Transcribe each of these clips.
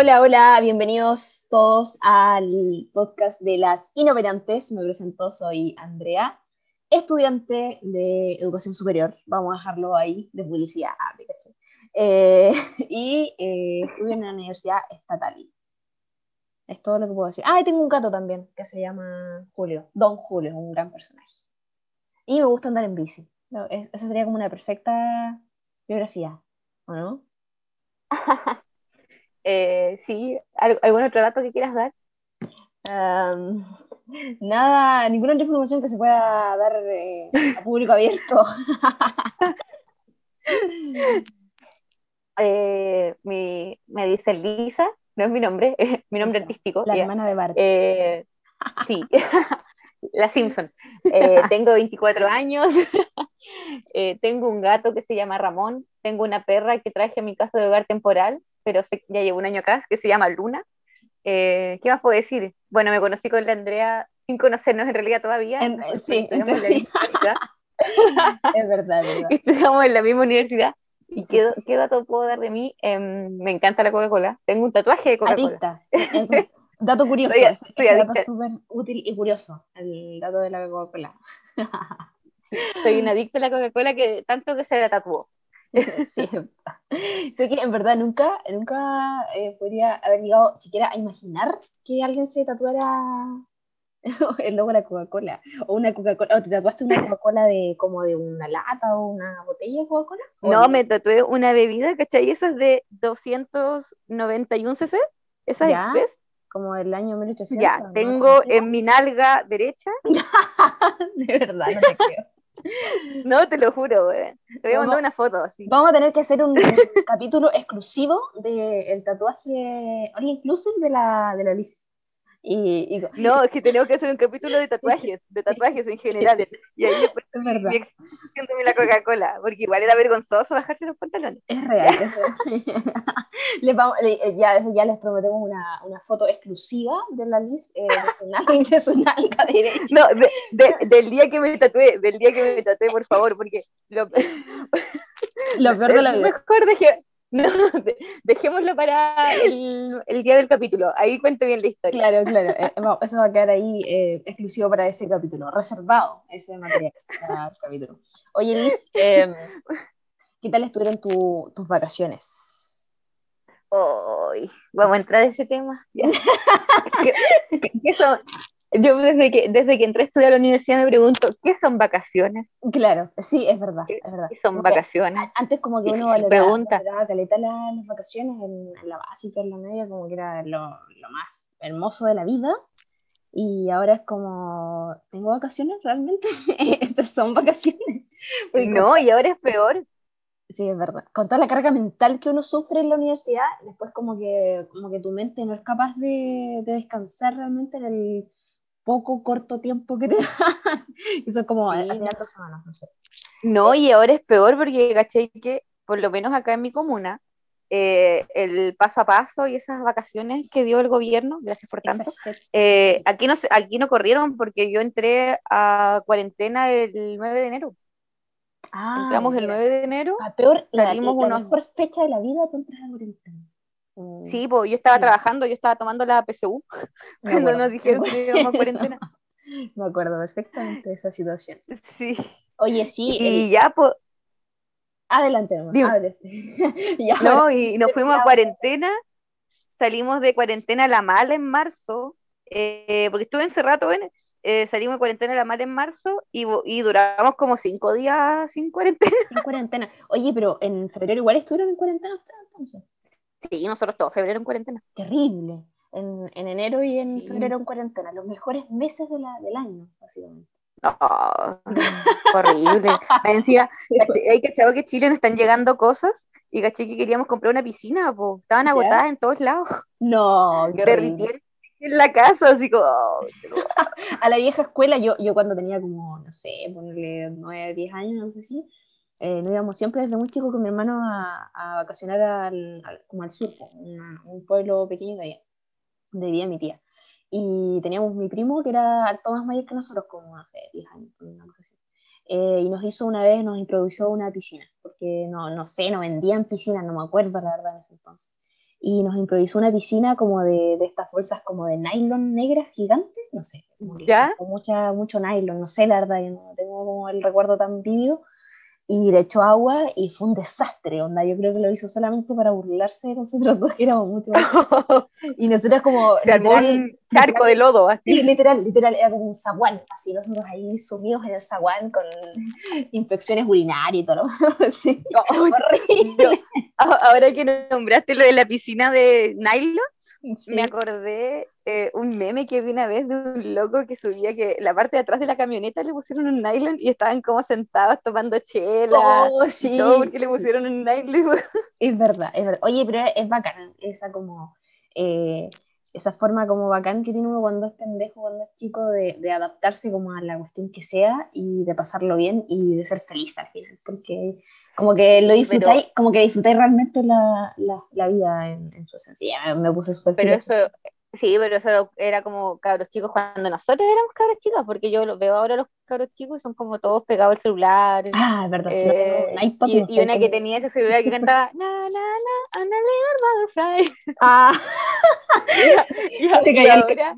Hola, hola, bienvenidos todos al podcast de las inoperantes. Me presento, soy Andrea, estudiante de educación superior. Vamos a dejarlo ahí de publicidad. Ah, eh, y eh, estudio en la Universidad Estatal. Es todo lo que puedo decir. Ah, y tengo un gato también que se llama Julio. Don Julio, un gran personaje. Y me gusta andar en bici. Esa sería como una perfecta biografía, ¿o no? Eh, sí, ¿algún otro dato que quieras dar? nada, ninguna otra información que se pueda dar eh, a público abierto. Eh, me dice Lisa, no es mi nombre, es mi nombre artístico. La hermana de Bart. sí, la Simpson. tengo 24 años, tengo un gato que se llama Ramón, tengo una perra que traje a mi casa de hogar temporal pero ya llevo un año acá, que se llama Luna. Eh, ¿Qué más puedo decir? Bueno, me conocí con la Andrea sin conocernos en realidad todavía. sí, en la es verdad, es verdad. Estudiamos en la misma universidad. ¿Y qué, qué, dato puedo dar de mí? Em, me encanta la Coca-Cola. Tengo un tatuaje de Coca-Cola. dato curioso. Soy, ese, dato súper útil y curioso, el dato de la Coca-Cola. soy un adicto a la Coca-Cola que tanto que se la tatuó. sí, sé que en verdad nunca, nunca eh, podría haber llegado siquiera a imaginar que alguien se tatuara el logo de la Coca-Cola o una Coca-Cola o te tatuaste una Coca-Cola de como de una lata o una botella de Coca-Cola no me tatué una bebida ¿cachai? esas de 291 cc esas express. como del año 1800 ya tengo en mi nalga derecha. De verdad no te creo no, te lo juro. Te voy a mandar una foto. Vamos a tener que hacer un, capítulo exclusivo del tatuaje All Inclusive de la, de la Liz. Y, No, es que tenemos que hacer un capítulo de tatuajes, de tatuajes en general. Y ahí después es verdad. la Coca-Cola, porque igual era vergonzoso bajarse los pantalones. Es real, es real. les vamos, eh, ya, ya, les prometemos una, una, foto exclusiva de la Liz eh, de, su nalga derecha. No, de, del día que me tatué, del día que me tatué, por favor, porque lo, lo peor de la vida. Mejor dejé, no, dejémoslo para el, el, día del capítulo. Ahí cuento bien la historia. Claro, claro. Eh, eso va a quedar ahí eh, exclusivo para ese capítulo, reservado ese material para el capítulo. Oye, Liz, em, ¿qué tal estuvieron tus vacaciones? Hoy, vamos a entrar en ese tema. ¿Qué, qué, son, yo desde que, desde que entré a estudiar a la universidad me pregunto, ¿qué son vacaciones? Claro, sí, es verdad, es verdad. ¿Qué son vacaciones? Antes como que uno valoraba, pregunta. caleta las, vacaciones en, la básica, en la media, como que era lo, lo, más hermoso de la vida. Y ahora es como, ¿tengo vacaciones realmente? Estas son vacaciones. no, y ahora es peor. Sí, es verdad. Con toda la carga mental que uno sufre en la universidad, después como que, como que tu mente no es capaz de, de descansar realmente en el poco corto tiempo que te dan. Eso es como sí. dos semanas, no sé. No, y ahora es peor porque, caché que por lo menos acá en mi comuna, eh, el paso a paso y esas vacaciones que dio el gobierno, gracias por tanto, eh, aquí, no, aquí no corrieron porque yo entré a cuarentena el 9 de enero. Ah, Entramos el 9 de enero. A peor, salimos la, la, la mejor fecha de la vida, tú entras a cuarentena. Sí, pues yo estaba trabajando, yo estaba tomando la PSU cuando nos dijeron que íbamos a cuarentena. Me acuerdo perfectamente de esa situación. Sí. Oye, sí. Y ya, pues. Adelante, ya, no, y nos fuimos a cuarentena. Salimos de cuarentena a la mala en marzo, eh, porque estuve encerrado, ¿ven? Eh, salimos de cuarentena a la mala en marzo y, y, duramos como cinco días sin cuarentena. Sin cuarentena. Oye, pero en febrero igual estuvieron en cuarentena entonces. Sí, nosotros todos, febrero en cuarentena. Terrible. En, en enero y en febrero en cuarentena, los mejores meses de la, del año, básicamente. Oh, horrible. Me decía, hay que que Chile nos están llegando cosas y caché que queríamos comprar una piscina, pues estaban agotadas en todos lados. No, qué horrible. en la casa, así como... Oh, a la vieja escuela, yo, yo cuando tenía como, no sé, ponerle 9, 10 años, no sé si, eh, nos íbamos siempre desde muy chico con mi hermano a, a vacacionar al, como al sur, un pueblo pequeño de allá, donde vivía mi tía. Y teníamos mi primo que era harto más mayor que nosotros, como hace 10 años, una cosa así. Eh, y nos hizo una vez, nos improvisó una piscina, porque no, no sé, no vendían piscinas, no me acuerdo la verdad en ese entonces. y nos improvisó una piscina como de, de estas bolsas como de nylon negras gigantes, no sé, ¿Ya? con mucha, mucho nylon, no sé, la verdad, yo no tengo como el recuerdo tan vívido, y le echó agua y fue un desastre, onda, yo creo que lo hizo solamente para burlarse de nosotros dos, que éramos mucho más y nosotros como... Se literal- un charco de lodo, así. Sí, literal, literal, era como un zaguán, así nosotros ahí sumidos en el zaguán con infecciones urinarias y todo lo. Horrible. A- Ahora que nombraste lo de la piscina de nylon, Sí. me acordé eh, un meme que vi una vez de un loco que subía que la parte de atrás de la camioneta le pusieron un nylon y estaban como sentados tomando chela. Oh, y sí. todo porque le pusieron un nylon. Es verdad, es verdad. Oye, pero es bacán, esa como, eh, esa forma como bacán que tiene uno cuando es pendejo, cuando es chico, de, de adaptarse como a la cuestión que sea y de pasarlo bien y de ser feliz al final, porque como que lo disfrutáis, como que disfrutáis realmente la, la, la vida en, en su esencia. Ya, me puse súper Pero eso, sí, pero eso era como cabros chicos cuando nosotros éramos cabros chicos, porque yo lo veo ahora los cabros chicos y son como todos pegados al celular. Ah, es verdad, si no tengo Eh, iPod, y, no y una que cómo- tenía ese celular que cantaba na na na on a little butterfly Ah, y, a- Te y ahora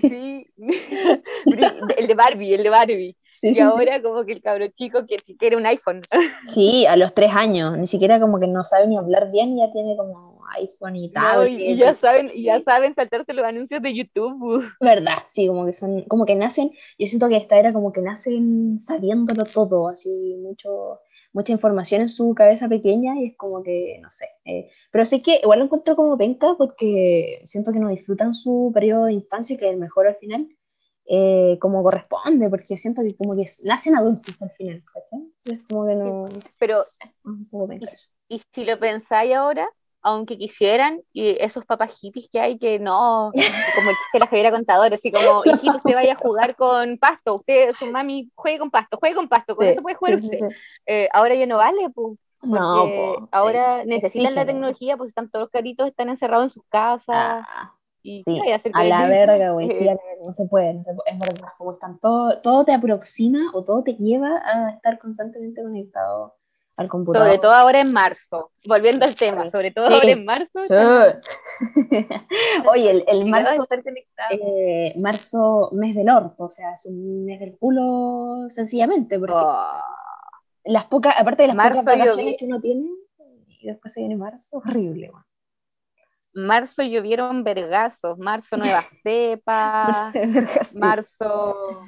sí. El de Barbie el de Barbie sí, y sí, sí. ahora como que el cabro chico que si quiere un iPhone Sí, a los tres años, ni siquiera como que no sabe ni hablar bien, ya tiene como iPhone y No, tablet. y, y ya saben y ya saben saltarse los anuncios de YouTube Verdad, sí, como que son, como que nacen, yo siento que esta era como que nacen sabiéndolo todo, así mucho, mucha información en su cabeza pequeña y es como que, no sé, eh, pero sé que igual lo encuentro como penca porque siento que no disfrutan su periodo de infancia, que es el mejor al final, eh, como corresponde, porque siento que como que nacen adultos al final, ¿cachai? Entonces como que no, pero un poco penca eso. y si lo pensáis ahora aunque quisieran, y esos papás hippies que hay que no, como el chiste de la Javiera Contador, así como, hijito, usted vaya a jugar con pasto, usted, su mami, juegue con pasto, juegue con pasto, con Sí, eso puede jugar sí, usted. sí, sí. Eh, ahora ya no vale, pues. No, porque po, ahora eh, necesitan la tecnología, pues están todos los caritos, están encerrados en sus casas. Ah, y Sí, ¿qué vaya a hacer a con la verga, güey, sí, a la verga, no se puede, no se puede, es verdad, como están todo, todo te aproxima o todo te lleva a estar constantemente conectado al computador. Sobre todo ahora en marzo, volviendo al tema, sobre todo Sí. ahora en marzo, Sí. Oye, el, el marzo, eh, marzo, mes del orto, o sea, es un mes del culo sencillamente, porque Oh. las pocas, aparte de las Marzo pocas vacaciones que uno tiene, y después se viene marzo, horrible, güey. Marzo llovieron vergazos, marzo nueva cepa, marzo,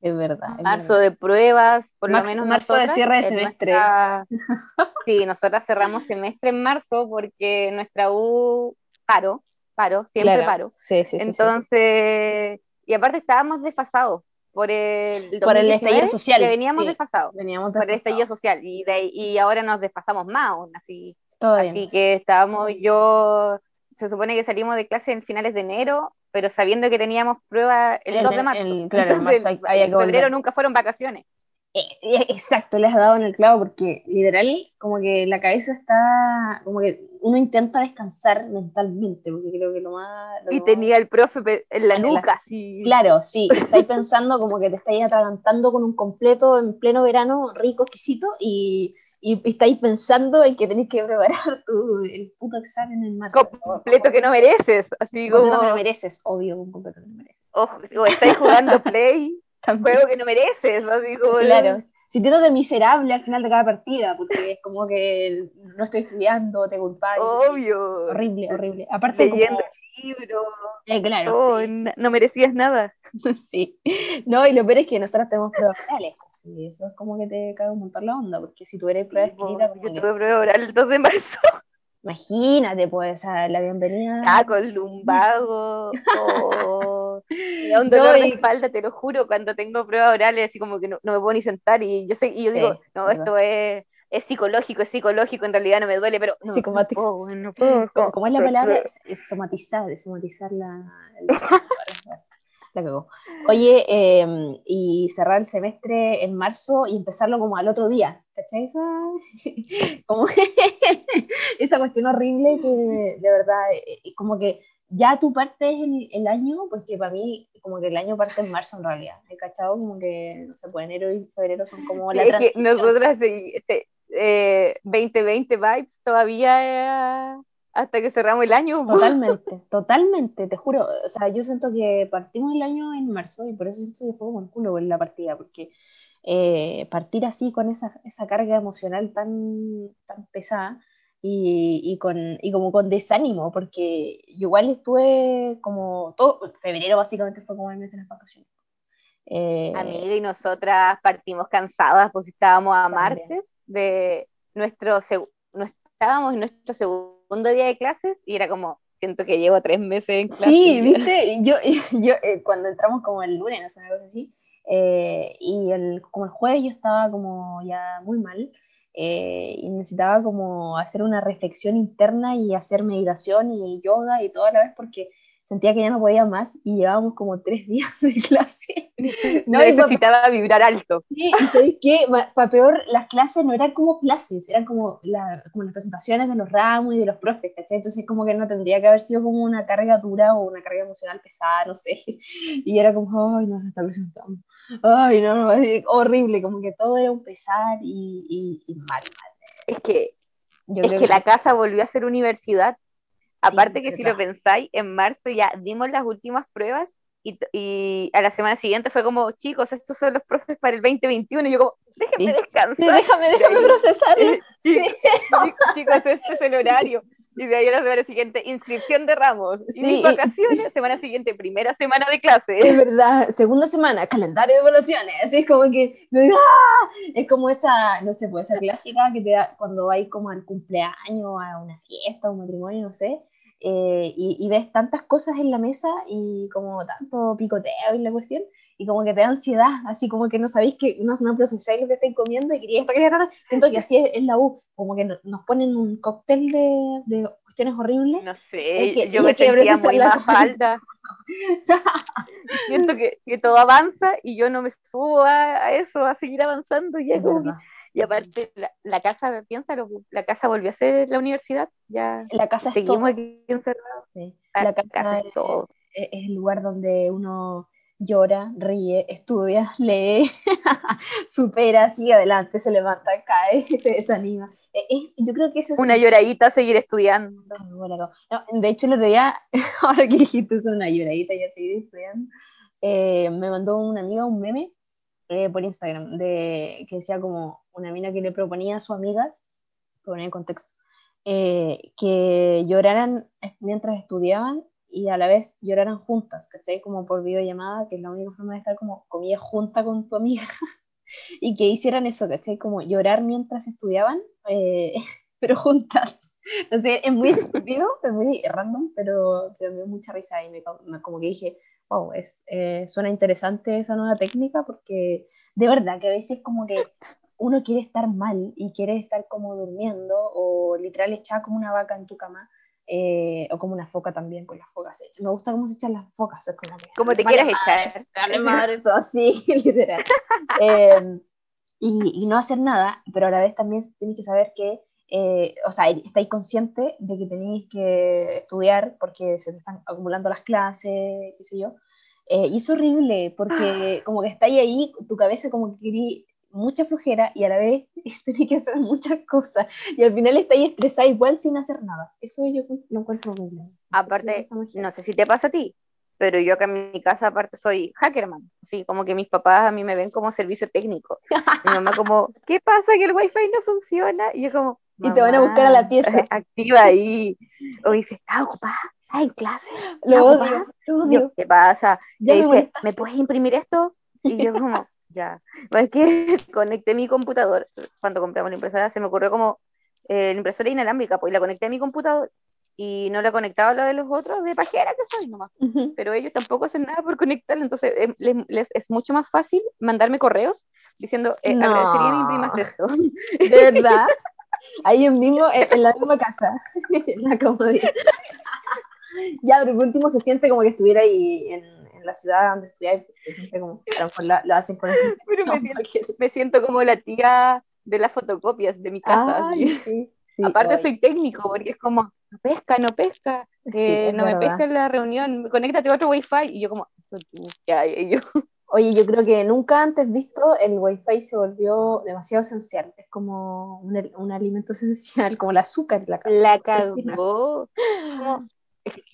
es verdad. es marzo verdad. de pruebas, por Marzo- lo menos marzo de cierre de semestre. nuestra- Sí, nosotras cerramos semestre en marzo porque nuestra U paro, paro, siempre Claro. paro. Sí, sí. Entonces, y aparte estábamos desfasados por el Por el 2019, estallido social, que veníamos desfasados veníamos por el estallido desfasados. social y, de ahí- y ahora nos desfasamos más aún, así. Todavía Así que estábamos yo, se supone que salimos de clase en finales de enero, pero sabiendo que teníamos prueba el El- 2 de marzo. el- claro, en Entonces, marzo hay- en febrero nunca fueron vacaciones. Eh, eh, Exacto, le has dado en el clavo porque literal como que la cabeza está, como que uno intenta descansar mentalmente, porque creo que lo más... lo Y más- tenía el profe en la nuca. Claro, sí, estáis pensando como que te estáis atragantando con un completo en pleno verano, rico, exquisito, y, y estáis pensando en que tenéis que preparar tu, el puto examen en marzo. completo que no mereces, así Un completo como, que no mereces, obvio, un completo que no mereces. o, o estáis jugando play, También. juego que no mereces, así como, Claro, sintiéndote miserable al final de cada partida, porque es como que no estoy estudiando, te culpáis. obvio, Horrible, horrible. Aparte, como, leyendo libros, eh, claro, oh, sí, no merecías nada. sí. No, y lo peor es que nosotros tenemos pruebas reales. Y eso es como que te cae un montón la onda, porque si tuvieras pruebas escritas, como Yo que- tuve prueba oral el 2 de marzo, imagínate, pues, a la bienvenida. ah, con lumbago, oh, me da un dolor No, de y- espalda, te lo juro, cuando tengo pruebas orales, así como que no, no me puedo ni sentar, y yo sé, y yo Sí, digo, no, verdad. esto es, es psicológico, es psicológico, en realidad no me duele, pero no, no Psicomático. puedo, no puedo, ¿Cómo, cómo es la palabra? Es, es somatizar, es somatizar la, la, la cagó. Oye, eh, y cerrar el semestre en marzo y empezarlo como al otro día, ¿cachai? Esa, como esa cuestión horrible que de verdad, eh, eh, como que ya tú partes el, el año, porque para mí como que el año parte en marzo en realidad, ¿he cachado? Como que, no sé, pues enero y febrero son como la Sí, es que nosotras sí, este, eh, 2020 vibes todavía eh, hasta que cerramos el año. Totalmente, totalmente, te juro. O sea, yo siento que partimos el año en marzo y por eso siento que fue el culo en la partida, porque eh, partir así con esa, esa carga emocional tan, tan pesada y, y, con, y como con desánimo, porque yo igual estuve como todo, febrero básicamente fue como el mes de las vacaciones. Eh, Amiga y nosotras partimos cansadas, pues estábamos a martes de nuestro, no estábamos en nuestro segundo día de clases y era como, siento que llevo tres meses en clases. Sí, viste, yo, yo eh, cuando entramos como el lunes, no sé, una cosa así, eh, y el, como el jueves yo estaba como ya muy mal, eh, y necesitaba como hacer una reflexión interna y hacer meditación y yoga y todo a la vez porque sentía que ya no podía más y llevábamos como tres días de clase. No, necesitaba vibrar alto. Sí, y sabéis que para peor, las clases no eran como clases, eran como, como las presentaciones de los ramos y de los profes, ¿cachai? Entonces como que no tendría que haber sido como una carga dura o una carga emocional pesada, no sé. Y era como, ay, no se está presentando. Ay, no, no, horrible, como que todo era un pesar y, y, mal, mal. Es que, es que la casa volvió a ser universidad Aparte que si lo pensáis, en marzo ya dimos las últimas pruebas y, y, a la semana siguiente fue como, chicos, estos son los profes para el 2021. Y yo como, déjenme descansar. déjame, déjame procesarlo. chicos, este es el horario. Y de ahí a la semana siguiente, inscripción de ramos. y vacaciones, semana siguiente, primera semana de clase. Es verdad, segunda semana, calendario de evaluaciones. Es como que, ¡ah! es como esa, no sé, pues esa clásica que te da cuando vais como al cumpleaños, a una fiesta, un matrimonio, no sé, eh, y, ves tantas cosas en la mesa y como tanto picoteo y la cuestión, y como que te da ansiedad, así como que no sabéis que no, no procesáis lo que estáis comiendo y quería esto, quería esto. Siento que así es, la U, como que nos ponen un cóctel de, de cuestiones horribles. No sé, yo me sentía muy más falta. Siento que, que, todo avanza y yo no me subo a, eso, a seguir avanzando. Y es como y aparte, la, la casa, piénsalo, la casa volvió a ser la universidad, ya la casa seguimos aquí encerrados. La, casa, es, todo. Es, el lugar donde uno llora, ríe, estudia, lee, supera, sigue adelante, se levanta, cae, se desanima. E, es, yo creo que eso es... Una lloradita, seguir estudiando. No, de hecho, el otro día, ahora que dijiste eso, una lloradita, ya seguir estudiando, eh, me mandó una amiga un meme eh, por Instagram, de, que decía como una mina que le proponía a sus amigas, poner en contexto, eh, que lloraran mientras estudiaban y a la vez lloraran juntas, ¿cachai? Como por videollamada, que es la única forma de estar como comida junta con tu amiga, y que hicieran eso, ¿cachai? Como llorar mientras estudiaban, eh, pero juntas. Entonces es muy estúpido, es muy random, pero me dio mucha risa y me, como que dije, wow, es, eh, suena interesante esa nueva técnica porque de verdad que a veces como que uno quiere estar mal y quiere estar como durmiendo o literal echada como una vaca en tu cama eh, o como una foca también, con las focas hechas. Me gusta cómo se echan las focas, es como que... Como te quieras echar. Dale madre, todo así, literal. Em, y, y, no hacer nada, pero a la vez también tienes que saber que, eh, o sea, estáis consciente de que tenéis que estudiar porque se te están acumulando las clases, qué sé yo. Eh, y es horrible porque como que estáis ahí, tu cabeza como que quería mucha flojera y a la vez tenés que hacer muchas cosas y al final estáis estresada igual sin hacer nada. Eso yo lo encuentro horrible. aparte, no sé si te pasa a ti, pero yo acá en mi casa aparte soy hackerman, sí, como que mis papás a mí me ven como servicio técnico. mi mamá como, ¿qué pasa que el wifi no funciona? Y yo como, y te van a buscar a la pieza. Activa ahí. O dice, ¿está ocupada? ¿Está en clase? Lo odio, lo odio. ¿Qué pasa? Ya dice, ¿me puedes imprimir esto? Y yo como, ya. Es que conecté mi computador. Cuando compramos la impresora se me ocurrió como eh, la impresora inalámbrica, pues la conecté a mi computador y no la conectaba a la de los otros de pajera que soy nomás. Pero ellos tampoco hacen nada por conectarla, entonces eh, les, es mucho más fácil mandarme correos diciendo, eh, no. agradecería me imprimas esto. ¿De verdad? Ahí mismo, en, la misma casa, en la comodidad. ya, pero por último se siente como que estuviera ahí en en la ciudad donde estudié, se siente como, a lo mejor lo, hacen con el... me, siento, como la tía de las fotocopias de mi casa. Aparte soy técnico, porque es como, no pesca, no pesca, eh, no me pesca en la reunión, conéctate a otro wifi, y yo como, ya, yo... Oye, yo creo que nunca antes visto el wifi se volvió demasiado esencial. Es como un, un alimento esencial, como el azúcar. La, la cagó.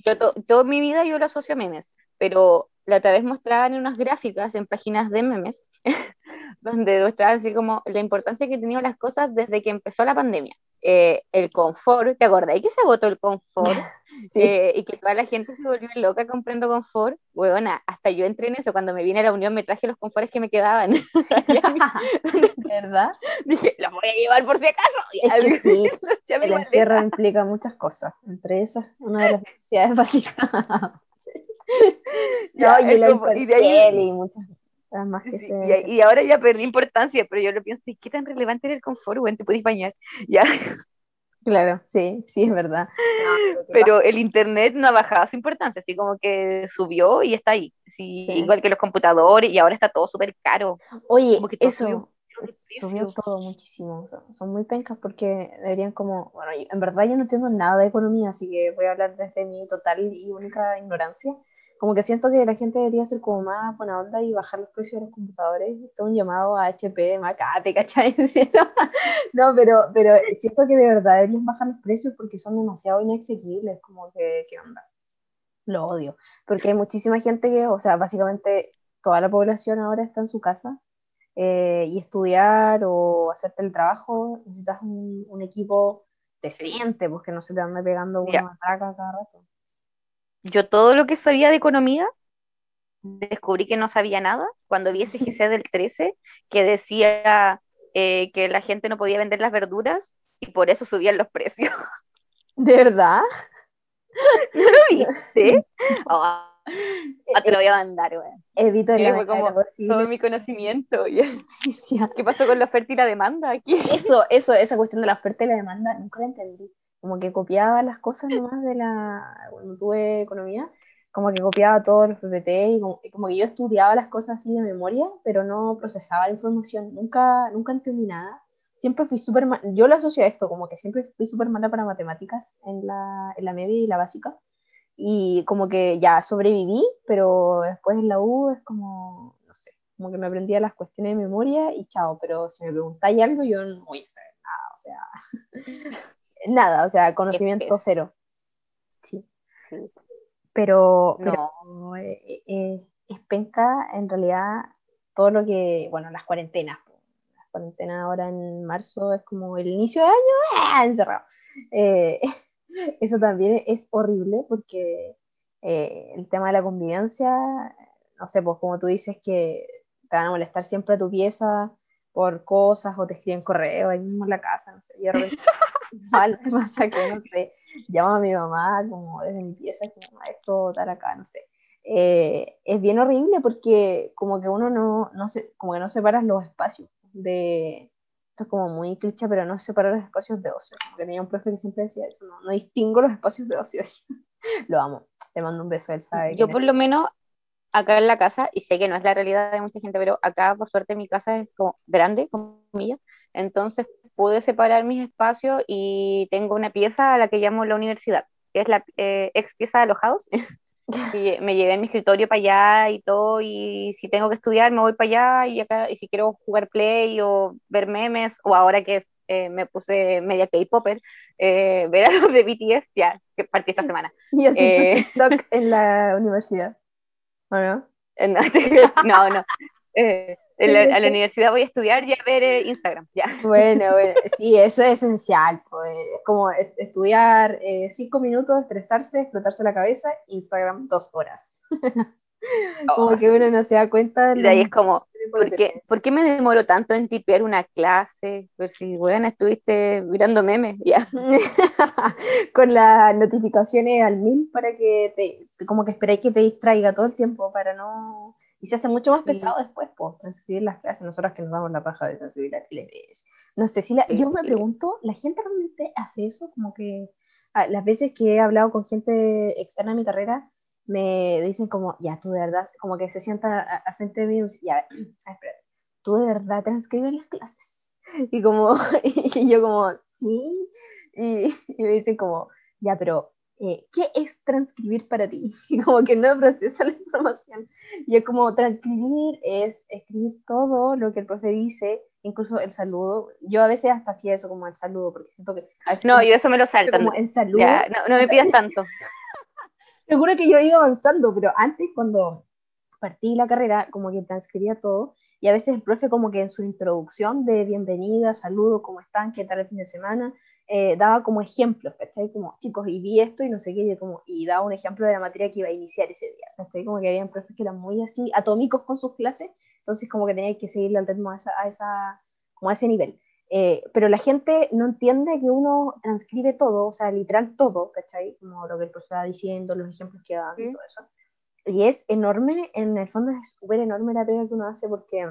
Yo toda mi vida yo lo asocio a memes, pero la otra vez mostraban unas gráficas en páginas de memes donde mostraban así como la importancia que han tenido las cosas desde que empezó la pandemia. Eh, el confort, ¿te acordás que se agotó el confort? Eh, y que toda la gente se volvió loca comprando confort. Huevona, hasta yo entré en eso. Cuando me vine a la unión me traje los conforts que me quedaban. ¿Verdad? Dije, los voy a llevar por si acaso. Es que sí, el encierro implica muchas cosas. Entre esas, una de las necesidades básicas. no, y el y, de ahí, y muchas más que y, ahora ya perdí importancia, pero yo lo pienso, ¿y qué tan relevante era el confort? Bueno, te puedes bañar. Ya. Claro, sí, sí, es verdad. pero el internet no ha bajado su importancia, así como que subió y está ahí. Sí, Igual que los computadores, y ahora está todo súper caro. Oye, eso subió, todo muchísimo. son muy pencas porque deberían como, bueno, en verdad yo no entiendo nada de economía, así que voy a hablar desde mi total y única ignorancia como que siento que la gente debería ser como más buena onda y bajar los precios de los computadores. Esto es un llamado a HP, Macate, ¿cachai? no, pero, pero siento que de verdad deberían bajar los precios porque son demasiado inaccesibles, como que, ¿qué onda? Lo odio, porque hay muchísima gente que, o sea, básicamente toda la población ahora está en su casa eh, y estudiar o hacerte el trabajo necesitas un, un equipo decente, pues que no se te ande pegando una matraca cada rato yo todo lo que sabía de economía, descubrí que no sabía nada cuando vi ese GC del 13 que decía eh, que la gente no podía vender las verduras y por eso subían los precios. ¿De verdad? ¿No lo viste? Oh, te lo voy a mandar, güey. Evito el todo mi conocimiento. ¿Qué pasó con la oferta y la demanda aquí? Eso, eso, esa cuestión de la oferta y la demanda, nunca la entendí como que copiaba las cosas nomás de la, cuando tuve economía, como que copiaba todos los PPT y como, que yo estudiaba las cosas así de memoria, pero no procesaba la información, nunca, nunca entendí nada. Siempre fui súper mal, yo lo asocio a esto, como que siempre fui súper mala para matemáticas en la, en la media y la básica. Y como que ya sobreviví, pero después en la U es como, no sé, como que me aprendía las cuestiones de memoria y chao, pero si me preguntáis algo yo no voy a saber nada, o sea, nada, o sea, conocimiento cero. Sí. Pero, no. Eh, eh, es penca en realidad todo lo que, bueno, las cuarentenas. Las cuarentenas ahora en marzo es como el inicio de año, ¡ah! encerrado. Eh, eso también es horrible porque el tema de la convivencia, no sé, pues como tú dices que te van a molestar siempre a tu pieza por cosas o te escriben correo ahí mismo en la casa, no sé, y de repente mal, pasa que, no sé, llamo a mi mamá como desde mi pieza, como esto, estar acá, no sé. Eh, es bien horrible porque como que uno no, no se, como que no separas los espacios de, esto es como muy cliché, pero no separa los espacios de ocio, como que tenía un profe que siempre decía eso, no, no distingo los espacios de ocio, lo amo, le mando un beso, él sabe. Yo por lo menos acá en la casa, y sé que no es la realidad de mucha gente, pero acá por suerte mi casa es como grande, comillas, entonces pude separar mis espacios y tengo una pieza a la que llamo la universidad, que es la eh, ex pieza de alojados. y me llevé mi escritorio para allá y todo, y si tengo que estudiar me voy para allá, y, acá, y si quiero jugar play o ver memes, o ahora que eh, me puse media K-Popper, eh, ver a los de BTS, ya, que partí esta semana. Y así eh, en la universidad. ¿O no? no, no. Eh, a la universidad voy a estudiar y a ver eh, Instagram, ya. Bueno, sí, eso es esencial, pues, como estudiar eh, cinco minutos, estresarse, explotarse la cabeza, Instagram dos horas. como oh, que uno no se da cuenta de... ahí es como, ¿por qué, ¿por qué, me demoro tanto en tipear una clase? Pues si, bueno, estuviste mirando memes, ya. Con las notificaciones al mil para que te, como que esperéis que te distraiga todo el tiempo para no y se hace mucho más pesado después, pues, transcribir las clases, nosotros que nos damos la paja de transcribir las clases. No sé si la, yo me pregunto, ¿la gente realmente hace eso? Como que ah, las veces que he hablado con gente externa a mi carrera, me dicen como, ya, tú de verdad, como que se sientan al frente de mí y dicen, ya, espera, tú de verdad transcribes las clases. Y como, y yo como, sí, y, y me dicen como, ya, pero eh, ¿qué es transcribir para ti? como que no procesa la información. Y es como transcribir es escribir todo lo que el profe dice, incluso el saludo. Yo a veces hasta hacía eso como el saludo, porque siento que... no, yo eso me lo salto. Como el saludo. no, no, me pidas tanto. Seguro que yo he ido avanzando, pero antes cuando partí la carrera, como que transcribía todo, y a veces el profe como que en su introducción de bienvenida, saludo, ¿cómo están? ¿Qué tal el fin de semana? Eh, daba como ejemplos, ¿cachai? Como, chicos, y vi esto y no sé qué, y, como, y daba un ejemplo de la materia que iba a iniciar ese día, ¿cachai? Como que habían profes que eran muy así, atómicos con sus clases, entonces como que tenía que seguirle al ritmo a, esa, a, esa, como a ese nivel. Eh, pero la gente no entiende que uno transcribe todo, o sea, literal todo, ¿cachai? Como lo que el profesor va diciendo, los ejemplos que da y todo eso. Y es enorme, en el fondo es súper enorme la pega que uno hace porque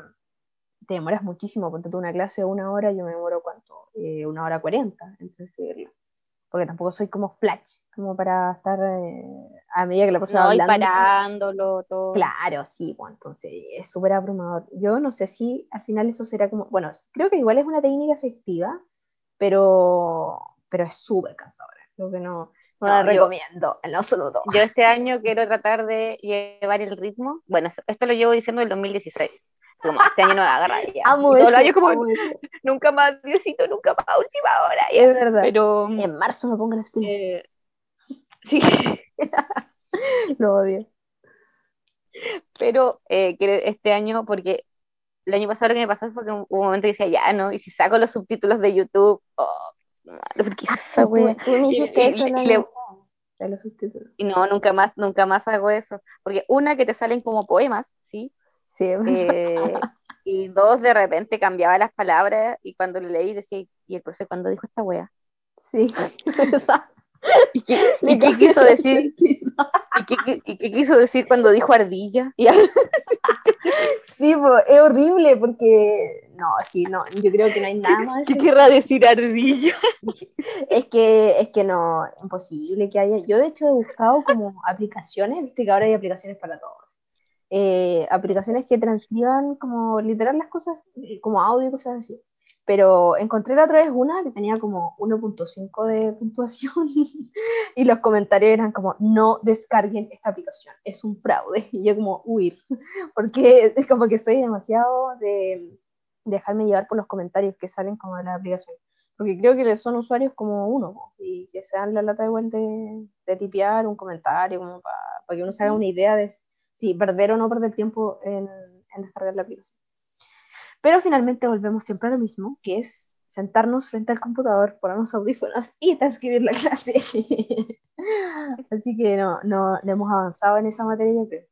te demoras muchísimo, ponte tú una clase de una hora, yo me demoro cuánto, eh, una hora cuarenta en transcribirlo. Porque tampoco soy como flash, como para estar eh, a medida que la persona no, hablando. Y parándolo, todo. Claro, sí, bueno, entonces es súper abrumador. Yo no sé si al final eso será como, bueno, creo que igual es una técnica efectiva, pero, pero es súper cansadora. Creo que no, no, la recomiendo, en absoluto. Yo este año quiero tratar de llevar el ritmo. Bueno, esto lo llevo diciendo el 2016 como este año no va a agarrar ya. Amo y todo el como, nunca más, Diosito, nunca más, última hora. Ya. Es verdad. Pero, en marzo me pongo las pilas. Eh, sí. Lo odio. Pero eh, este año, porque el año pasado lo que me pasó fue que hubo un momento que decía, ya, ¿no? Y si saco los subtítulos de YouTube, oh, ¿por qué esa wea? Tú me dijiste eso, no y no, nunca más, nunca más hago eso. Porque una, que te salen como poemas, ¿sí? Sí, eh, y dos, de repente cambiaba las palabras y cuando lo leí decía, ¿y el profe cuándo dijo esta wea? Sí, verdad. ¿Y qué, y qué quiso decir? ¿Y qué, ¿Y qué, quiso decir cuando dijo ardilla? sí, es horrible porque no, sí, no, yo creo que no hay nada más. ¿Qué querrá decir ardilla? Es que, es que no, imposible que haya. Yo de hecho he buscado como aplicaciones, viste que ahora hay aplicaciones para todo eh, aplicaciones que transcriban como literal las cosas, eh, como audio y cosas así. Pero encontré la otra vez una que tenía como 1.5 de puntuación y los comentarios eran como, no descarguen esta aplicación, es un fraude. Y yo como, huir, porque es como que soy demasiado de dejarme llevar por los comentarios que salen como de la aplicación. Porque creo que son usuarios como uno, y que se dan la lata igual de, de tipear un comentario, como para que uno se haga una idea de sí, perder o no perder tiempo en, descargar la aplicación. Pero finalmente volvemos siempre a lo mismo, que es sentarnos frente al computador, ponernos audífonos y transcribir la clase. Así que no, no, hemos avanzado en esa materia, yo creo.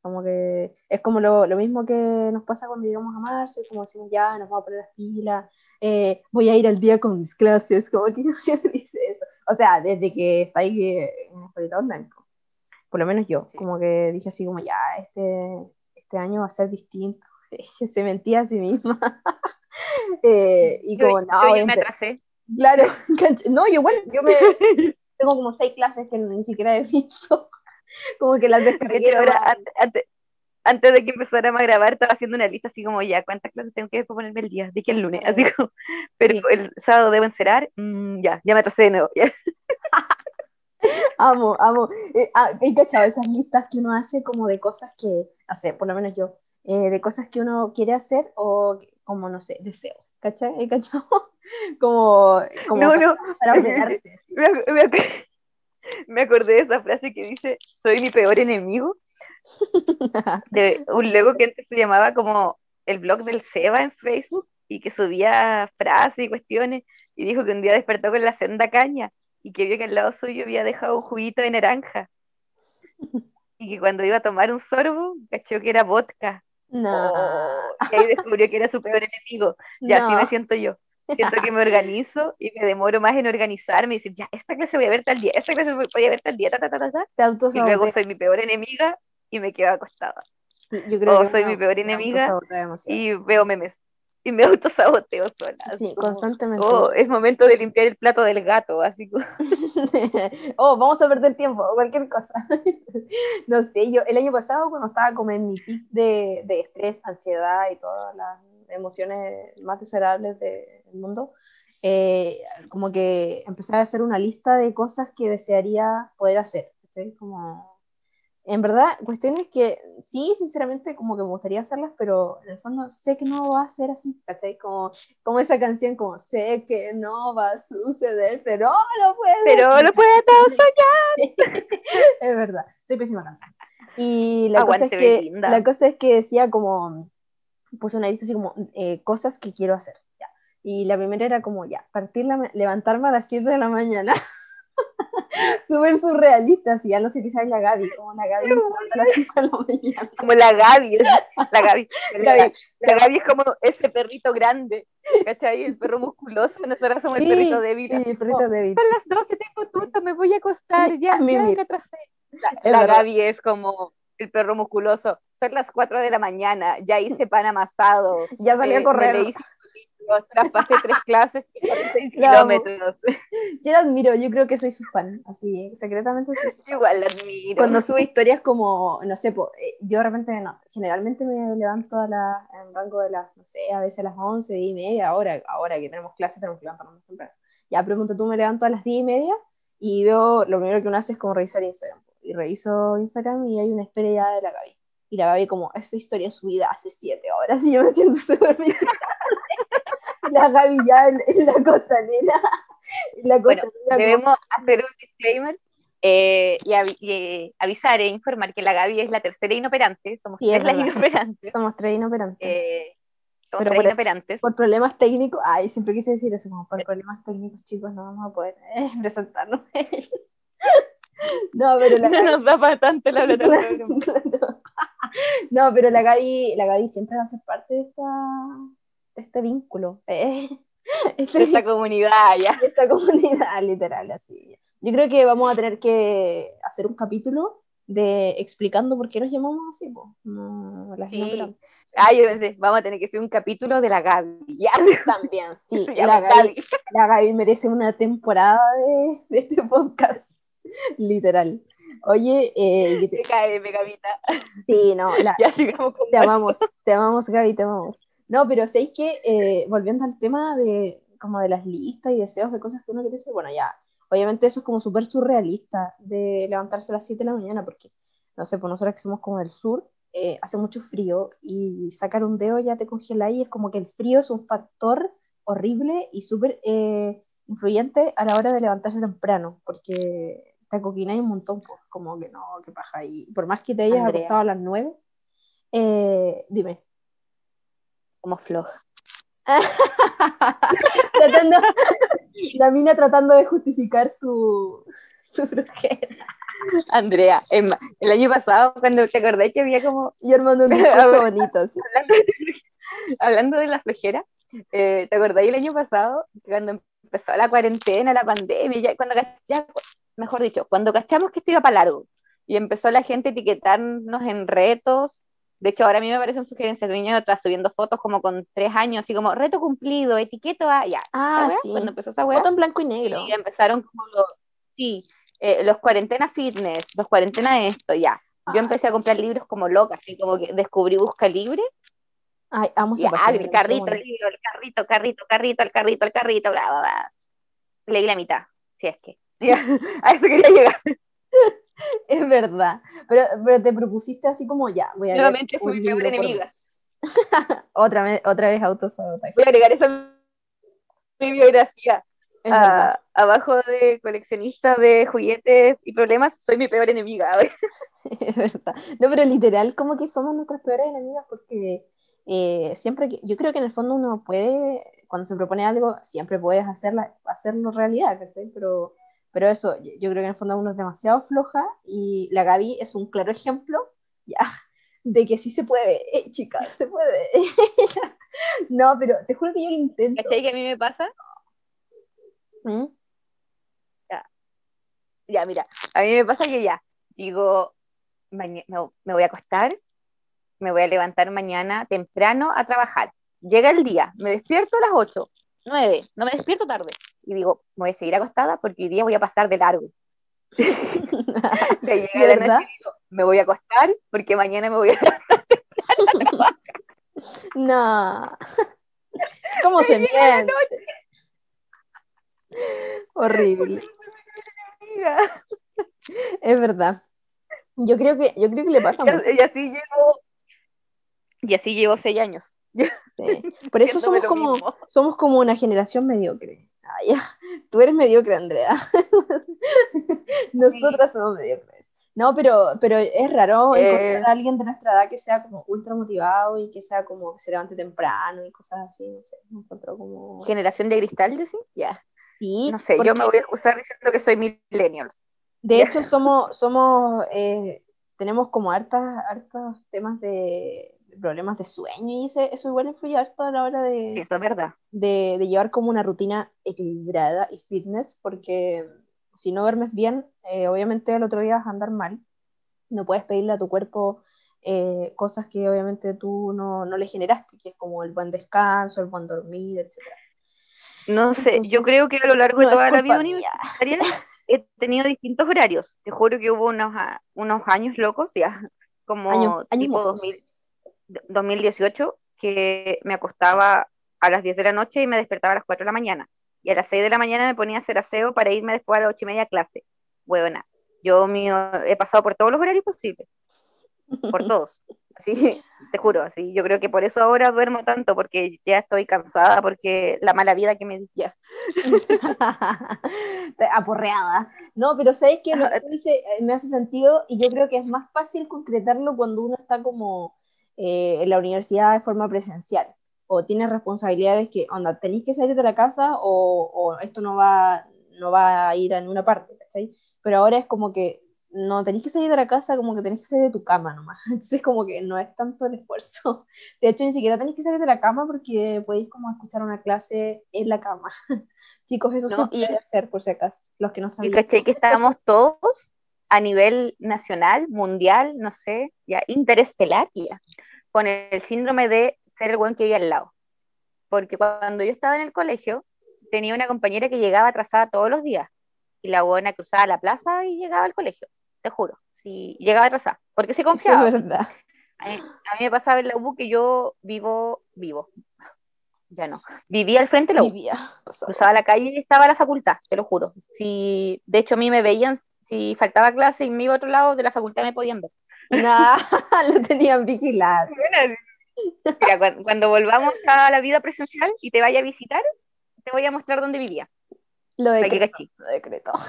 Como que es como lo, mismo que nos pasa cuando llegamos a marzo, como decimos ya, nos vamos a poner las pilas, eh, voy a ir al día con mis clases, como que siempre dice eso. O sea, desde que está ahí en escuela online por lo menos yo, como que dije así como ya, este, este año va a ser distinto, se mentía a sí misma. eh, y como, no, yo me atrasé. Claro, no, yo bueno, yo me tengo como seis clases que ni siquiera he visto, como que las descargué. ahora, antes, antes, de que empezáramos a grabar, estaba haciendo una lista así como ya, ¿cuántas clases tengo que ponerme el día? Dije el lunes, así como, pero el sábado debo encerar, mm, ya, ya me atrasé de nuevo. Amo, amo. Eh, ah, he cachado esas listas que uno hace como de cosas que, sé, por lo menos yo, eh, de cosas que uno quiere hacer o como, no sé, deseos. ¿Cachai? ¿He cachado? como, como no, no. para ordenarse. Me, me, acordé de esa frase que dice, soy mi peor enemigo. De un Lego que antes se llamaba como el blog del Seba en Facebook y que subía frases y cuestiones y dijo que un día despertó con la senda caña y que vio que al lado suyo había dejado un juguito de naranja. Y que cuando iba a tomar un sorbo, cachó que era vodka. No. Oh, y ahí descubrió que era su peor enemigo. Y así me siento yo. Siento que me organizo y me demoro más en organizarme y decir, ya, esta clase voy a ver tal día, esta clase voy a ver tal día, ta, ta, ta, ta. y luego soy mi peor enemiga y me quedo acostada. Yo creo o soy mi peor enemiga y veo memes y me autosaboteo sola. Sí, constantemente. Oh, es momento de limpiar el plato del gato, así oh, vamos a perder tiempo, cualquier cosa. no sé, yo el año pasado cuando estaba como en mi pic de, de estrés, ansiedad y todas las emociones más desagradables del mundo, eh, como que empezar a hacer una lista de cosas que desearía poder hacer. ¿cachai? Como, en verdad, cuestiones que sí, sinceramente, como que me gustaría hacerlas, pero en el fondo sé que no va a ser así, ¿cachai? Como, como esa canción, como sé que no va a suceder, pero lo puede. Pero lo puede todo soñar. es verdad, soy pésima cantante. Y la cosa, es que, la cosa es que decía como, puse una lista así como eh, cosas que quiero hacer. Y la primera era como, ya, partir levantarme a las 7 de la mañana. Súper surrealista, así, ya no sé qué sabe la Gaby, como la Gaby a las 5 de la mañana. Como la Gaby, la Gaby. La, Gaby es como ese perrito grande, ¿cachai? El perro musculoso, nosotros somos el perrito débil. Sí, el perrito débil. Son las 12, tengo tuto, me voy a acostar, ya, ya me atrasé. La, Gaby es como el perro musculoso. Son las 4 de la mañana, ya hice pan amasado. Ya salí a eh, traspasé tres clases y 6 kilómetros. Yo la admiro, yo creo que soy su fan, así, secretamente soy su Igual la admiro. Cuando sube historias como, no sé, eh, yo de repente, no, generalmente me levanto a la, en rango de las, no sé, a veces a las 11, 10 y media, ahora, ahora que tenemos clases tenemos que levantarnos temprano. Ya pregunto, tú me levanto a las 10 y media y veo, lo primero que uno hace es como revisar Instagram. Y reviso Instagram y hay una historia ya de la Gaby. Y la Gaby como, esta historia subida hace 7 horas y yo me siento súper la Gaby ya en, la costanera. La bueno, debemos hacer un disclaimer eh, y, avisar e informar que la Gaby es la tercera inoperante. Somos tres las inoperantes. Somos tres inoperantes. Eh, somos tres por, inoperantes. Por problemas técnicos, ay, siempre quise decir eso, como por problemas técnicos, chicos, no vamos a poder eh, presentarnos. no, pero la no nos da bastante la plataforma. no, pero la Gaby, la Gaby siempre va a ser parte de esta este vínculo, eh, este, esta comunidad ya. Esta comunidad, literal, así. Yo creo que vamos a tener que hacer un capítulo de explicando por qué nos llamamos así, las Ah, yo pensé, vamos a tener que hacer un capítulo de la Gaby. Ya. También, sí. la, Gaby, la Gaby merece una temporada de, de este podcast, literal. Oye, eh, te... cae, Gavita. Sí, no, ya sigamos con te amamos, te amamos, Gaby, te amamos. No, pero ¿sabéis que eh, volviendo al tema de como de las listas y deseos de cosas que uno quiere hacer, bueno, ya, obviamente eso es como súper surrealista de levantarse a las 7 de la mañana, porque, no sé, pues nosotros que somos como del sur, eh, hace mucho frío y sacar un dedo ya te congela y es como que el frío es un factor horrible y súper eh, influyente a la hora de levantarse temprano, porque te hay un montón, pues, como que no, que paja. Y por más que te hayas acostado a las 9, dime como floja. la mina tratando de justificar su, su flojera. Andrea, el año pasado, cuando te acordás que había como. Yo armando un discurso bonito, Hablando, de la flojera, eh, ¿te acordás el año pasado, cuando empezó la cuarentena, la pandemia, cuando ya, mejor dicho, cuando cachamos que esto iba para largo y empezó la gente a etiquetarnos en retos de hecho, ahora a mí me parecen sugerencias de un niño atrás subiendo fotos como con tres años, así como reto cumplido, etiqueta, ya. Ah, sí. Cuando empezó esa web. Foto en blanco y negro. Y empezaron como los, sí, eh, los cuarentena fitness, los cuarentena esto, ya. Yo ah, empecé a comprar libros como loca, así como que descubrí Busca Libre. Ay, vamos a el carrito, el libro, el carrito, carrito, carrito, el carrito, el carrito, bla, bla, bla. Leí la mitad, si es que. a eso quería llegar. es verdad. Pero, pero te propusiste así como ya. Voy a Nuevamente fui mi peor enemiga. otra, vez, otra vez autosabotaje. Voy a agregar esa mi biografía. Ah, abajo de coleccionista de juguetes y problemas, soy mi peor enemiga. es verdad. No, pero literal, como que somos nuestras peores enemigas porque eh, siempre que, yo creo que en el fondo uno puede, cuando se propone algo, siempre puedes hacerla, hacerlo realidad, Pero pero eso, yo creo que en el fondo uno es demasiado floja y la Gaby es un claro ejemplo, ya, de que sí se puede, eh, chicas, se puede. no, pero te juro que yo lo intento. ¿Cachai que a mí me pasa? ¿Mm? Ya. ya, mira, a mí me pasa que ya, digo, me, me voy a acostar, me voy a levantar mañana temprano a trabajar. Llega el día, me despierto a las 8, 9, no me despierto tarde. Y digo, voy a seguir acostada porque hoy día voy a pasar de largo. de llegar la me voy a acostar porque mañana me voy a levantar No. ¿Cómo se miente? Horrible. Es verdad. Yo creo que, yo creo que le pasa mucho. Y así llevo, y así llevo seis años. Por eso somos como, somos como una generación mediocre. Tú eres mediocre, Andrea. Nosotras somos mediocres. No, pero, pero es raro eh. encontrar a alguien de nuestra edad que sea como ultra motivado y que sea como que se levante temprano y cosas así, no sé, me como... ¿Generación de cristal, decís? Ya. Sí. No sé, yo me voy a excusar diciendo que soy millennials. De hecho, somos, somos, eh, tenemos como hartas, hartos temas de, problemas de sueño y ese, eso igual influye harto a la hora de, sí, eso es verdad. De, de, llevar como una rutina equilibrada y fitness, porque si no duermes bien, eh, obviamente el otro día vas a andar mal. No puedes pedirle a tu cuerpo eh, cosas que obviamente tú no, no, le generaste, que es como el buen descanso, el buen dormir, etc. No sé, yo creo que a lo largo de toda la vida universitaria he tenido distintos horarios. Te juro que hubo unos, unos años locos, ya, como tipo 2000, 2018 que me acostaba a las 10 de la noche y me despertaba a las 4 de la mañana. Y a las 6 de la mañana me ponía a hacer aseo para irme después a las 8 y media a clase. Buena. Yo mío, he pasado por todos los horarios posibles. Por todos. Así, te juro, así. Yo creo que por eso ahora duermo tanto, porque ya estoy cansada, porque la mala vida que me ya. Aporreada. No, pero sabes que lo que dice me hace sentido y yo creo que es más fácil concretarlo cuando uno está como eh, en la universidad de forma presencial o tienes responsabilidades que, onda, tenéis que salir de la casa o, esto no va, no va a ir a ninguna parte, ¿cachai? Pero ahora es como que no tenéis que salir de la casa, como que tenéis que salir de tu cama nomás. Entonces, como que no es tanto el esfuerzo. De hecho, ni siquiera tenéis que salir de la cama porque podéis como escuchar una clase en la cama. Chicos, eso no, se puede hacer, por si acaso, los que no saben. Y caché que estábamos todos a nivel nacional, mundial, no sé, ya interestelar, ya, con el síndrome de ser el buen que vive al lado. Porque cuando yo estaba en el colegio, tenía una compañera que llegaba atrasada todos los días. Y la buena cruzaba la plaza y llegaba al colegio, te juro. Si llegaba atrasada, porque se confiaba. es verdad. A mí, me pasaba en la U que yo vivo, vivo, ya no. Vivía al frente de la U. Vivía. Cruzaba la calle y estaba la facultad, te lo juro. Si, de hecho, a mí me veían, si faltaba clase y me iba a otro lado de la facultad me podían ver. No, lo tenían vigilado. Mira, cuando, volvamos a la vida presencial y te vaya a visitar, te voy a mostrar dónde vivía. Lo decreto. Lo decreto.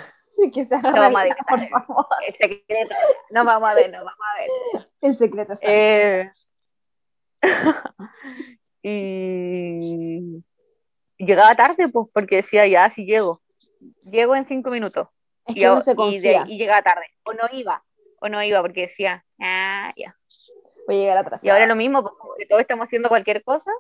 Que se no vamos a ver, por favor. El secreto. No vamos a ver, no vamos a ver. El secreto está. Eh... y llegaba tarde, pues, porque decía, ya, si llego. Llego en cinco minutos. Es que y, se confía. Y, y llegaba tarde. O no iba. O no iba, porque decía, ah, ya voy a llegar atrás. Y ahora lo mismo, porque todos estamos haciendo cualquier cosa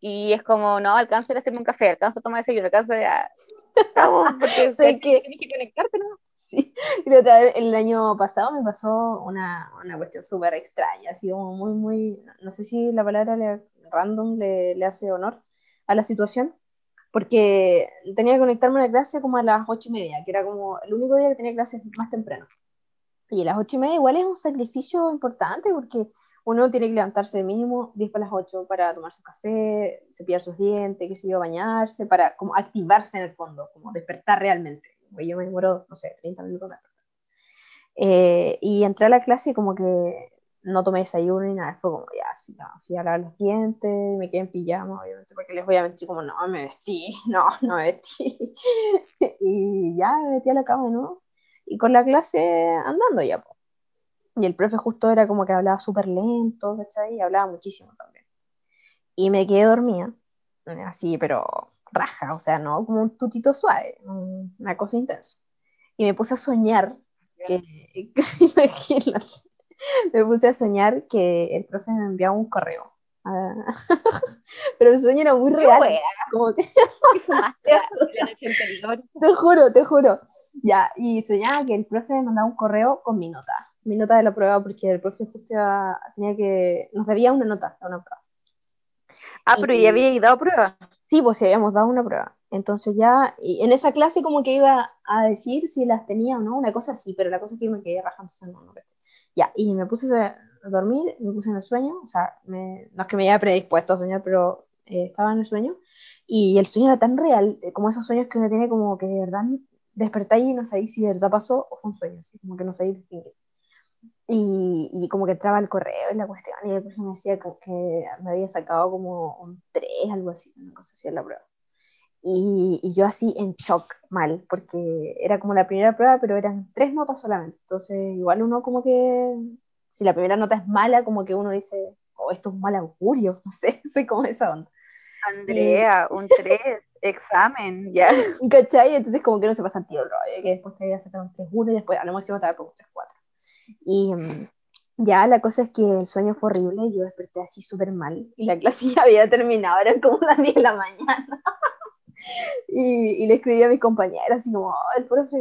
y es como, no, alcanzo a hacerme un café, alcanzo a tomar desayuno, alcanzo a... porque sé que tienes que conectarte, ¿no? Sí, y otra vez, el año pasado me pasó una, una cuestión súper extraña, así como muy, muy, no sé si la palabra random le, le, hace honor a la situación, porque tenía que conectarme a la clase como a las ocho y media, que era como el único día que tenía clases más temprano. Y a las ocho y media igual es un sacrificio importante porque uno tiene que levantarse mínimo 10 para las 8 para tomarse un café, cepillar sus dientes, qué sé yo, bañarse, para como activarse en el fondo, como despertar realmente. Yo me demoro, no sé, 30 minutos de eh, y entré a la clase y como que no tomé desayuno ni nada, fue como ya, fui a lavar los dientes, me quedé en pijama, obviamente, porque les voy a mentir como, no, me vestí, no, no me vestí. y ya me metí a la cama, ¿no? Y con la clase andando ya. Y el profe justo era como que hablaba súper lento, ¿cachai? Y hablaba muchísimo también. Y me quedé dormida, así, pero raja, o sea, no como un tutito suave, una cosa intensa. Y me puse a soñar, que, imagínate, me puse a soñar que el profe me enviaba un correo. Ah, pero el sueño era muy real. Como que... te juro, te juro. Ya, y soñaba que el profe me mandaba un correo con mi nota, mi nota de la prueba, porque el profe justo tenía que, nos debía una nota de una prueba. Ah, pero ya había dado prueba. Sí, pues sí, habíamos dado una prueba. Entonces ya, y en esa clase como que iba a decir si las tenía o no, una cosa así, pero la cosa es que me quedé rajando, no, no, Ya, y me puse a dormir, me puse en el sueño, o sea, no es que me haya predispuesto a soñar, pero eh, estaba en el sueño, y el sueño era tan real, eh, como esos sueños que uno tiene como que de verdad despertáis y no sabéis si de verdad pasó o fue un sueño, así como que no sabéis distinguir. Y, y, como que entraba el correo y la cuestión, y profesor me decía que, que me había sacado como un 3, algo así, una cosa así en la prueba. Y, y, yo así en shock, mal, porque era como la primera prueba, pero eran tres notas solamente. Entonces, igual uno como que, si la primera nota es mala, como que uno dice, oh, esto es un mal augurio, no sé, soy como esa onda. Andrea, un 3, examen, ya. ¿Cachai? Entonces como que no se pasa el rollo, que después te sacar un 3-1 y después a lo máximo te a un 3-4. Y mm, ya la cosa es que el sueño fue horrible, yo desperté así súper mal y la clase ya había terminado, eran como las 10 de la mañana. y, y, le escribí a mis compañeros así como, oh, el profe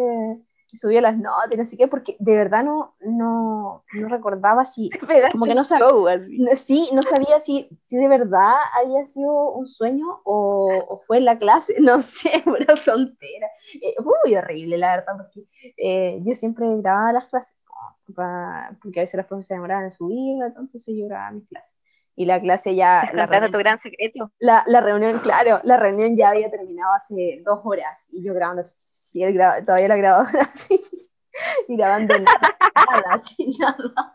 subió las notas y no sé qué, porque de verdad no, no, no recordaba si, como que no sabía, sí, no sabía si, si de verdad había sido un sueño o, o fue en la clase, no sé, una tontera. Eh, fue muy horrible, la verdad, porque eh, yo siempre grababa las clases, porque a veces las profes se demoraban en subirla, entonces yo grababa mis clases. Y la clase ya... La reunión, tu gran secreto. La, la, reunión, claro, la reunión ya había terminado hace dos horas y yo grabando graba, todavía la grabadora así, y grabando nada, así, nada.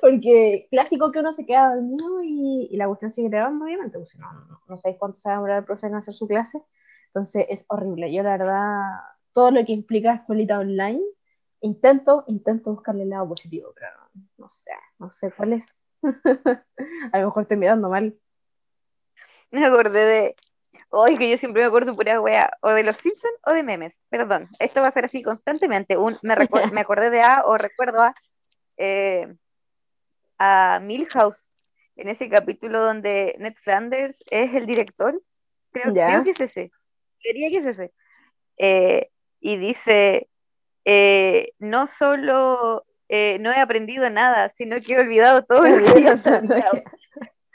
Porque clásico que uno se queda dormido y, y la cuestión sigue grabando, obviamente, pues no, no, no sabéis cuánto se va a demorar el profe en hacer su clase, entonces es horrible. Yo, la verdad, todo lo que implica escuelita online, intento, intento buscarle el lado positivo, pero no, no sé, no sé cuál es. a lo mejor estoy mirando mal. Me acordé de, Hoy que yo siempre me acuerdo pura wea, o de los Simpsons o de memes. Perdón, esto va a ser así constantemente. Un, me, me acordé de A o recuerdo a, eh, a Milhouse, en ese capítulo donde Ned Flanders es el director. Creo, creo que es ese. Quería que es ese. Eh, y dice, eh, no solo no he aprendido nada, sino que he olvidado todo lo que he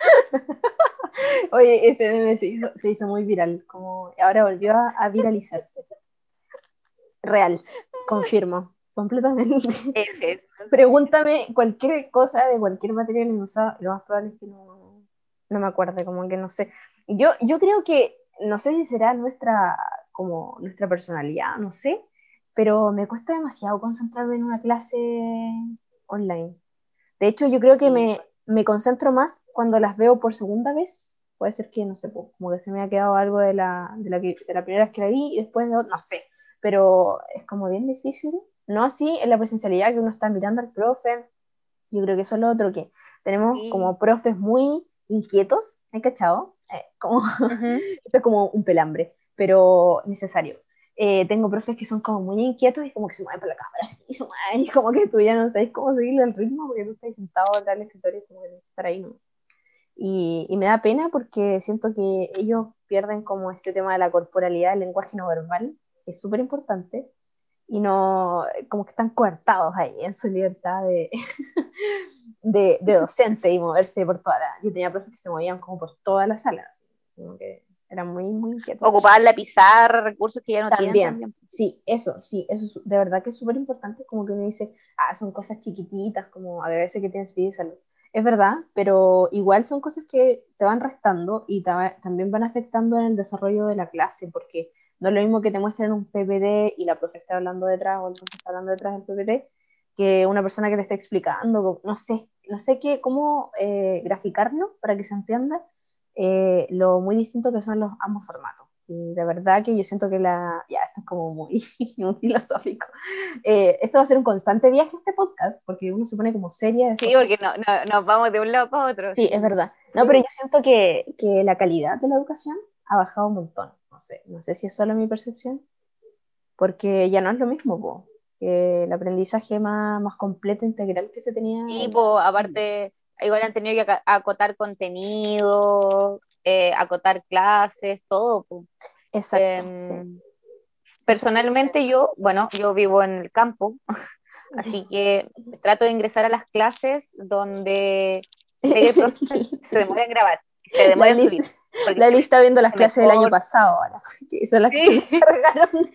Oye, ese meme se hizo, se hizo, muy viral, como ahora volvió a, viralizarse. Real, confirmo, completamente. Pregúntame cualquier cosa de cualquier material en usado, lo más probable es que no, no me acuerde, como que no sé. Yo, yo creo que, no sé si será nuestra, como nuestra personalidad, no sé, pero me cuesta demasiado concentrarme en una clase online. De hecho, yo creo que me, me concentro más cuando las veo por segunda vez. Puede ser que, no sé, como que se me ha quedado algo de la, de la, que, de la primera vez que la vi y después de no sé, pero es como bien difícil. No así en la presencialidad que uno está mirando al profe. Yo creo que eso es lo otro que tenemos como profes muy inquietos, ¿hay cachado? Eh, como, esto es como un pelambre, pero necesario. Eh, tengo profes que son como muy inquietos y como que se mueven por la cámara y se mueven y como que tú ya no sabes cómo seguirle el ritmo porque tú estás sentado en el escritorio y como que estar ahí. ¿no? Y, y, me da pena porque siento que ellos pierden como este tema de la corporalidad, el lenguaje no verbal, que es súper importante, y no, como que están coartados ahí en su libertad de, de, de, docente y moverse por toda la... Yo tenía profes que se movían como por toda la sala, así, como que era muy, muy inquieto. Ocupar la pizarra, recursos que ya no también, tienen. También. Sí, eso, sí, eso de verdad que es súper importante, como que uno dice, ah, son cosas chiquititas, como agradece que tienes vida y salud. Es verdad, pero igual son cosas que te van restando y también van afectando en el desarrollo de la clase, porque no es lo mismo que te muestren un PPT y la profe está hablando detrás o el profe está hablando detrás del PPT que una persona que te está explicando, no sé, no sé qué, cómo eh, graficarlo para que se entienda, eh, lo muy distinto que son los ambos formatos. Y de verdad que yo siento que la... Ya, esto es como muy, muy filosófico. Eh, esto va a ser un constante viaje este podcast, porque uno se pone como seria. Sí, porque no, no, nos vamos de un lado para otro. Sí, es verdad. No, pero yo siento que, que la calidad de la educación ha bajado un montón. No sé, no sé si es solo mi percepción, porque ya no es lo mismo, que el aprendizaje más, más completo, integral que se tenía. Y, aparte igual han tenido que acotar contenido, eh, acotar clases, todo. Exacto. Em, personalmente yo, bueno, yo vivo en el campo, así que trato de ingresar a las clases donde se demora en grabar, se demora en subir. La lista viendo las clases del año pasado ahora, que son las que cargaron.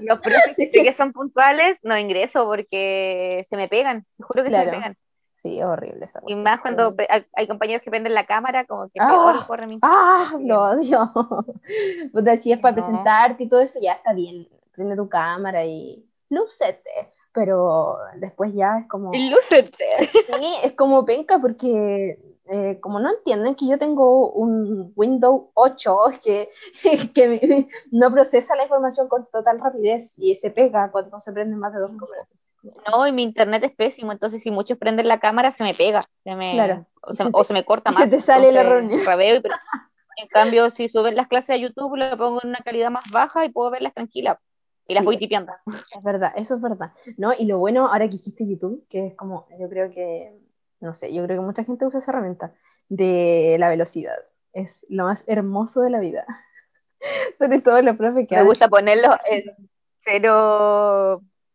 Los profes que son puntuales no ingreso porque se me pegan, te juro que se me pegan. Sí, es horrible esa Y más cuando hay hay compañeros que prenden la cámara, como que Ah. corre mi ¡Ah! Lo odio. Puta, si es para No. presentarte y todo eso, ya está bien. Prende tu cámara y lúcete. Pero después ya es como. Lúcete. Sí, es como penca porque eh, como no entienden que yo tengo un Windows 8 que, que no procesa la información con total rapidez y se pega cuando se prenden más de dos cámaras. No, y mi internet es pésimo, entonces si muchos prenden la cámara se me pega, se me, Claro. o, se, o me corta más. se te sale la entonces, rabeo y- pero- en cambio, si suben las clases a YouTube, lo pongo en una calidad más baja y puedo verlas tranquila. Y las Sí. voy tipeando. Es verdad, eso es verdad. ¿No? Y lo bueno, ahora que dijiste YouTube, que es como, yo creo que, no sé, yo creo que mucha gente usa esa herramienta de la velocidad. Es lo más hermoso de la vida. Sobre todo los profes que Me gusta ponerlo en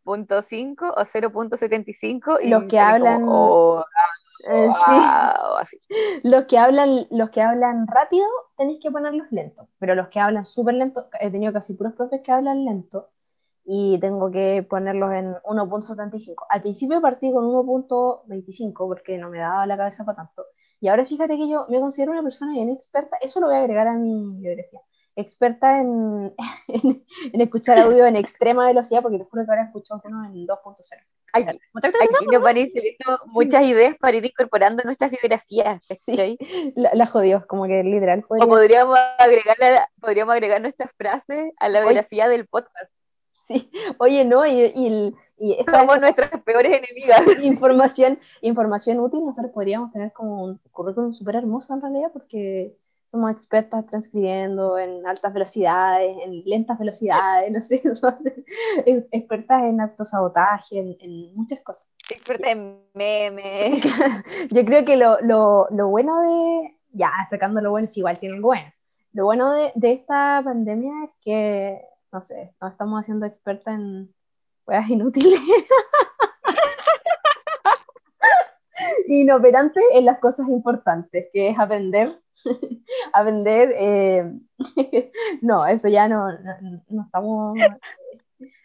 0.5 o 0.75 y Los que hablan- como, oh, Eh, sí. Los que hablan, los que hablan rápido, tenéis que ponerlos lentos, pero los que hablan súper lento, he tenido casi puros profes que hablan lento y tengo que ponerlos en 1.75. Al principio partí con 1.25 porque no me daba la cabeza para tanto. Y ahora fíjate que yo me considero una persona bien experta, eso lo voy a agregar a mi biografía, experta en, en, en escuchar audio en extrema velocidad, porque te juro que ahora escucho alguno en 2.0. Aquí, aquí nos van muchas ideas para ir incorporando nuestras biografías. ¿cachai? La, la jodió, como que literal. O podría- podríamos agregar, podríamos agregar nuestras frases a la Oye. biografía del podcast. Sí, oye, no, y, y, el- y esta Somos nuestras peores enemigas. información, información útil, nosotros podríamos tener como un currículum súper hermoso en realidad, porque somos expertas transcribiendo en altas velocidades, en lentas velocidades, no sé, expertas en autosabotaje, en, en muchas cosas. Experta en memes. Yo creo que lo, lo, lo bueno de, ya, sacando lo bueno, es igual tiene algo bueno. Lo bueno de, de esta pandemia es que, no sé, nos estamos haciendo expertas en weas inútiles. Inoperante en las cosas importantes, que es aprender, aprender, eh, no, eso ya no, no, no estamos,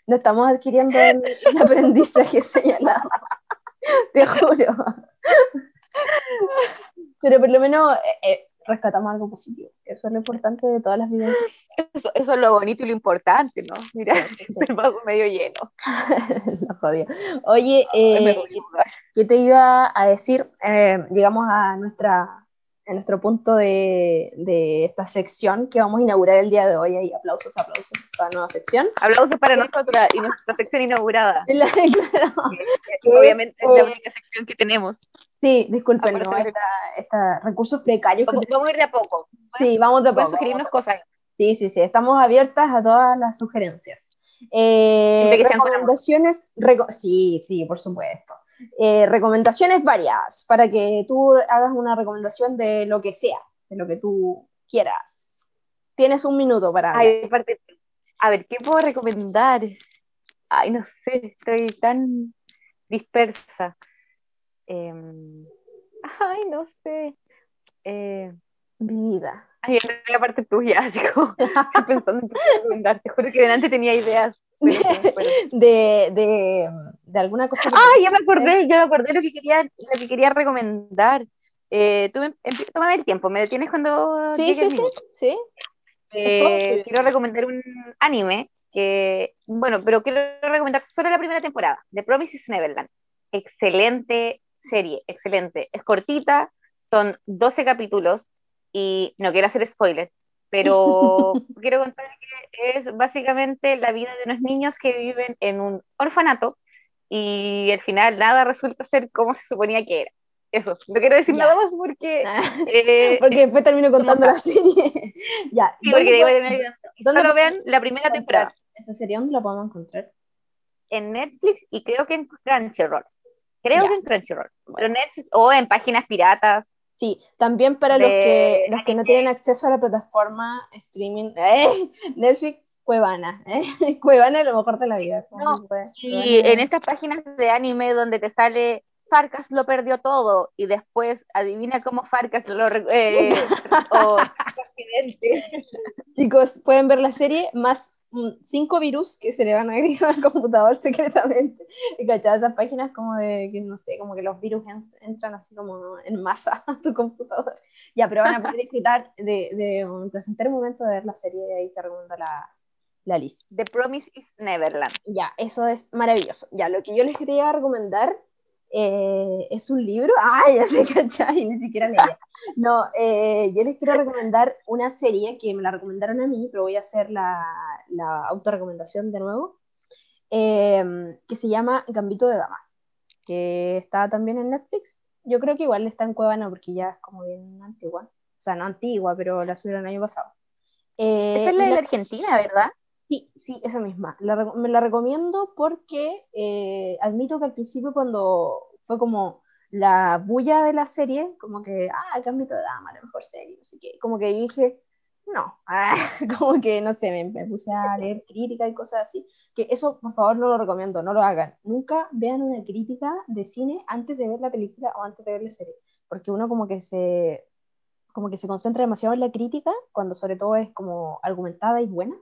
no estamos adquiriendo el, el aprendizaje señalado, te juro. Pero por lo menos eh, eh, rescatamos algo positivo, eso es lo importante de todas las vivencias. Eso, eso es lo bonito y lo importante, ¿no? Mira, Sí, sí. el vaso medio lleno. Lo jodido. Oye, eh, a. ¿Qué te iba a decir? Eh, llegamos a, nuestra, a nuestro punto de, de esta sección que vamos a inaugurar el día de hoy. Ahí, aplausos, aplausos a esta nueva sección. Aplausos para nosotras y nuestra sección inaugurada. La- claro. que Que obviamente es, es, la eh, única sección que tenemos. Sí, disculpen, Esta, esta- recursos precarios. que Vamos, vamos a ir de a poco. Sí, vamos de Pueden poco. sugerirnos cosas. Sí, sí, sí, estamos abiertas a todas las sugerencias. Eh, que recomendaciones, reco- sí, sí, por supuesto. Eh, recomendaciones variadas, para que tú hagas una recomendación de lo que sea, de lo que tú quieras. Tienes un minuto para... Ay, aparte, a ver, ¿qué puedo recomendar? Ay, no sé, estoy tan dispersa. Em, ay, no sé. Eh, Vida. Ay, la parte tuya, así como, pensando en recomendar. Te juro que delante tenía ideas. pero. De, de, de alguna cosa que... Ay, ya me acordé, ya me acordé lo que quería, lo que quería recomendar. Eh, tú me- tómame el tiempo, me detienes cuando Sí, sí, sí, sí. Eh, quiero recomendar un anime que, bueno, pero quiero recomendar solo la primera temporada, The Promises Neverland. Excelente serie, excelente. Es cortita, son 12 capítulos y no quiero hacer spoilers, pero quiero contar que es básicamente la vida de unos niños que viven en un orfanato y al final nada resulta ser como se suponía que era. Eso, no quiero decir Ya. nada más porque... eh, Porque después termino contando la serie. ya. sí, porque ¿dónde dónde puedo vean la primera temporada. ¿Esa serie dónde la podemos encontrar? en Netflix y creo que en Crunchyroll. Creo Ya. que en Crunchyroll. Pero Netflix, o en páginas piratas. Sí, también para los que, los que no tienen acceso a la plataforma streaming, ¡eh! Netflix, Cuevana, ¿eh? Cuevana es lo mejor de la vida. No, Y en estas páginas de anime donde te sale Farcas lo perdió todo y después adivina cómo Farcas lo... Eh, o. Chicos, pueden ver la serie más cinco virus que se le van a agregar al computador secretamente. Y cachai, esas páginas como de, que no sé, como que los virus entran así como en masa a tu computador. Ya, pero van a poder disfrutar de, de un placentero momento de ver la serie y ahí te recomiendo la, la lista. The Promise is Neverland. Ya, eso es maravilloso. Ya, lo que yo les quería recomendar eh, es un libro. ¡Ay, ya te cachai! Ni siquiera leía. No, eh, yo les quiero recomendar una serie que me la recomendaron a mí, pero voy a hacer la, la autorrecomendación de nuevo, em, que se llama Gambito de Dama, que está también en Netflix. Yo creo que igual está en Cuevana porque ya es como bien antigua. O sea, no antigua, pero la subieron el año pasado. Eh, esa es la de la Argentina, ¿verdad? Sí, sí, esa misma. me la recomiendo porque eh, admito que al principio cuando fue como la bulla de la serie, como que, ah, el cambio de dama, la mejor serie, sé qué, como que dije, no, ah, como que, no sé, me, puse a leer crítica y cosas así, que eso, por favor, no lo recomiendo, no lo hagan. Nunca vean una crítica de cine antes de ver la película o antes de ver la serie, porque uno como que se, como que se concentra demasiado en la crítica, cuando sobre todo es como argumentada y buena,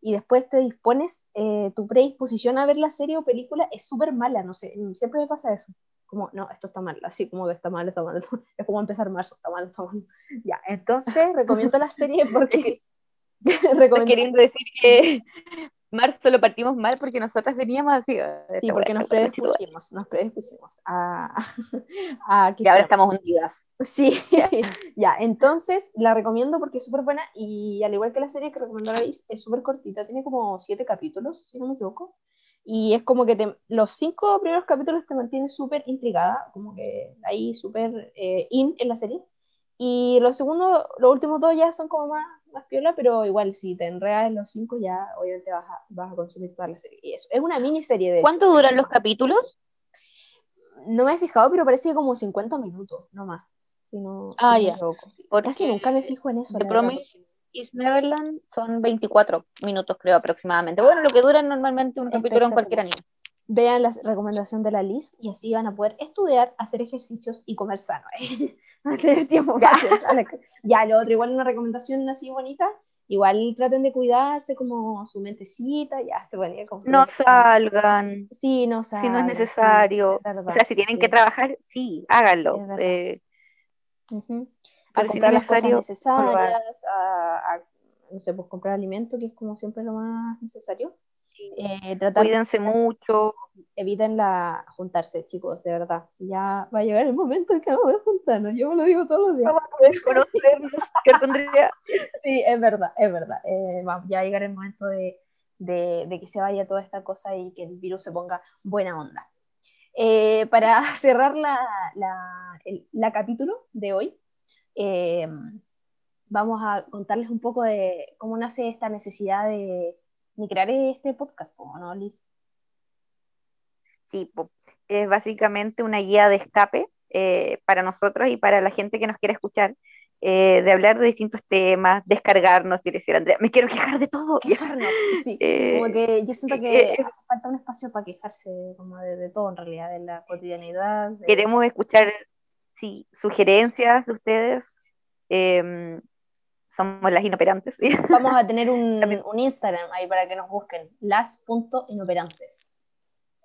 y después te dispones, eh, tu predisposición a ver la serie o película es súper mala, no sé, siempre me pasa eso como, no, esto está mal, así como que está mal, está mal, es como empezar marzo, está mal, está mal. Ya, entonces recomiendo la serie porque... recomiendo queriendo decir que marzo lo partimos mal porque nosotras veníamos así. Sí, porque nos predispusimos, nos predispusimos a, a que ahora estamos hundidas. Sí, ya, entonces la recomiendo porque es súper buena y al igual que la serie que recomendó la es súper cortita, tiene como siete capítulos, si no me equivoco. Y es como que los cinco primeros capítulos te mantienen súper intrigada, como que ahí súper eh, in en la serie. Y los segundos, los últimos dos ya son como más, más piola, pero igual si te enredas en los cinco ya obviamente vas a, vas a consumir toda la serie. Y eso, es una miniserie de... ¿Cuánto duran los capítulos? No me he fijado, pero parece como 50 minutos, no más. Si no, ah, ya. Casi nunca me fijo en eso. Is Neverland son 24 minutos, creo, aproximadamente. Bueno, lo que dura normalmente un capítulo en cualquier anime. Vean la recomendación de la Liz y así van a poder estudiar, hacer ejercicios y comer sano. a tener tiempo ya. ya, lo otro, igual una recomendación así bonita. Igual traten de cuidarse como su mentecita, ya se como... No salgan. Sí, no salgan. Si no es necesario. o sea, si tienen que trabajar, sí, háganlo. Eh, a comprar las cosas necesarias, a, no sé, pues comprar alimento, que es como siempre lo más necesario. Eh, Cuídense mucho. Eviten la juntarse, chicos, de verdad. Ya va a llegar el momento en que vamos a juntarnos, yo me lo digo todos los días. Vamos a poder conocernos, ¿qué tendría? Sí, es verdad, es verdad. Eh, ya va a llegar el momento de, de, de, que se vaya toda esta cosa y que el virus se ponga buena onda. Eh, para cerrar la, la, el, la capítulo de hoy, eh, vamos a contarles un poco de cómo nace esta necesidad de, crear este podcast, ¿no, Liz? Sí, es básicamente una guía de escape eh, para nosotros y para la gente que nos quiere escuchar, eh, de hablar de distintos temas, descargarnos y decir, Andrea, me quiero quejar de todo. Quejarnos, sí. como que yo siento que hace falta un espacio para quejarse como de, todo en realidad, de la cotidianidad. Queremos escuchar sí, sugerencias de ustedes. Somos las inoperantes. Vamos a tener un, un, Instagram ahí para que nos busquen, las.inoperantes.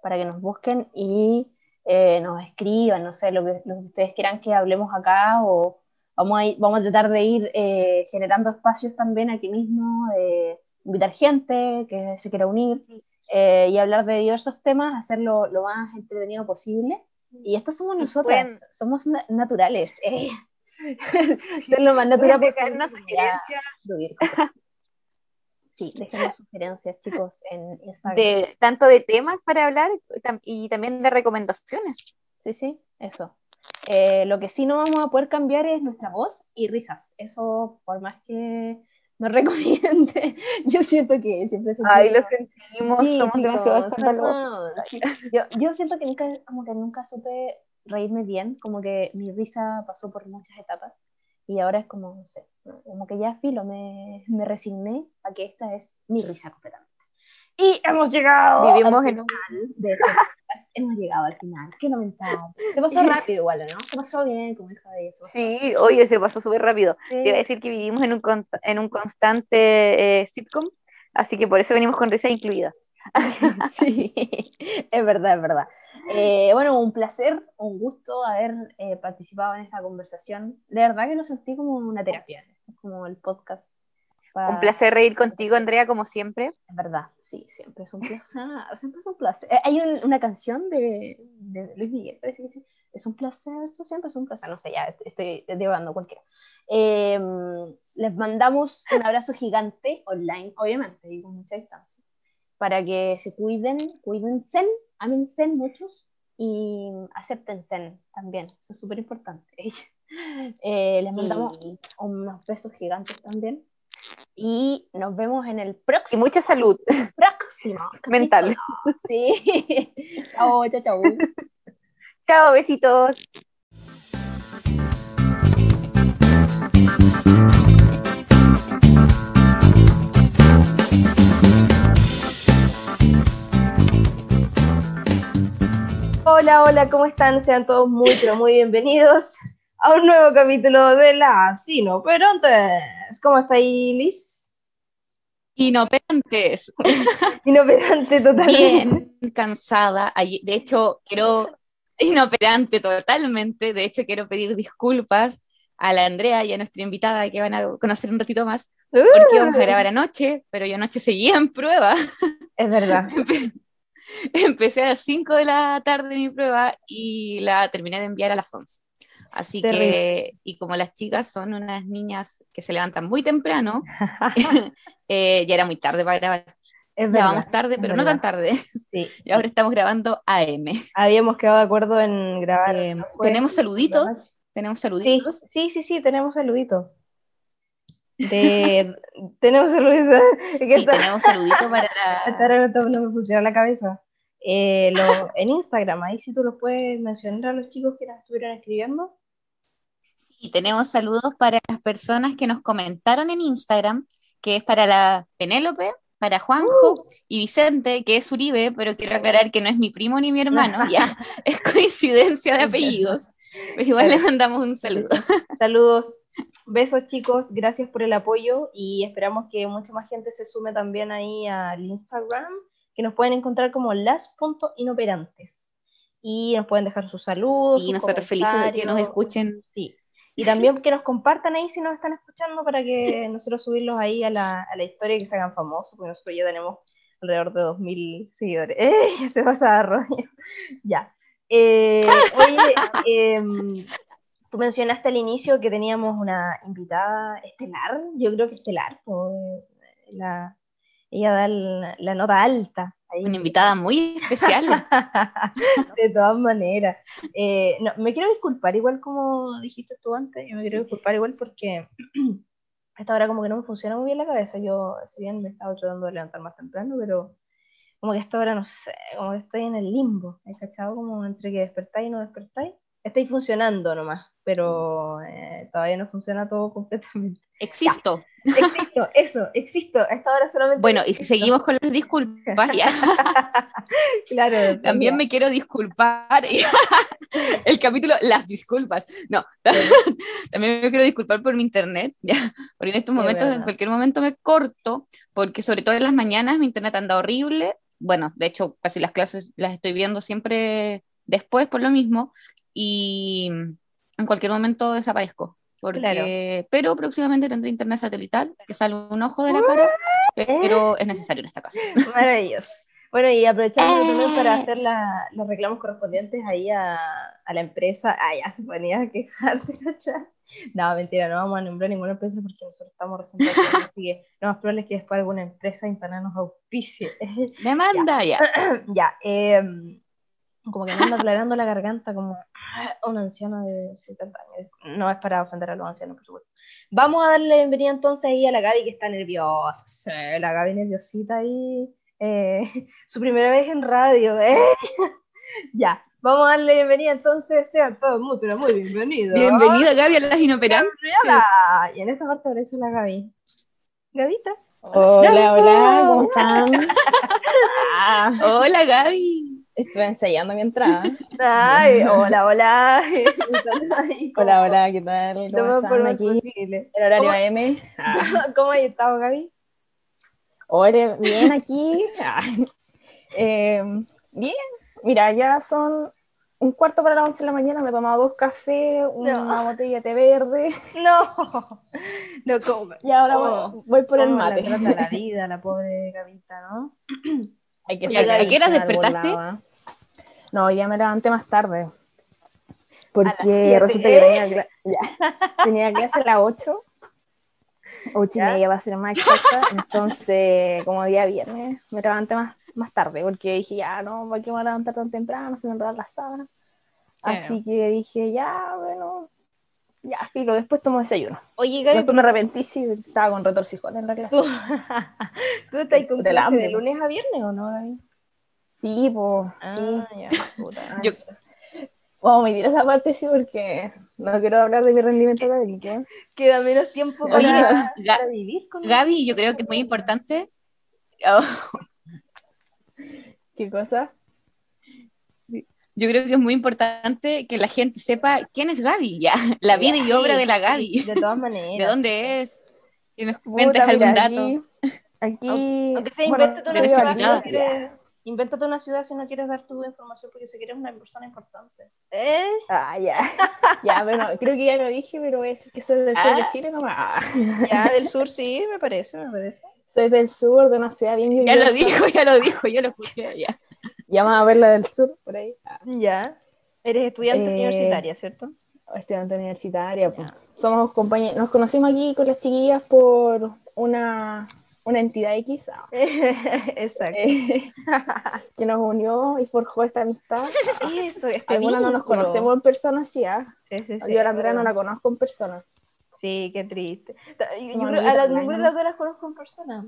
Para que nos busquen y eh, nos escriban, no sé, lo que, ustedes quieran que hablemos acá o vamos a, vamos a tratar de ir eh, generando espacios también aquí mismo, de invitar gente que se quiera unir eh, y hablar de diversos temas, hacerlo lo más entretenido posible. Y estas somos nosotras, somos naturales. Ser lo más natural posible. Sí, déjenos sugerencias, chicos, en Instagram. De, tanto de temas para hablar y también de recomendaciones. Sí, sí, eso. Eh, lo que sí no vamos a poder cambiar es nuestra voz y risas. Eso, por más que no recomiende. Yo siento que siempre se Ahí lo sentimos, sí, chicos, yo, yo siento que nunca, como que nunca supe reírme bien, como que mi risa pasó por muchas etapas y ahora es como, no sé, como que ya filo, me, me resigné a que esta es mi risa completamente. Y hemos llegado. Vivimos en un. De hemos llegado al final. Qué lamentable. Se pasó rápido igual, ¿no? Se pasó bien, como de eso. Sí, oye, se pasó súper rápido. Sí. A decir que vivimos en un, en un constante eh, sitcom Así que por eso venimos con risa incluida. sí, es verdad, es verdad. Eh, bueno, un placer, un gusto haber eh, participado en esta conversación. De verdad que lo sentí como una terapia, como el podcast. Un placer reír contigo, Andrea, como siempre. Es verdad, sí, siempre es un placer. siempre es un placer. Eh, hay una canción de, Luis Miguel, parece que sí. Es un placer, esto siempre es un placer. No sé, ya estoy divagando cualquiera. Em, les mandamos un abrazo gigante online, obviamente, y con mucha distancia, para que se cuiden, cuídense, amense muchos y acéptense también. Eso es súper importante. Eh, les mandamos unos besos gigantes también. Y nos vemos en el próximo. Y mucha salud. Próximo. Mental. Sí. chao, chao, chao. chao, besitos. Hola, hola, ¿cómo están? Sean todos muy, pero muy bienvenidos a un nuevo capítulo de la Sinoperantes. ¿Cómo está ahí, Liz? Inoperantes. Inoperante totalmente. Bien, cansada. De hecho, quiero. Inoperante totalmente. De hecho, quiero pedir disculpas a la Andrea y a nuestra invitada que van a conocer un ratito más, porque íbamos a grabar anoche, pero yo anoche seguía en prueba. Es verdad. Empecé a las 5 de la tarde mi prueba y la terminé de enviar a las 11. Así que, y como las chicas son unas niñas que se levantan muy temprano, eh, ya era muy tarde para grabar. Es vamos tarde, pero no tan tarde. Sí, y ahora estamos grabando AM. Habíamos quedado de acuerdo en grabar. Eh, tenemos saluditos. Tenemos saluditos. Sí, sí, sí, tenemos saluditos. Tenemos saluditos. Sí, tenemos saluditos para la... no me funciona la cabeza. Eh, en Instagram, ahí sí tú los puedes mencionar a los chicos que nos estuvieron escribiendo. Sí, tenemos saludos para las personas que nos comentaron en Instagram, que es para la Penélope, para Juanjo uh. y Vicente, que es Uribe, pero quiero aclarar que no es mi primo ni mi hermano, ya es coincidencia de apellidos. Pero igual le mandamos un saludo. Saludos, besos chicos, gracias por el apoyo y esperamos que mucha más gente se sume también ahí al Instagram que nos pueden encontrar como las.inoperantes. Y nos pueden dejar sus saludos. Y nosotros felices de que nos escuchen. Sí. Y también que nos compartan ahí si nos están escuchando para que nosotros subirlos ahí a la, a la historia y que se hagan famosos, porque nosotros ya tenemos alrededor de 2.000 seguidores. ¡Eh! Se pasa a rollo. ya. Eh, oye, em, tú mencionaste al inicio que teníamos una invitada estelar, yo creo que estelar, pues, la, ella da la nota alta. Una invitada muy especial. de todas maneras. Eh, no, me quiero disculpar, igual como dijiste tú antes, yo me quiero disculpar igual porque a esta hora como que no me funciona muy bien la cabeza. Yo, si bien me estaba tratando de levantar más temprano, pero como que a esta hora no sé, como que estoy en el limbo, ¿he cachado? Como entre que despertáis y no despertáis. Estáis funcionando nomás, pero eh, todavía no funciona todo completamente. Existo. Existo, eso, existo. A esta hora solamente. Bueno, y si seguimos con las disculpas, ya. claro. También me quiero disculpar. El capítulo, las disculpas. No, también me quiero disculpar por mi internet, ya. Porque en estos momentos, en cualquier momento me corto, porque sobre todo en las mañanas mi internet anda horrible. Bueno, de hecho, casi las clases las estoy viendo siempre después por lo mismo. Y en cualquier momento desaparezco. Pero próximamente tendré internet satelital, que sale un ojo de la cara, pero es necesario en esta casa. Maravilloso. Bueno, y aprovechando también para hacer los reclamos correspondientes ahí a, a la empresa. Ah, ya se ponía a quejarte, No, mentira, no vamos a nombrar ninguna empresa porque nosotros estamos recién así que lo más probable es que después alguna empresa impana nos auspicie. Demanda, ya. Ya, em, como que me anda aclarando la garganta como una anciana de 70 años. No es para ofender a los ancianos, por supuesto. Vamos a darle bienvenida entonces ahí a la Gaby que está nerviosa. Sí, la Gaby nerviosita ahí. Eh, su primera vez en radio. ¿eh? ya, vamos a darle bienvenida entonces. Sean todos muy, pero muy bienvenidos. Bienvenida Gaby a las inoperantes. Y en esta parte aparece la Gaby. Gavita. Hola, hola, ¿cómo están? hola Gaby. Estuve ensayando mi entrada. Ay, hola, hola. hola, hola, ¿qué tal? ¿Cómo están aquí? El horario AM. ¿Cómo has estado, Gaby? Hola, bien aquí. Eh, bien, mira, ya son un cuarto para las 11 de la mañana, me he tomado dos cafés, una botella de té verde. No, no como. Y ahora voy, voy por el mate. La la vida, la pobre Gavita, ¿no? Hay que ¿Y a- qué horas despertaste? ¿ah? No, ya me levanté más tarde. Porque resulta que tenía, cla- ya, tenía clase a las 8. 8 y ¿Ya? media va a ser más exacta. Entonces, como día viernes, me levanté más, más tarde. Porque dije, ya, no, ¿por qué me voy a levantar tan temprano? Se me enredan las sábanas. Así que dije, ya, bueno, ya, filo. Después tomo desayuno. Oye, Gaby, Después me arrepentí si estaba con retorcijón en la clase. ¿tú, ¿tú estás con clase hambre. de lunes a viernes o no, Gaby? Sí, pues, sí. Ya, puta. Yo- Vamos a omitir esa parte, sí, porque no quiero hablar de mi rendimiento académico. Queda menos tiempo Oye, para, Ga- para vivir con Gaby, yo creo que es muy importante. oh, ¿Qué cosa? Yo creo que es muy importante que la gente sepa quién es Gaby, ya, la vida y obra de la Gaby, De todas maneras. de dónde es, que nos Puta, cuentes algún mira, dato. Aquí, aquí Aunque sea, bueno, invéntate, soy Derecho una a ciudad si no quieres, invéntate una ciudad si no quieres dar tu información porque si quieres una persona importante. ¿Eh? Ah, ya. Ya, bueno, creo que ya lo dije, pero es que soy del sur de Ah. Chile nomás. Ya, del sur sí, me parece, me parece. Soy del sur, de una ciudad bien Ya lo dijo, ya lo dijo, yo lo escuché ya. Ya vamos a ver la del sur, por ahí. Ah, Ya. Eres estudiante Eh, universitaria, ¿cierto? estudiante universitaria. pues. Somos compañeros, nos conocimos aquí con las chiquillas por una, una entidad X ah, Exacto. eh, que nos unió y forjó esta amistad. Eso, este Algunas no nos conocemos en persona, sí, ah. Sí, sí, sí. Yo a la Andrea no la conozco en persona. Sí, qué triste. Yo, creo, a la, amigas, ninguna de ¿no? las las conozco en persona.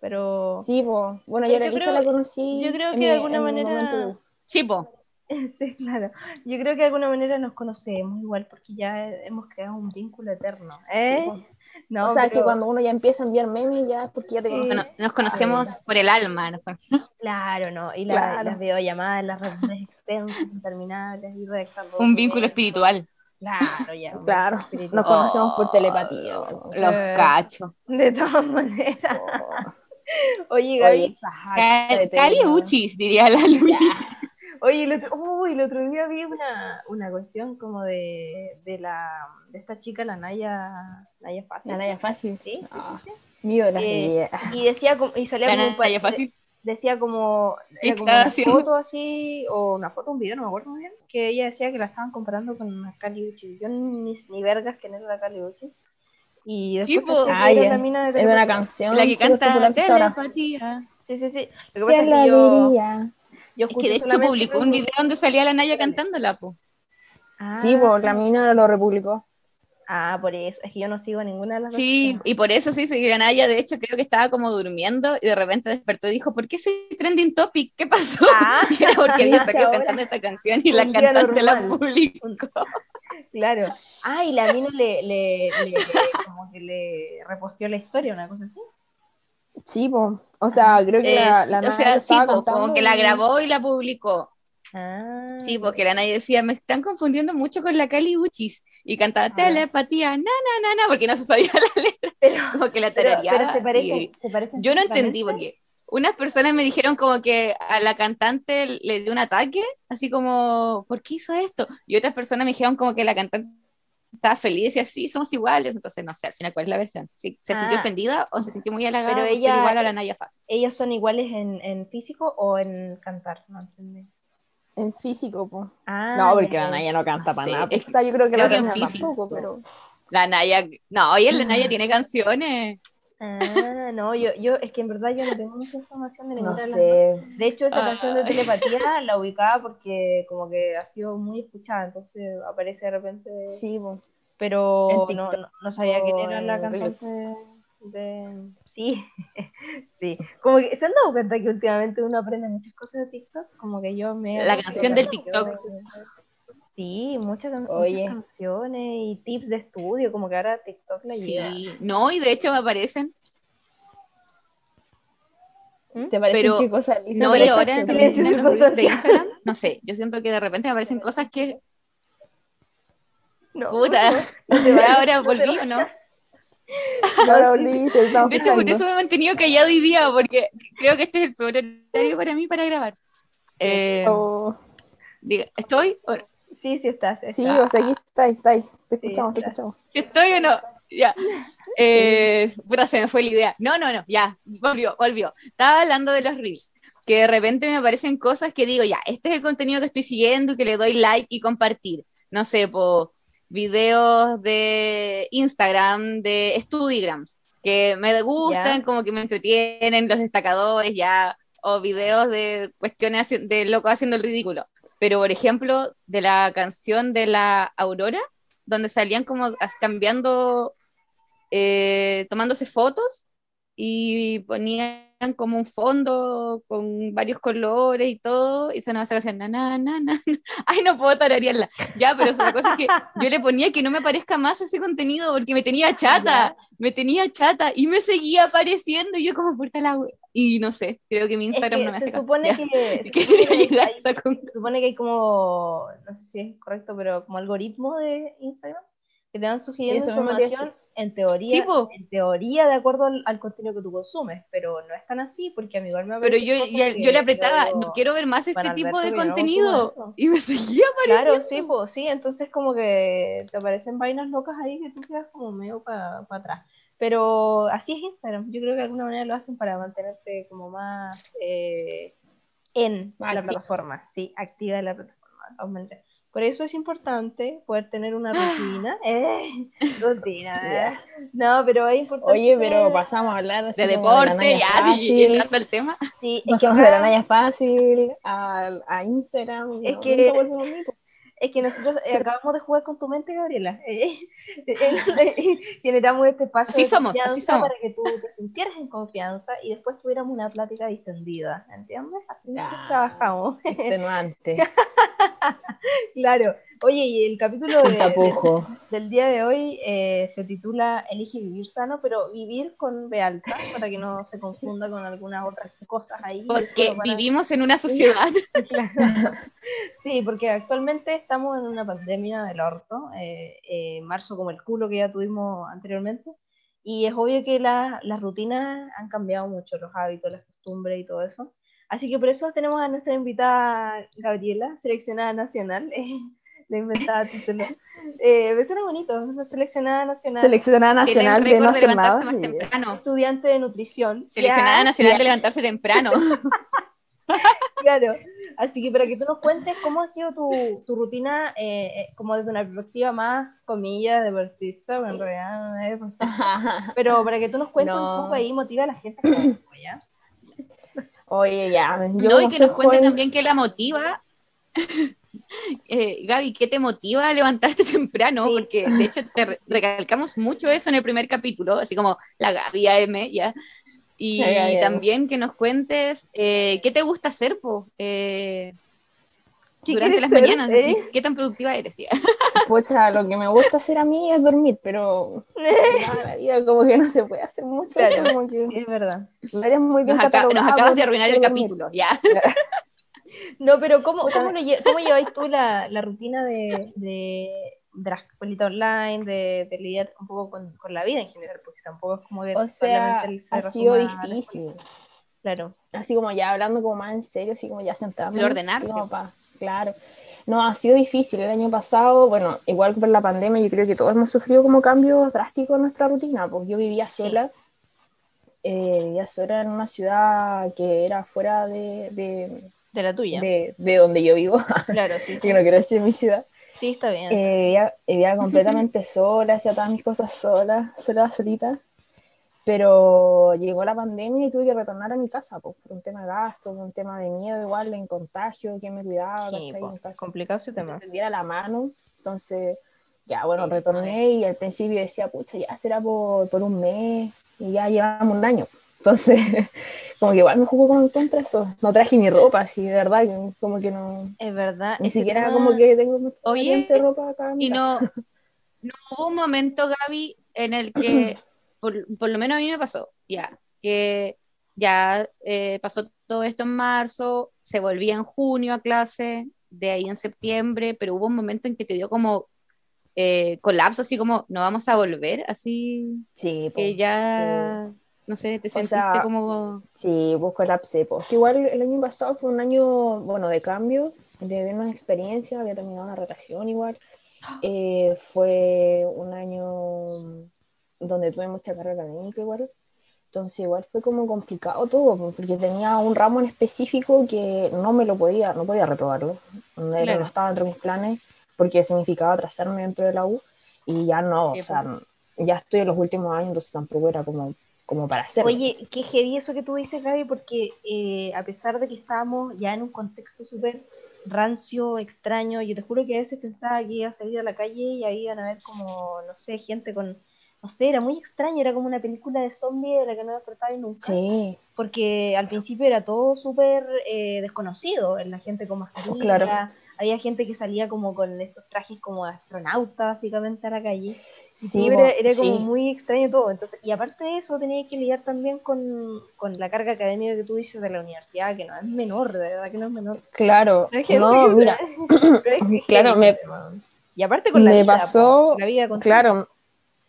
Pero Sí, pues, bueno, Pero yo la creo- la conocí. yo creo en que de alguna manera- Sí, po. sí, claro. Yo creo que de alguna manera nos conocemos igual porque ya hemos creado un vínculo eterno. ¿Eh? Sí, po. No, o sea, que cuando uno ya empieza a enviar memes, ya es porque ya te Sí. conoces. Bueno, nos conocemos por el alma. nos conocemos. Claro, ¿no? Y la- Claro. las videollamadas, las reuniones extensas, interminables, y redactando Un vínculo espiritual. Claro, ya. Claro, espiritual. nos conocemos por Oh, telepatía. bueno. Los Eh. cachos. De todas maneras. Oh. Oye, Gaby. Oye, Cali Uchis, diría la Luis. Oye, el otro, el otro día vi una, una cuestión como de, de la de esta chica, la Naya, Naya Fácil. La Naya Fácil. Sí, Eh, sí. Y decía y salía La como Naya Fácil. decía como, ¿Qué era como una haciendo? foto así, o una foto, un video, no me acuerdo muy bien, que ella decía que la estaban comparando con una Kali Uchis. Yo ni, ni vergas quién era la Kali Uchis. Y después Sí, po. Ay, es- la mina de Es una Telepatía. canción. La que canta telepatía. Sí, sí, sí. Lo que pasa es ¿Quién la que yo, Es que de hecho publicó un video donde salía la Naya cantándola, po. Ah, Sí, pues la mina lo republicó. Ah, por eso. Es que yo no sigo ninguna de las. Sí, y por eso sí seguía Naya. De hecho, creo que estaba como durmiendo y de repente despertó y dijo: ¿Por qué soy trending topic? ¿Qué pasó? Ah. Y era porque había salido cantando esta canción y la cantante la publicó. Claro. Ah, y la mina le, le, le- como que le reposteó la historia, una cosa así. Sí, pues. O sea, creo que Eh, la, la o sea, sí, po, como que la grabó y la publicó. Ah. Sí, porque la Naya decía, me están confundiendo mucho con la Cali Uchis. Y cantaba telepatía, na, na, na, na, porque no se sabía la letra. Pero, Como que la tarareaba. pero se parecen, y- se parecen Yo no entendí porque unas personas me dijeron como que a la cantante le dio un ataque, así como, ¿por qué hizo esto? Y otras personas me dijeron como que la cantante estaba feliz y así, somos iguales. Entonces, no sé, al final, ¿cuál es la versión? ¿Sí, ¿Se sintió Ah. ofendida o se sintió muy halagada Pero por ser ella- igual a la Naya Fácil? ¿Ellos son iguales en, en físico o en cantar? No entendí. En físico, pues. Ah, No, porque la ya. Naya no canta para Sí, nada. es O sea, yo creo que creo la que en Naya físico. tampoco, pero. La Naya, no, oye, la Naya tiene canciones. Ah, no, yo, yo, es que en verdad yo no tengo mucha información de ninguna No sé. De hecho, esa canción de Ay. telepatía la ubicaba porque como que ha sido muy escuchada, entonces aparece de repente, Sí, pues. pero no, no, no sabía quién era la cantante de... Sí, sí. Como que se han dado cuenta que últimamente uno aprende muchas cosas de TikTok, como que yo me... La canción del TikTok. Sí, muchas, muchas canciones y tips de estudio, como que ahora TikTok la lleva. Sí, no, y de hecho me aparecen. ¿Te parece Pero-? Lisa? No, y ahora que- en los reels de. Instagram, no sé, yo siento que de repente me aparecen cosas que, No, puta, no ahora no te volví o no. vayas. de hecho, por eso me he mantenido callado hoy día, porque creo que este es el peor horario para mí para grabar. Eh, oh. ¿Estoy? Sí, sí estás. Sí, o sea, aquí está, está ahí. Te escuchamos, te escuchamos. ¿Si estoy o no? Ya. Eh, puta, se me fue la idea. No, no, no, ya, volvió, volvió. Estaba hablando de los reels, que de repente me aparecen cosas que digo, ya, este es el contenido que estoy siguiendo y que le doy like y compartir. No sé, por videos de Instagram, de Studigrams, que me gustan, como que me entretienen, los destacadores, ya, o videos de cuestiones de loco haciendo el ridículo. Pero, por ejemplo, de la canción de la Aurora, donde salían como cambiando, eh, tomándose fotos y ponían como un fondo con varios colores y todo, y se nos hace na, na, na, na, ay, no puedo tararearla, ya, pero la cosa es que yo le ponía que no me aparezca más ese contenido porque me tenía chata, me tenía chata, y me seguía apareciendo, y yo como, puta la y no sé, creo que mi Instagram no me hace se supone caso. Que, se, supone que hay, se supone que hay como, no sé si es correcto, pero como algoritmo de Instagram que te van sugiriendo información en teoría, en teoría de acuerdo al, contenido que tú consumes, pero no es tan así porque a mí igual me Pero yo, yo le apretaba, no quiero ver más este tipo de contenido y me seguía apareciendo. Claro, sí, pues sí, entonces como que te aparecen vainas locas ahí que tú quedas como medio para atrás. Pero así es Instagram. Yo creo que de alguna manera lo hacen para mantenerte como más eh, en la plataforma, sí, activa en la plataforma. Por eso es importante poder tener una rutina. Eh, rutina, ¿eh? No, pero es importante. Oye, pero pasamos a hablar de deporte, ya, y entrando el tema. Sí, pasamos de la Naya Fácil a, a Instagram. Es que es que nosotros eh, acabamos de jugar con tu mente, Gabriela. Eh, eh, generamos este espacio de confianza para que tú te sintieras en confianza y después tuviéramos una plática distendida, ¿entiendes? Así ah, trabajamos. Extenuante. claro. Oye, y el capítulo del día de hoy se titula Elige vivir sano, pero vivir con B alta, para que no se confunda con algunas otras cosas ahí. Porque vivimos en una sociedad. Sí, porque actualmente estamos en una pandemia del orto, eh, eh, marzo como el culo que ya tuvimos anteriormente, y es obvio que las rutinas han cambiado mucho, los hábitos, las costumbres y todo eso. Así que por eso tenemos a nuestra invitada Gabriela, seleccionada nacional, la inventada título. Eh, me suena bonito, seleccionada nacional. Seleccionada nacional de no hacer nada. Más temprano. Estudiante de nutrición. Seleccionada nacional de levantarse temprano. claro. Así que para que tú nos cuentes cómo ha sido tu, tu rutina, eh, eh, como desde una perspectiva más, comillas, deportista, bueno, en realidad no es deportista, pero para que tú nos cuentes un poco ahí, motiva a la gente. Oye, ya. Yo no, y que nos cuentes también qué la motiva. Eh, Gaby, ¿qué te motiva a levantarte temprano? Porque de hecho te recalcamos mucho eso en el primer capítulo, así como la Gaby AM, ya. Y también que nos cuentes eh, qué te gusta hacer po, eh, durante las mañanas, eh? qué tan productiva eres. Pucha, lo que me gusta hacer a mí es dormir, pero la vida como que no se puede hacer mucho. es verdad. Eres muy bien nos, acabas de arruinar el capítulo, ya. No, pero ¿cómo, cómo, cómo lleváis tú la, la rutina de, de la escuelita online, de, de, lidiar un poco con, con, la vida en general, pues tampoco es como que o sea, ha sido difícil. Claro. Así como ya hablando como más en serio, así como ya sentado. Ordenarse. claro. No, ha sido difícil. El año pasado, bueno, igual por la pandemia, yo creo que todos hemos sufrido como cambios drásticos en nuestra rutina, porque yo vivía sola, eh, vivía sola en una ciudad que era fuera de... De, de la tuya. De, de, donde yo vivo. Claro, sí. yo no quiero decir mi ciudad. Sí, está bien. Eh, vivía, completamente sola, hacía todas mis cosas sola, sola, solita. Pero llegó la pandemia y tuve que retornar a mi casa, pues, por un tema de gasto, por un tema de miedo, igual, en contagio, que me cuidaba. Sí, pues, complicado ese tema. Me la mano. Entonces, ya, bueno, retorné y al principio decía, pucha, ya será por, por un mes y ya llevamos un año. Entonces, como que igual me jugó con contra eso. No traje ni ropa, así, de verdad, como que no. Es verdad. Ni siquiera como que tengo mucha ropa acá. y no, no hubo un momento, Gaby, en el que, por, lo menos a mí me pasó, ya, que ya eh, pasó todo esto en marzo, se volvía en junio a clase, de ahí en septiembre, pero hubo un momento en que te dio como eh, colapso, así como no vamos a volver, así Sí, que po, ya, no sé, te O sentiste sea, como... Sí, pues colapsé. Pues. Que igual el año pasado fue un año, bueno, de cambio, de ver más experiencia, había terminado una relación igual. Eh, fue un año donde tuve mucha carga académica igual. Entonces igual fue como complicado todo, pues, porque tenía un ramo en específico que no me lo podía, no podía reprobarlo. No, Claro. no estaba dentro de mis planes porque significaba atrasarme dentro de la U y ya no, Sí, o sea, ya estoy en los últimos años, entonces tampoco era como, como para hacerlo. Oye, qué heavy eso que tú dices, Gaby, porque eh, a pesar de que estábamos ya en un contexto súper rancio, extraño, yo te juro que a veces pensaba que iba a salir a la calle y ahí iban a ver como, no sé, gente con, no sé, era muy extraño, era como una película de zombies de la que no despertaba nunca, Sí, porque al principio era todo súper eh, desconocido, la gente con mascarilla, Claro. había gente que salía como con estos trajes como de astronauta básicamente a la calle. Sí, era, como sí. muy extraño todo. Entonces, y aparte de eso, tenía que lidiar también con, con la carga académica que tú dices de la universidad, que no es menor, de verdad que no es menor. Claro, no, mira, es claro, me- Y aparte con la me vida, pasó- po, la vida claro,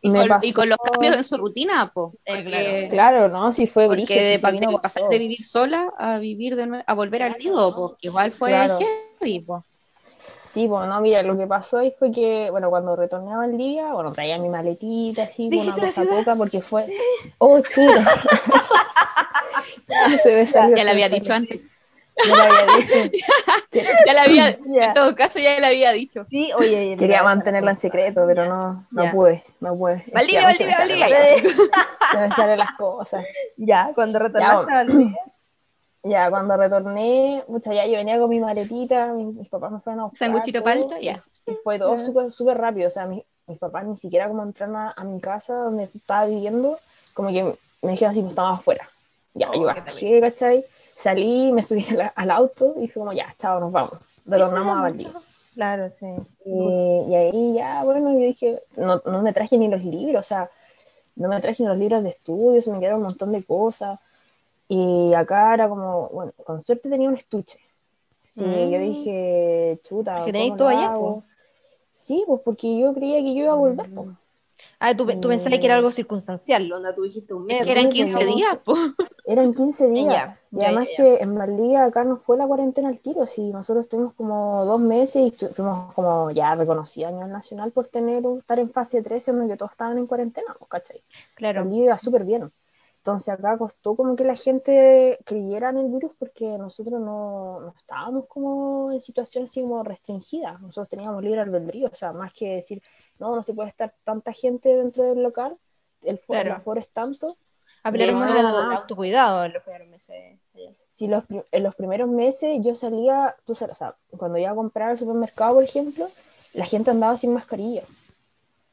Y me con, pasó, y con los cambios en su rutina, po, Eh, porque, claro, no, sí fue porque brígido, de, pasar de vivir sola a vivir de nuevo, a volver al nido, po, que igual fue Claro. heavy, po. Sí, bueno, no, mira, lo que pasó ahí fue que, bueno, cuando retorné a Valdivia, bueno, traía mi maletita así, con una cosa poca, porque fue, oh. Ah, se me salió, Ya me había dicho antes. Ya lo había dicho. Ya la había, Ya. en todo caso ya la había dicho. Sí, oye, Quería mantenerla en secreto, pero no, no pude, no pude. Valdivia, Valdivia, salen Valdivia. las- Se me salen las cosas. Ya, cuando retornaste a Valdivia, Ya, cuando retorné, pucha, ya yo venía con mi maletita, mis, mis papás me fueron a buscar. Sanguchito palta, ya. Y fue todo súper súper rápido, o sea, mis, mis papás ni siquiera como entraron a, a mi casa donde estaba viviendo, como que me dijeron así, pues estábamos afuera. Ya, Oh, yo bajé, ¿cachai? Salí, me subí al, al auto y fue como, ya, chao, nos vamos. Retornamos a Valdivia. claro, sí. Y, y ahí ya, bueno, yo dije, no, no me traje ni los libros, o sea, no me traje ni los libros de estudio, se me quedaron un montón de cosas. Y acá era como, bueno, con suerte tenía un estuche. Sí, Mm. yo dije, chuta, Que tenéis ¿cómo todo allá. Sí, pues porque yo creía que yo iba a volver, pues. Ah, tú, tú pensabas que era algo circunstancial, onda, tú dijiste un mes. Es que eran dos, 15 dos, días, po. Eran 15 días. Ya, y además ya, ya. que en Valdivia acá no fue la cuarentena al tiro, sí, nosotros estuvimos como dos meses y fuimos como ya reconocidos a nivel nacional por tener estar en fase 3, en donde todos estaban en cuarentena, pues, ¿cachai? Claro. Valdivia iba súper bien. Entonces acá costó como que la gente creyera en el virus porque nosotros no, no estábamos como en situación así como restringida. Nosotros teníamos libre albedrío, o sea, más que decir, no, no se puede estar tanta gente dentro del local, el, fo- Claro. el aforo es tanto. Hablaron De autocuidado en los primeros meses. allá. Si los, pri- en los primeros meses yo salía, tú sabes, o sea, cuando iba a comprar al supermercado, por ejemplo, la gente andaba sin mascarilla.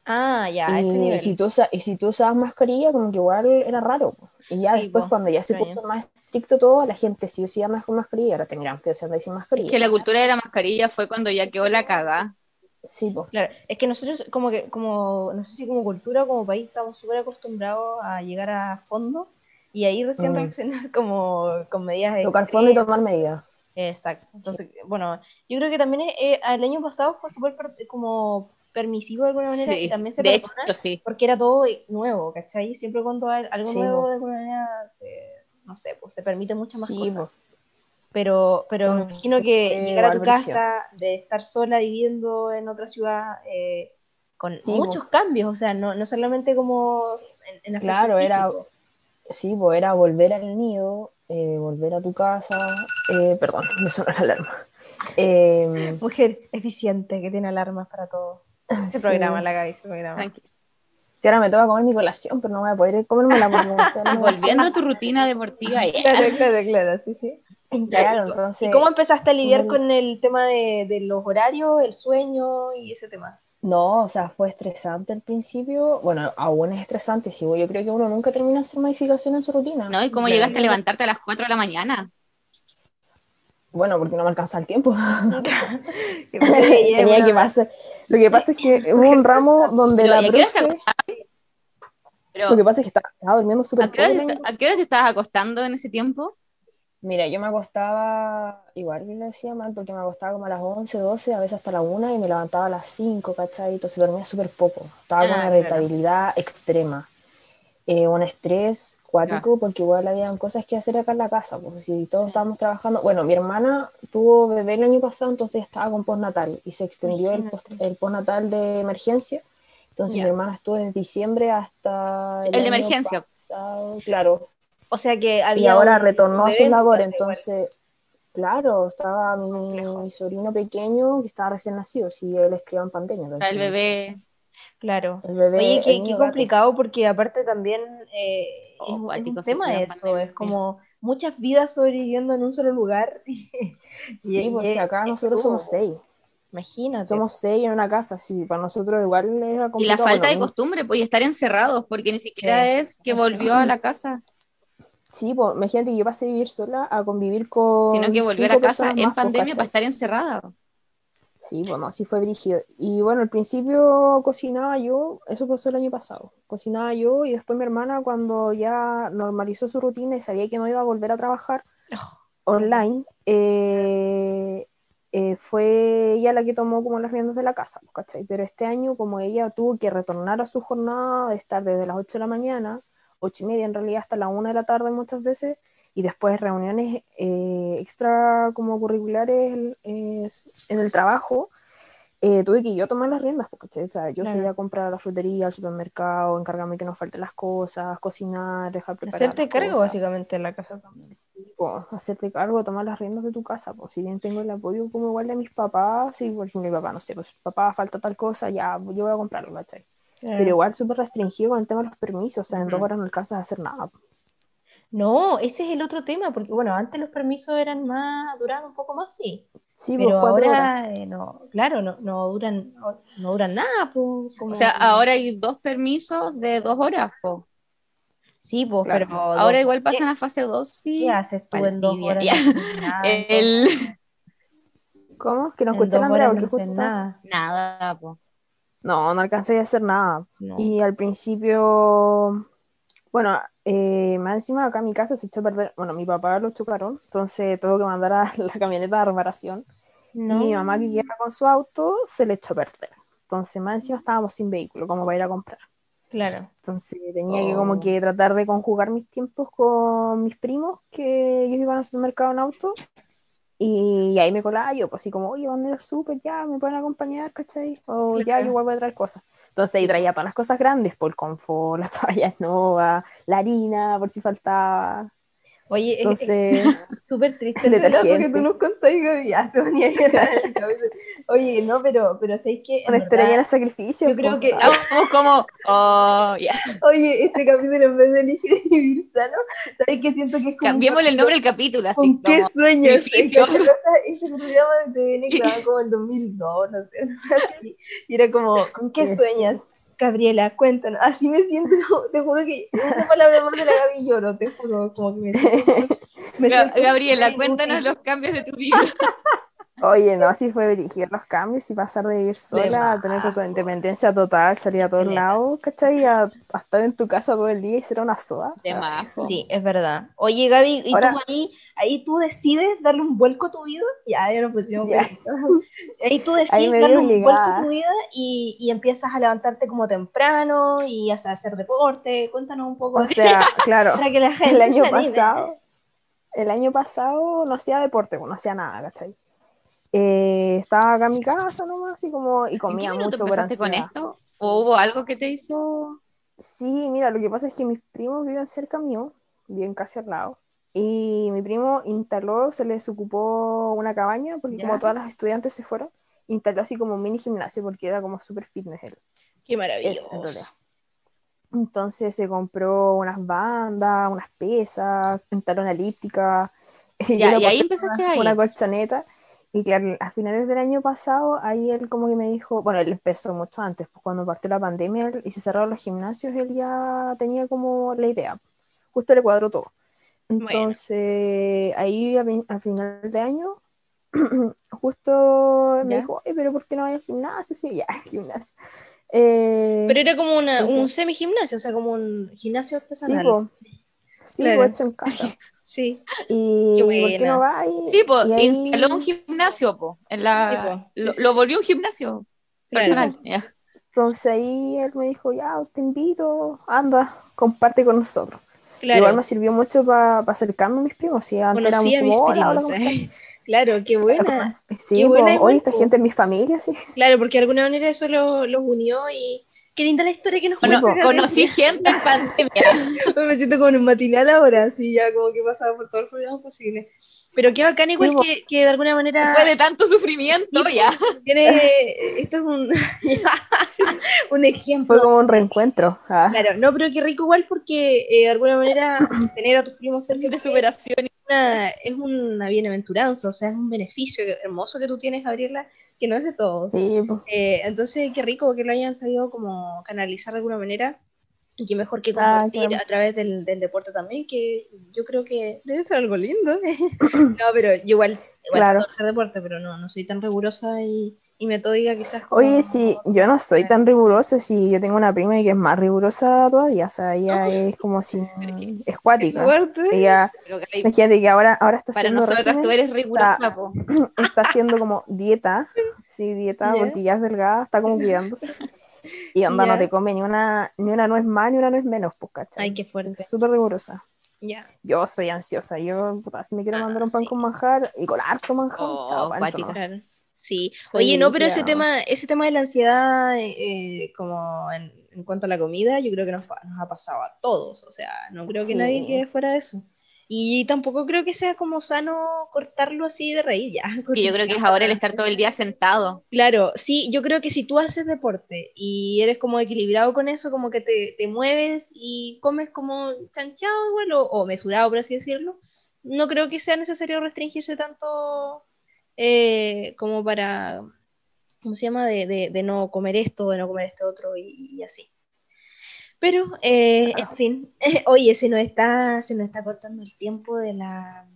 Ah, ya, a ese y, nivel. si tú, y si tú usabas mascarilla, como que igual era raro. Y ya Sí, después, po, cuando ya se puso más estricto todo, la gente sí usaba más con mascarilla. Ahora tendrían que andar sin mascarilla. Es que la cultura de la mascarilla fue cuando ya quedó la cagada. Sí, po. Claro, es que nosotros como que, como, no sé si como cultura o como país, estamos súper acostumbrados a llegar a fondo y ahí recién Mm. reaccionar como con medidas Tocar fondo y tomar medidas. Exacto. Entonces, bueno, yo creo que también eh, el año pasado fue súper per- como permisivo de alguna manera y Sí, también se de hecho, perdona sí. porque era todo nuevo, ¿cachai? Siempre cuando hay algo Sí, nuevo de alguna manera se, no sé, pues se permite muchas más cosas. Pero, pero me Entonces, imagino que llegar a tu casa, de estar sola viviendo en otra ciudad, eh, con muchos cambios, o sea, no, no solamente como en, en Claro, era-. Sí, pues era volver al nido, eh, volver a tu casa. eh, perdón, me sonó la alarma. Eh, Mujer eficiente que tiene alarmas para todo. Se sí. programa la Gaby, se programa. Tranqui. Que ahora me toca comer mi colación, pero no voy a poder comérmela porque me estoy hablando- Volviendo a tu rutina deportiva, ya. Claro, claro, claro, sí, sí. Claro, entonces. ¿Y cómo empezaste a lidiar el- con el tema de, de los horarios, el sueño y ese tema? No, o sea, fue estresante al principio. Bueno, aún es estresante, sí. Yo creo que uno nunca termina de hacer modificaciones en su rutina. ¿No? ¿Y cómo Sí. llegaste a levantarte a las 4 de la mañana? Bueno, porque no me alcanza el tiempo. Que Tenía bueno, que pasar. Lo que pasa es que hubo un ramo donde Pero, la ¿y a qué hora te profe. Pero, Lo que pasa es que estaba, estaba durmiendo súper ¿a qué, poco. a qué hora te estabas acostando en ese tiempo? Mira, yo me acostaba, igual que le decía mal, porque me acostaba como a las 11, 12, a veces hasta la 1 y me levantaba a las 5, ¿cachai? Entonces dormía súper poco. Estaba con Ah, una claro. irritabilidad extrema. Eh, un estrés cuático, porque igual habían cosas que hacer acá en la casa, pues si todos estábamos trabajando. Bueno, mi hermana tuvo bebé el año pasado, entonces estaba con postnatal y se extendió el, post- el postnatal de emergencia. Entonces mi hermana estuvo desde diciembre hasta Sí, el de emergencia. pasado, claro, O sea que y ahora retornó a casa igual. entonces, claro, estaba mi, mi sobrino pequeño que estaba recién nacido, si él escribió en pandemia. El bebé. Claro. El bebé, Oye, el qué, gato. complicado porque aparte también eh, Oh, es un- es, un cuático, sí, tema cuidado, eso, pandemia, es como muchas vidas sobreviviendo en un solo lugar. Sí, Y- pues y- que acá nosotros somos seis, Imagínate. somos seis en una casa, sí, para nosotros igual era Y la complicado. falta de costumbre, pues, y estar encerrados, porque ni siquiera Sí. es que volvió a la casa, Sí, pues imagínate que yo pasé a vivir sola a convivir con sino que volvió a la casa en más, pues, pandemia para estar encerrada. Sí, bueno, sí fue brígido. Y bueno, al principio cocinaba yo, eso pasó el año pasado. Cocinaba yo y después mi hermana cuando ya normalizó su rutina y sabía que no iba a volver a trabajar online, eh, eh, fue ella la que tomó como las riendas de la casa, pues, ¿cachai? Pero este año como ella tuvo que retornar a su jornada de estar desde las 8 de la mañana, 8 y media en realidad hasta la 1 de la tarde muchas veces, y después reuniones eh, extra como curriculares eh, en el trabajo, eh, tuve que yo tomar las riendas, ¿cachai? O sea, yo Claro. salía a comprar a la frutería, al supermercado, encargarme que no falten las cosas, cocinar, dejar preparadas Hacerte cargo cosas. básicamente en la casa también. Sí, po, hacerte cargo, tomar las riendas de tu casa, pues si bien tengo el apoyo como igual de mis papás, sí, por ejemplo, mi papá, no sé, pues papá, falta tal cosa, ya, yo voy a comprarlo, ¿cachai? Pero igual súper restringido con el tema de los permisos, o sea, en dos horas no alcanzas a hacer nada. No, ese es el otro tema, porque bueno, antes los permisos eran más, duraban un poco más, sí. Sí, pues Pero horas. ahora, eh, no, claro, no, no duran, no, no duran nada, pues. O como- sea, ahora hay dos permisos de dos horas, po. Sí, pues, Claro. pero. Ahora dos- igual pasan a fase 2, sí. ¿Qué haces tú en dos horas? nada, El... ¿Cómo? Que no la Andrea porque no nada. Nada, po. No, no alcancé a hacer nada. No. Y al principio, bueno, eh, más encima acá mi casa se echó a perder. Bueno, mi papá lo chocaron, entonces tuvo que mandar a la camioneta a reparación. No. Y mi mamá que queda con su auto se le echó a perder. Entonces, más encima estábamos sin vehículo, como para ir a comprar. Claro. Entonces tenía que Oh. como que tratar de conjugar mis tiempos con mis primos, que ellos iban al supermercado en auto. Y ahí me colaba yo, pues así como, oye, van a ir al súper, ya, me pueden acompañar, ¿cachai? O ya, yo igual voy a traer cosas. Entonces ahí traía todas las cosas grandes, por el confort, las toallas nuevas, la harina, por si faltaba. Oye, es- Entonces, es súper triste el relato que tú nos contás, Gaby. Ya se venía a llorar en el capítulo. Oye, no, pero, pero ¿sabéis qué? En una historia llena de sacrificios. yo creo que- Estamos como, oh, ya. Oye, este capítulo en vez de elegir vivir sano, ¿sabéis qué siento que es como. Cambiémosle el nombre al capítulo, así ¿Con qué sueños? sacrificio. Ese programa de TVN grabado como en 2002, no sé. así. Y era como, ¿con qué sueñas? Gabriela, cuéntanos. Así me siento, te juro que una palabra más de la Gaby lloro, te juro, como que me siento. me Ga- siento Gabriela, cuéntanos los cambios de tu vida. Oye, no, sí fue dirigir los cambios y pasar de vivir sola a tener tu independencia total, salir a todos lados, ¿cachai? A, a estar en tu casa todo el día y ser una soda. De majo. Sí, es verdad. Oye, Gaby, ¿y Ahora- tú ahí, ahí tú decides darle un vuelco a tu vida? Ya, ya nos pusimos Ya. con- Ahí tú decides darle un vuelco a tu vida y, y empiezas a levantarte como temprano y a hacer deporte. Cuéntanos un poco O sea, claro, para que la gente el año pasado, el año pasado no hacía deporte, pues, no hacía nada, ¿cachai? Eh, estaba acá en mi casa nomás, así como, y ¿En qué comía mucho empezaste con esto? ¿O hubo algo que te hizo? Sí, mira, lo que pasa es que mis primos viven cerca mío, viven casi al lado. Y mi primo instaló, se les ocupó una cabaña, porque ¿Ya? como todas las estudiantes se fueron, instaló así como un mini gimnasio, porque era como súper fitness él. Qué maravilloso. en. Entonces se compró unas bandas, unas pesas, instaló una elíptica. y Ya, ahí empezaste una, a una colchoneta. Y claro, a finales del año pasado, ahí él como que me dijo, bueno, él empezó mucho antes, pues cuando partió la pandemia él- y se cerraron los gimnasios, él ya tenía como la idea. Justo le cuadró todo. Bueno. Entonces, ahí a, fin- a final de año, justo me ¿Ya? dijo, "Oye, pero ¿por qué no hay al gimnasio? Sí, ya, gimnasio. Eh, Pero era como una, un semi-gimnasio, o sea, como un gimnasio Sí, artesanal. po. Sí, Claro. po, hecho en casa. Sí. Y Qué ¿por qué no va? Y, Sí, pues y ahí- instaló un gimnasio, po, en la, Sí, po. Sí, lo, sí, lo sí. volvió un gimnasio Claro. personal. Entonces ahí él me dijo, ya, te invito, anda, comparte con nosotros. Claro. Igual me sirvió mucho para acercarme a mis primos. Y antes éramos Conocí a mis como, hola, hola, primos. ¿cómo estás? Claro, qué buena. Sí, Qué buena oye, esta gente es mi familia, sí. Claro, porque de alguna manera eso lo- los unió y qué linda la historia que nos Sí, conocí gente en pandemia. Me siento como en un matinal ahora, así ya como que he pasado por todos los problemas posibles. Pero qué bacán igual que, que de alguna manera Fue de tanto sufrimiento, ya. tiene, esto es un, un ejemplo. Fue como un reencuentro. Ah, Claro, no, pero qué rico igual porque eh, de alguna manera tener a tus primos cerca De es superación. una, es una bienaventuranza, o sea, es un beneficio hermoso que tú tienes, Gabriela, que no es de todos. sí, pues. Eh, entonces, qué rico que lo hayan sabido como canalizar de alguna manera. Y qué mejor que Ah, compartir claro. a través del, del deporte también, que yo creo que debe ser algo lindo. no, pero yo igual, igual Claro. hacer deporte, pero no, no soy tan rigurosa y, y metódica quizás como... Oye, sí, yo no soy tan rigurosa, si yo tengo una prima que es más rigurosa todavía, o sea, ella es como si es cuática. fuerte. Ella, Pero que imagínate que ahora, ahora está para haciendo nosotras régimen, tú eres rigurosa, sea, po. está haciendo como dieta, sí, dieta, Ya. porque ya es delgada, está como cuidándose. Y onda, no te come ni una, ni una nuez más ni una nuez menos, pues, ¿cachai? Ay, qué fuerte. Es Súper rigurosa. Ya. Yo soy ansiosa, yo, puta, si me quiero Ah, mandar un pan sí. con manjar y con harto manjar, Oh, chao, no. Claro. Sí. Oye, no, pero ese tema, ese tema de la ansiedad, eh, como en, en cuanto a la comida, yo creo que nos, ha pasado a todos. O sea, no creo que Sí. nadie quede fuera de eso. Y tampoco creo que sea como sano cortarlo así de raíz ya. Que yo creo que es ahora el estar todo el día sentado. Claro, sí, yo creo que si tú haces deporte y eres como equilibrado con eso, como que te, te mueves y comes como chanchado igual o, o mesurado, por así decirlo, no creo que sea necesario restringirse tanto eh, como para, ¿cómo se llama? De, de- de no comer esto, de no comer este otro y, y así. Pero, eh, en fin, oye, se nos está, se nos está cortando el tiempo de la,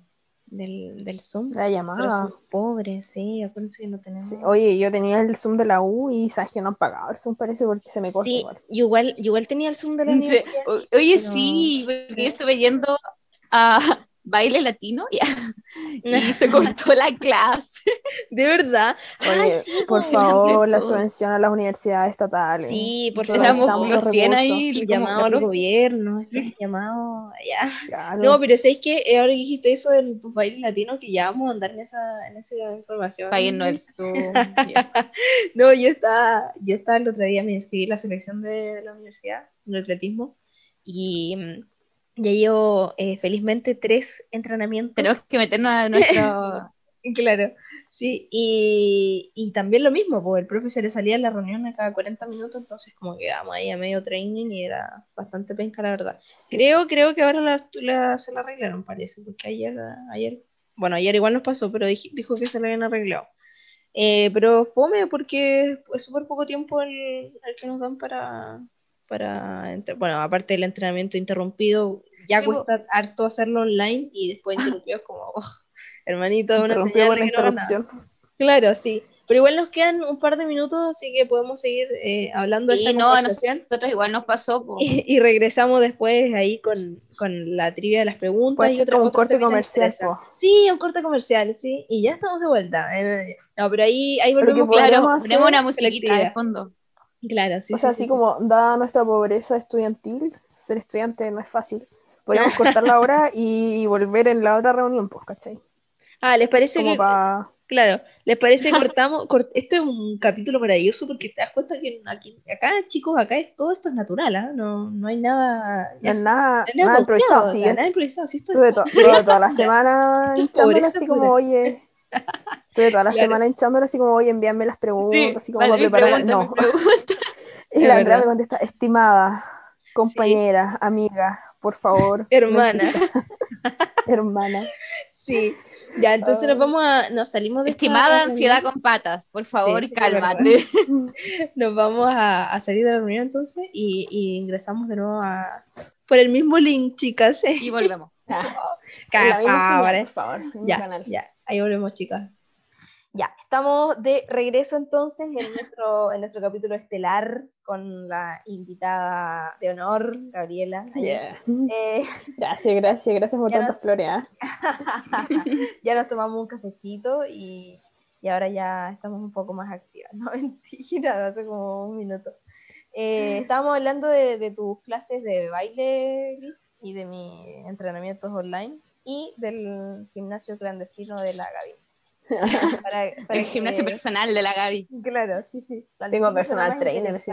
del, del Zoom. La llamada. pobres, sí, acuérdense que no tenemos... Sí, Oye, yo tenía el Zoom de la U y sabes que no han pagado el Zoom parece porque se me corta Sí, igual. yo igual, yo igual tenía el Zoom de la Sí. O- Oye, pero- sí, porque yo estuve yendo a baile latino ya, y se cortó la clase. De verdad. Ay, sí, por po. favor, la subvención a las universidades estatales. Sí, por Nosotros favor. Éramos recién ahí. Llamado al gobierno, este llamado, ya. Claro. No, pero ¿sabéis qué? Eh, Ahora que dijiste eso del baile latino, que ya vamos a andar en esa, en esa información. Páguennos el. No, yo estaba, yo estaba el otro día, me inscribí en la selección de, de la universidad, de atletismo, y mm, ya llevo eh, felizmente tres entrenamientos. Tenemos que meternos a nuestro. Claro, sí, y, y también lo mismo, porque el profe se le salía en la reunión a cada 40 minutos, entonces como quedamos ahí a medio training y era bastante penca, la verdad. Creo, creo que ahora la, la- se la arreglaron, parece, porque ayer, ayer, bueno, ayer igual nos pasó, pero dij- dijo que se la habían arreglado. Eh, pero fome porque es súper poco tiempo el, el que nos dan para, para, bueno, aparte del entrenamiento interrumpido, ya Sí, cuesta harto hacerlo online y después interrumpido es como, oh, hermanito, una señal de que no. Claro, sí. Pero igual nos quedan un par de minutos, así que podemos seguir eh, hablando de Sí, esta no, a conversación. nosotros igual nos pasó. Y, y regresamos después ahí con, con la trivia de las preguntas. Puede y como un corte comercial. Sí, un corte comercial, sí. Y ya estamos de vuelta. Eh, No, pero ahí, ahí volvemos. Claro, ponemos una musiquita de fondo. Claro, sí. o sea, sí, así sí, como, dada nuestra pobreza estudiantil, ser estudiante no es fácil. Podríamos cortar la hora y volver en la otra reunión, pues, ¿cachai? Ah, ¿les parece Como que, claro, les parece que cortamos? cort- Esto es un capítulo maravilloso porque te das cuenta que aquí, acá, chicos, acá es, todo esto es natural, ¿ah? No, no hay nada. No nada, no hay nada improvisado. Sí, nada, improvisado. sí, esto es- estuve to- toda, toda la semana hinchándole así como, oye. Estuve toda la Claro. semana hinchándole así como, oye, envíame las preguntas, Sí, así como vale, para preparar. No. Y la Andrea verdad. me contesta, estimada, compañera, amiga, por favor. Hermana. hermana. Sí, ya, entonces nos vamos a, nos salimos de Estimada ansiedad con patas, por favor, Sí, cálmate. nos vamos a, a salir de la reunión entonces y, y ingresamos de nuevo a, por el mismo link, chicas. Y volvemos. Señal, por favor, ya, canal. ya, ahí volvemos, chicas. Ya, estamos de regreso entonces en nuestro, en nuestro capítulo estelar con la invitada de honor, Gabriela. Yeah. Eh, Gracias, gracias, gracias por tantas flores. ¿ah? ya nos tomamos un cafecito y, y ahora ya estamos un poco más activas. No, mentira, hace como un minuto. Eh, estábamos hablando de, de tus clases de baile, Liz, y de mis entrenamientos online y del gimnasio clandestino de la Gaby. Para- para El gimnasio personal de la Gaby. Claro, sí, sí. Las Tengo personal trainer, sí.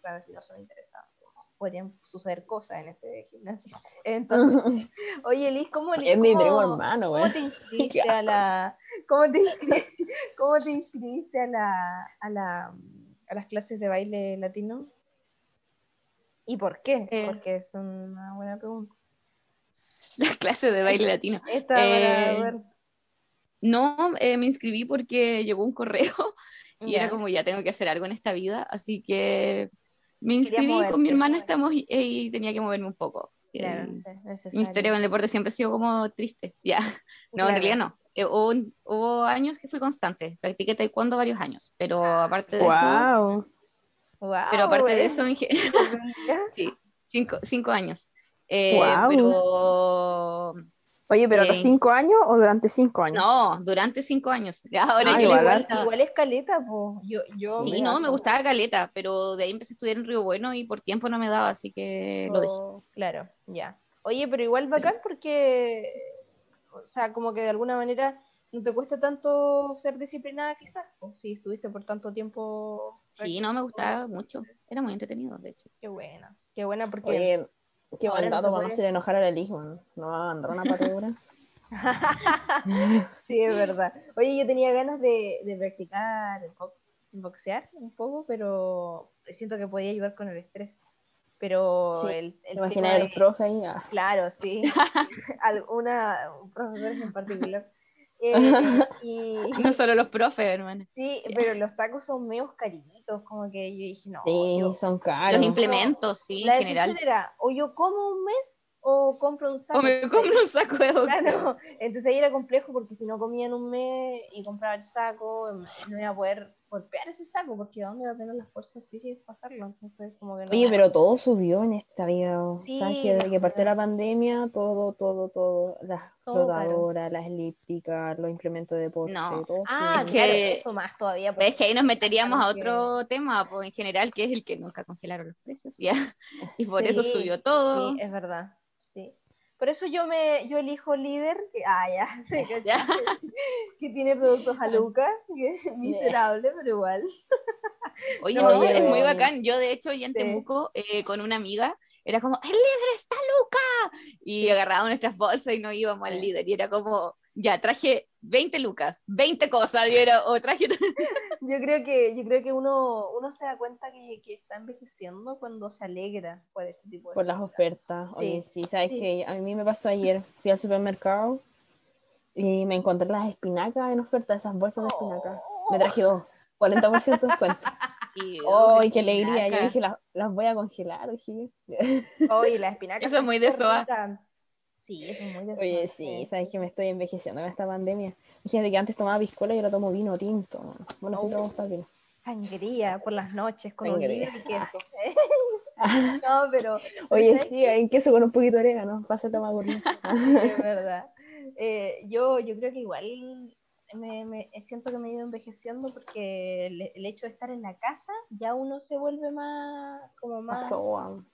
Claro, sí, no son interesantes. Podrían suceder cosas en ese gimnasio. Entonces, oye, Liz, ¿cómo, Es mi cómo- primo hermano, ¿Cómo güey. te inscribiste a la cómo te inscribiste, cómo te inscribiste a la, a la a las clases de baile latino? ¿Y por qué? Eh. Porque es una buena pregunta. Las clases de baile latino. Eh. No, eh, me inscribí porque llegó un correo y Ya. era como ya tengo que hacer algo en esta vida, así que me inscribí con moverte. mi hermana estamos y, y tenía que moverme un poco. Claro, Eh, sí, mi historia con el deporte siempre ha sido como triste, ya. No, Claro. en realidad no. Eh, hubo, hubo años que fui constante, practiqué taekwondo varios años, pero aparte de eso, Wow. Pero aparte de eh. eso, mi sí, cinco, cinco años. Eh, Guau. Pero Oye, pero a los Eh. cinco años o durante cinco años? no, durante cinco años. Ahora Ah, yo igual, igual, es caleta, pues. Yo, yo Sí, no, me gustaba Caleta, pero de ahí empecé a estudiar en Río Bueno y por tiempo no me daba, así que lo dejé. Oh, Claro, ya. Oye, pero igual bacán porque, o sea, como que de alguna manera no te cuesta tanto ser disciplinada quizás, pues, si estuviste por tanto tiempo. Sí, no, me gustaba mucho. Era muy entretenido, de hecho. Qué buena, qué buena porque... Oye, qué buen no dato para no hacer enojar a la Liz, weón. No va a andar una patadura. sí, es verdad. Oye, yo tenía ganas de, de practicar el box, boxear un poco, pero siento que podía ayudar con el estrés. Pero Sí, el, el ¿Te tema imaginas a de- los profes ahí? Ah. Claro, sí. Alguna, un profesor en particular. Eh, y, No solo los profes, hermano. sí, pero los sacos son medio cariñitos, como que yo dije, no, Sí, yo- son caros. Los implementos, sí, la en general. era, o yo como un mes o compro un saco. O me compro un saco de boxeo. Claro, entonces ahí era complejo porque si no comía en un mes y compraba el saco, no iba a poder golpear ese saco porque ¿dónde iba a tener las fuerzas físicas para hacerlo? Entonces, como que no. Oye, pero todo subió en esta vida. Sí, ¿Sabes que desde la que partió la pandemia, todo, todo, todo, las Todo rotadoras, las elípticas, los implementos de deporte, No. todo Ah, Es subió. claro, que- eso más todavía. Ves porque- que ahí nos meteríamos a que- otro tema, pues en general, que es el que nunca congelaron los precios, ya. Y por Sí, eso subió todo. Sí, es verdad. Por eso yo me yo elijo líder, que, ah, ya, que, Ya. que tiene productos a Luca, que es miserable, pero igual. Oye, No, es muy bacán. Yo, de hecho, ya en Sí. Temuco, eh, con una amiga, era como, ¡el líder está Luca! Y agarrábamos nuestras bolsas y nos íbamos al líder. Y era como, ya, traje 20 lucas, 20 cosas, era, o traje... Yo creo que, yo creo que uno, uno se da cuenta que, que está envejeciendo cuando se alegra por este tipo de Por las ofertas. Sí, Oye, sí, sabes sí. que a mí me pasó ayer, fui al supermercado y me encontré las espinacas en oferta, esas bolsas de espinacas. Oh. Me traje dos, 40% de descuento. ¡Ay, qué alegría! Yo dije, las, las voy a congelar, dije. Oye, las espinacas Eso es muy de soa. Sí, eso es muy Oye, sí, sabes que me estoy envejeciendo con esta pandemia. Fíjate que antes tomaba piscola y ahora tomo vino tinto. man. Bueno, sí tomo vino. Sangría por las noches con Sangría. oliva y queso. no, pero Oye, ¿sabes sí, en queso con un poquito de orégano, pasa tomar gordito. Es verdad. Eh, yo, yo creo que igual me, me- siento que me he ido envejeciendo porque el, el hecho de estar en la casa ya uno se vuelve más, como más,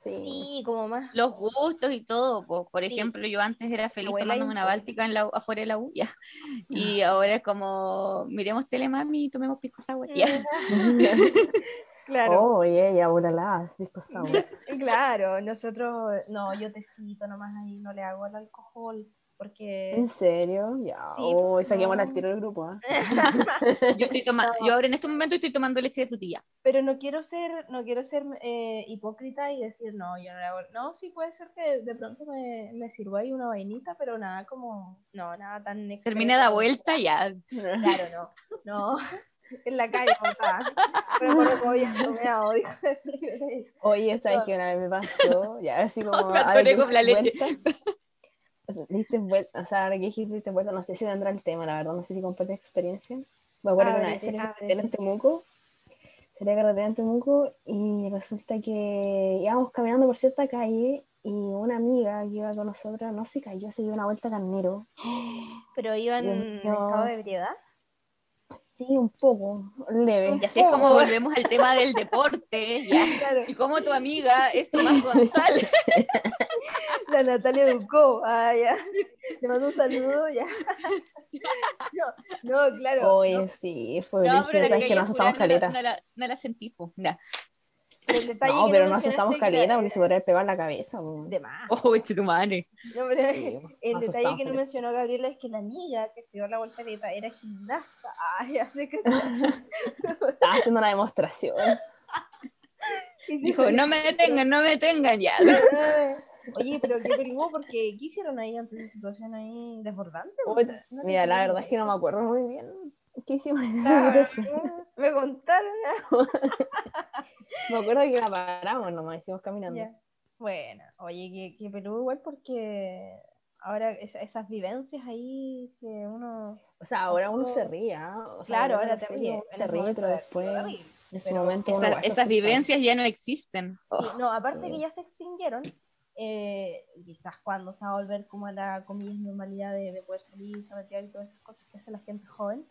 sí. sí, como más, los gustos y todo. pues, por Sí. ejemplo, yo antes era feliz abuela tomándome una báltica en la, U- afuera de la U. Y ahora es como, miremos telemami y tomemos pisco sour, ya. claro, Oye, ya, la disco sour. claro, nosotros, no, yo tecito nomás ahí, no le hago el alcohol, porque, ¿En serio? Ya. Sí, oh, porque saquemos no. al tiro del grupo. ¿ah? Yo, estoy tomando, yo ahora en este momento estoy tomando leche de frutilla. pero no quiero ser, no quiero ser eh, hipócrita y decir, no, yo no le hago, no, sí puede ser que de pronto me, me sirva ahí una vainita, pero nada como, no, nada tan Termina extremo. vuelta, ya. Claro, no, no, en la calle montada. Pero por lo que había tomeado, dijo el Oye, ¿sabes qué una vez me pasó? Ya, así como. Me ahora atoré que con la leche. vuelta, Diste vuelta, o sea, ahora que dijiste vuelta, no sé si tendrá el tema, la verdad, no sé si comparte experiencia. Me acuerdo que una vez salí en Temuco, salí carretera en Temuco y resulta que íbamos caminando por cierta calle y una amiga que iba con nosotros no se cayó, se dio una vuelta carnero. Pero iban en estado de ebriedad. Sí, un poco, leve. Y así es como volvemos al tema del deporte, ya. Claro, Y como tu amiga es Tomás González. la Natalia Ducó. Ah, ya. Le mando un saludo, ya. No, no, claro. Oye, sí, fue No, pero la que calle nos la- caleta. no la, no la sentí. Ya. Pero el detalle No, que pero nos mencionaste asustamos la- caleta porque se podría en la cabeza. po. De más. Oh, tu madre. No, pero Sí, el detalle que no mencionó Gabriela es que la amiga que se dio la voltereta era gimnasta. Ay, sé que Estaba haciendo una demostración. Dijo, no me detengan, no me detengan ya. Oye, pero qué peludo porque ¿qué hicieron ahí ante esa situación ahí desbordante? No Mira, la verdad es que no me acuerdo muy bien qué hicimos en la demostración. Me contaron. Me acuerdo que la paramos nomás, hicimos caminando. Ya. Bueno, oye, qué, qué peludo igual porque ahora esa- esas vivencias ahí que uno... O sea, ahora uno se ríe, ¿ah? O sea, Claro, ahora ahora uno en Se ríe, pero después, en ese momento, Esa- se esas vivencias ya no existen. Oh, Sí, no, aparte sí. que ya se extinguieron, eh, quizás cuando se va a volver como a la comillas normalidad de, de poder salir, sabatear y todas esas cosas que hace la gente joven.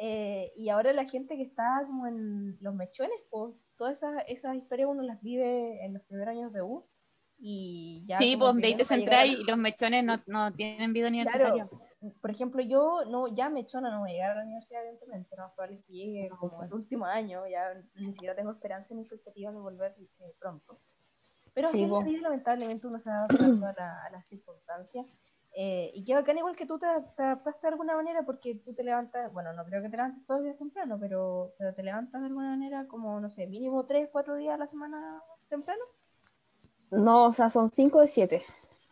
Eh, y ahora la gente que está como en los mechones, pues todas esas, esas historias uno las vive en los primeros años de U. Y ya sí, pues de ahí te centráis y los mechones no, no tienen vida universitaria. Claro, por ejemplo, yo no, ya mechona no voy a llegar a la universidad, evidentemente, no probable que llegue como el último año, ya ni siquiera tengo esperanza ni expectativas de volver eh, pronto. Pero Sí, la vida, lamentablemente uno se va adaptando a, la- a las circunstancias. Eh, y qué bacán igual que tú te, te adaptaste de alguna manera porque tú te levantas, bueno, no creo que te levantes todos los días temprano, pero, pero te levantas de alguna manera como, no sé, mínimo tres, cuatro días a la semana temprano. No, o sea, son 5 de 7.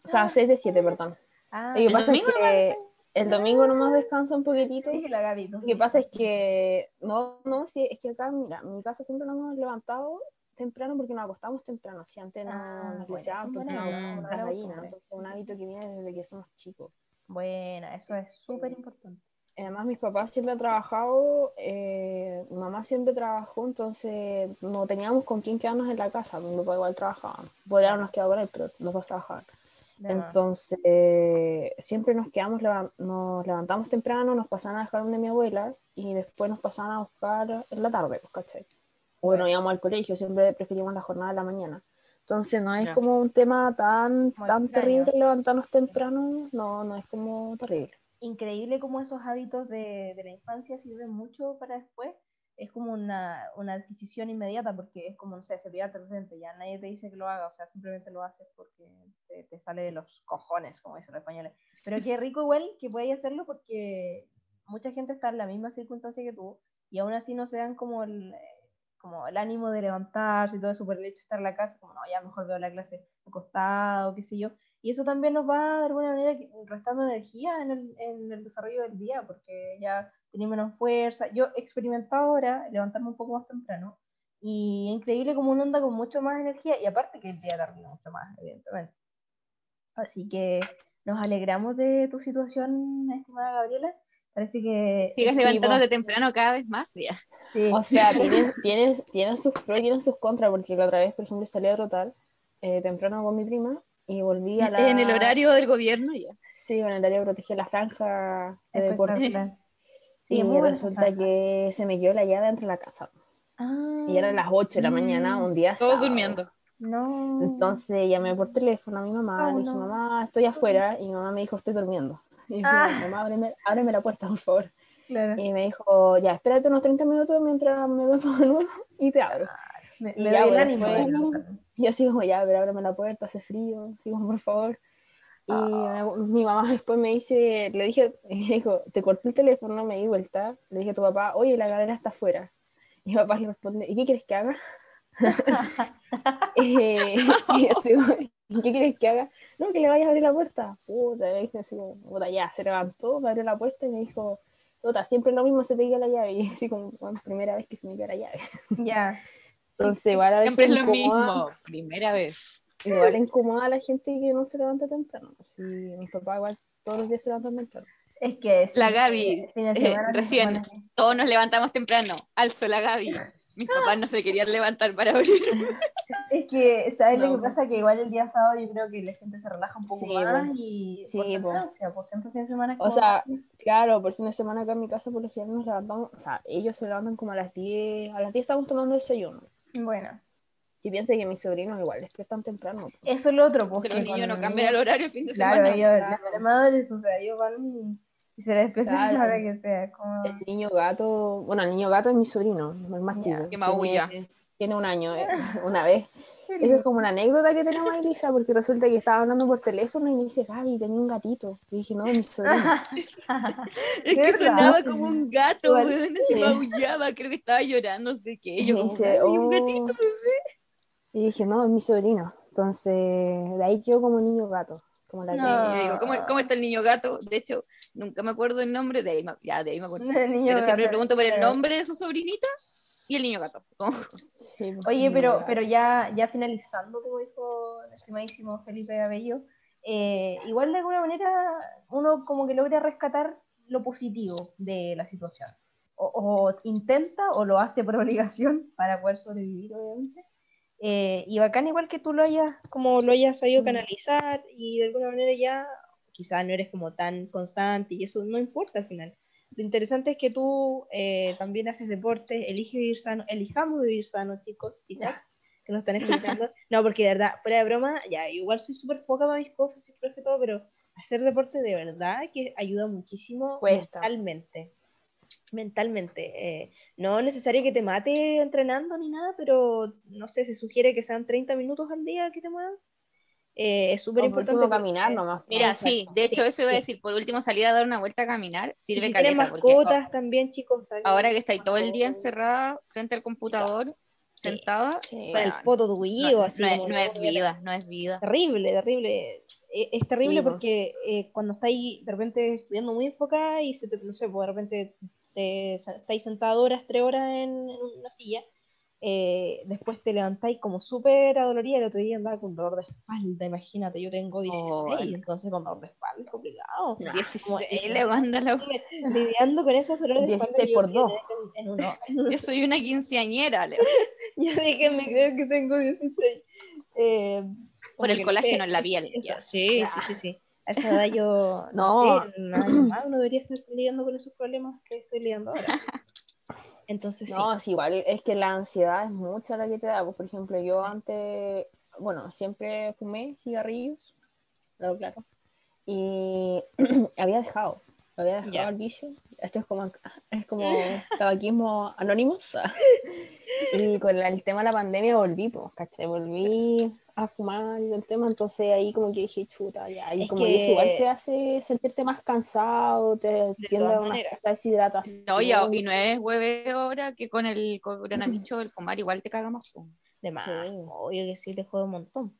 O sea, Ah. 6 de 7, perdón. Ah, Lo que ¿El pasa domingo es que el domingo nomás descansa un poquitito. Gabito. Lo que pasa es que, no, no, sí, es que acá, mira, en mi casa siempre nos hemos levantado temprano porque nos acostamos temprano. Si antes no Ah, nos un porque nos acostábamos una las gallinas. Entonces, un hábito que viene desde que somos chicos. Bueno, eso es súper importante. Además, mis papás siempre han trabajado, eh, mamá siempre trabajó, entonces no teníamos con quién quedarnos en la casa. Mi papá igual trabajaba. Podría habernos quedado con él, pero los dos trabajaban. Entonces, eh, siempre nos quedamos, leva- nos levantamos temprano, nos pasaban a dejar donde mi abuela y después nos pasaban a buscar en la tarde, pues, ¿cachai? Bueno, íbamos al colegio, siempre preferíamos la jornada de la mañana. Entonces, no es como un tema tan, Muy tan extraño. terrible levantarnos temprano, no, no es como terrible. Increíble cómo esos hábitos de, de la infancia sirven mucho para después. Es como una, una adquisición inmediata porque es como, no sé, cepillarte el frente, ya nadie te dice que lo haga, o sea, simplemente lo haces porque te, te sale de los cojones, como dicen los españoles. Pero qué rico igual que podáis hacerlo porque mucha gente está en la misma circunstancia que tú y aún así no se dan como el, como el ánimo de levantarse y todo eso por el hecho de estar en la casa, como no, ya mejor veo la clase acostado, qué sé yo. Y eso también nos va de alguna manera restando energía en el, en el desarrollo del día, porque ya tenía menos fuerza. Yo he experimentado ahora levantarme un poco más temprano y increíble como uno anda con mucho más energía y aparte que el día termina mucho más, evidentemente. Así que nos alegramos de tu situación, estimada Gabriela. Parece que... Sigas Sí, levantándote vos. temprano cada vez más. Ya. Sí. O sea, tienen, tienen, tienen sus pros y tienen sus contras, porque la otra vez, por ejemplo, salí a trotar eh, temprano con mi prima y volví a la... En el horario del gobierno ya. Sí, en el horario que protegía la franja de deporte. Sí, y muy resulta franja. que se me quedó la llave dentro de la casa. Ah, Y eran las 8 de la mañana, un día Todos sábado. durmiendo. No. Entonces llamé por teléfono a mi mamá, Oh, le dije, no. mamá, estoy afuera, y mi mamá me dijo, estoy durmiendo. Y yo, Ah. mamá, ábreme, ábreme la puerta, por favor. Claro. Y me dijo, ya, espérate unos 30 minutos mientras me duermo de nuevo y te abro. Me, Y me ya, doy el ánimo. de después- levantarme. Y así como, ya, pero ábreme la puerta, hace frío, como, por favor. Y me- mi mamá después me dice, le dije, dijo, te corté el teléfono, me di vuelta, le dije a tu papá, oye, la galera está afuera. Y mi papá le responde, ¿y qué quieres que haga? Eh, y yo así como, ¿y qué quieres que haga? No, que le vayas a abrir la puerta. Puta, le dije así como, puta, ya, se levantó, me abrió la puerta y me dijo, puta, siempre lo mismo, se te queda la llave. Y así como, bueno, primera vez que se me queda la llave. Ya. Entonces, igual a veces Siempre es lo incomoda- mismo. Primera vez. Igual incomoda a la gente que no se levanta temprano. Si mis papás igual todos los días se levantan temprano. Es que La sí, Gaby, eh, recién. Todos nos levantamos temprano. Alzo la Gaby. Mis papás no se querían levantar para abrir. Es que, ¿sabes lo No. que pasa? Que igual el día sábado yo creo que la gente se relaja un poco Sí, más y Sí, por po. constancia, pues siempre fin de semana O sea, claro, por fin de semana acá en mi casa por lo general nos levantamos, o sea, ellos se levantan como a las 10, a las 10 estamos tomando desayuno. bueno, Y piensa que mis sobrinos igual despiertan temprano. po. eso es lo otro, pues Que los niños no cambian el horario el fin de Claro, semana. ellos, claro. las madres, o sea, ellos van y se les despiertan a la Claro. hora que sea, como... El niño gato, bueno, el niño gato es mi sobrino, el más chico. Que maulla. Tiene, tiene un año, eh, una vez. Esa es como una anécdota que tenemos ahí, Lisa, porque resulta que estaba hablando por teléfono y me dice, Gaby, tenía un gatito. Y dije, no, mi sobrino. Es que ¿Verdad? sonaba como un gato, weón, se sí. maullaba, creo que estaba llorando, no sé qué. Yo me como, dice, "Ay, un "Oh". gatito. Y dije, no, es mi sobrino. Entonces, de ahí quedó como niño gato. Como la No. digo, ¿cómo, cómo está el niño gato? De hecho, nunca me acuerdo el nombre, de ahí me, ya, de ahí me acuerdo. El niño Pero siempre pregunto por el nombre de su sobrinita y el niño gato. Sí, pues, Oye, pero, pero ya, ya finalizando, como dijo el estimadísimo Felipe Abello, eh, igual de alguna manera uno como que logra rescatar lo positivo de la situación. O, o intenta o lo hace por obligación para poder sobrevivir, obviamente. Eh, y bacán igual que tú lo hayas, como lo hayas sabido Mm. canalizar y de alguna manera ya quizás no eres como tan constante y eso no importa al final. Lo interesante es que tú eh, también haces deporte, eliges vivir sano, elijamos vivir sano, chicos, chicas, que nos están escuchando. No, porque de verdad, fuera de broma, ya, igual soy súper foca para mis cosas, siempre que todo, pero hacer deporte de verdad que ayuda muchísimo Cuesta. mentalmente. Mentalmente. eh, no es necesario que te mate entrenando ni nada, pero no sé, se sugiere que sean 30 minutos al día que te muevas. Eh, es súper importante. caminar nomás. Mira, Exacto, sí, de hecho sí, eso iba a decir, por último salir a dar una vuelta a caminar, sirve si tienen caleta, porque mascotas también, chicos, ahora que estáis todo el día encerrada frente al computador, sentada, Sí. Para el poto tuyo, no, así no es, como no es vida, no es vida. Terrible, terrible. Eh, Es terrible porque eh, cuando estáis de repente estudiando muy enfocada y se te, no sé, pues de repente te, estáis sentado horas, tres horas en, en una silla, eh, después te levantáis como súper adolorida y el otro día andaba con dolor de espalda, imagínate, yo tengo 16, Oh, entonces con dolor de espalda es complicado. 16, le manda la... Lidiando con esos dolores de espalda 16 yo por. En, en uno. Yo soy una quinceañera, Leo. ya déjenme creer que tengo 16. Eh, Por el colágeno en la piel, eso, sí, sí, sí, sí. A esa edad yo, no, No. sé, más uno debería estar lidiando con esos problemas que estoy lidiando ahora. Entonces, sí. No, es igual, es que la ansiedad es mucha la que te da. Pues, por ejemplo, yo antes, bueno, siempre fumé cigarrillos, claro, claro. Y había dejado, había dejado Ya. el vicio. Esto es como, es como tabaquismo anónimos. Y con el tema de la pandemia volví, pues, ¿cachai? Volví a fumar y todo el tema, entonces ahí como que dije, chuta, ya. Y Es como que- eso igual te hace sentirte más cansado, te tiende a una cierta deshidratación. No, y, y no es hueveo ahora que con el coronavirus el fumar igual te caga más. De más, Sí. obvio que sí, te jode un montón.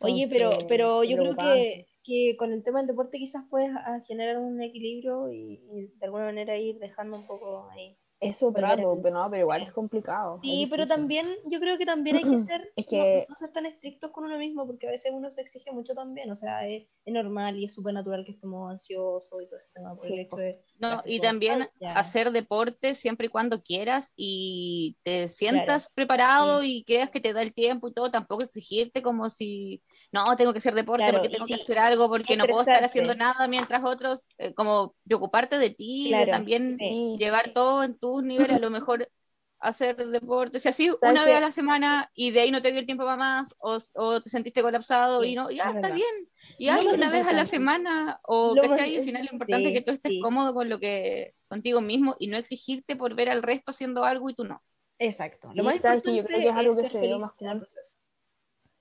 Oye, Entonces, pero, pero yo creo que, que con el tema del deporte quizás puedes ah, generar un equilibrio y, y de alguna manera ir dejando un poco ahí. Eso Volver trato, pero no, pero igual es complicado. Sí, es pero también yo creo que también hay que ser, Es que- no, no ser tan estrictos con uno mismo, porque a veces uno se exige mucho también, o sea, es, es normal y es súper natural que estemos ansiosos y todo ese tema por el Sí, hecho de... No, y también hacer deporte siempre y cuando quieras y te sientas preparado y creas que te da el tiempo y todo, tampoco exigirte como si, no, tengo que hacer deporte Claro, porque tengo que sí, hacer algo, porque no puedo estar haciendo nada mientras otros, eh, como preocuparte de ti, de Claro, también sí. llevar todo en tus niveles, a lo mejor hacer deporte, o sea, así ¿Sabes una vez a la semana y de ahí no te dio el tiempo para más, o, o te sentiste colapsado Sí, y no, ya es está verdad. bien, y Lo haz más una vez a la semana, o Lo más- ¿cachai? al final lo importante sí, es que tú estés sí. cómodo con lo que, contigo mismo y no exigirte por ver al resto haciendo algo y tú no. Exacto. Sí, sabes que yo creo que es algo que se dio más en el común. proceso.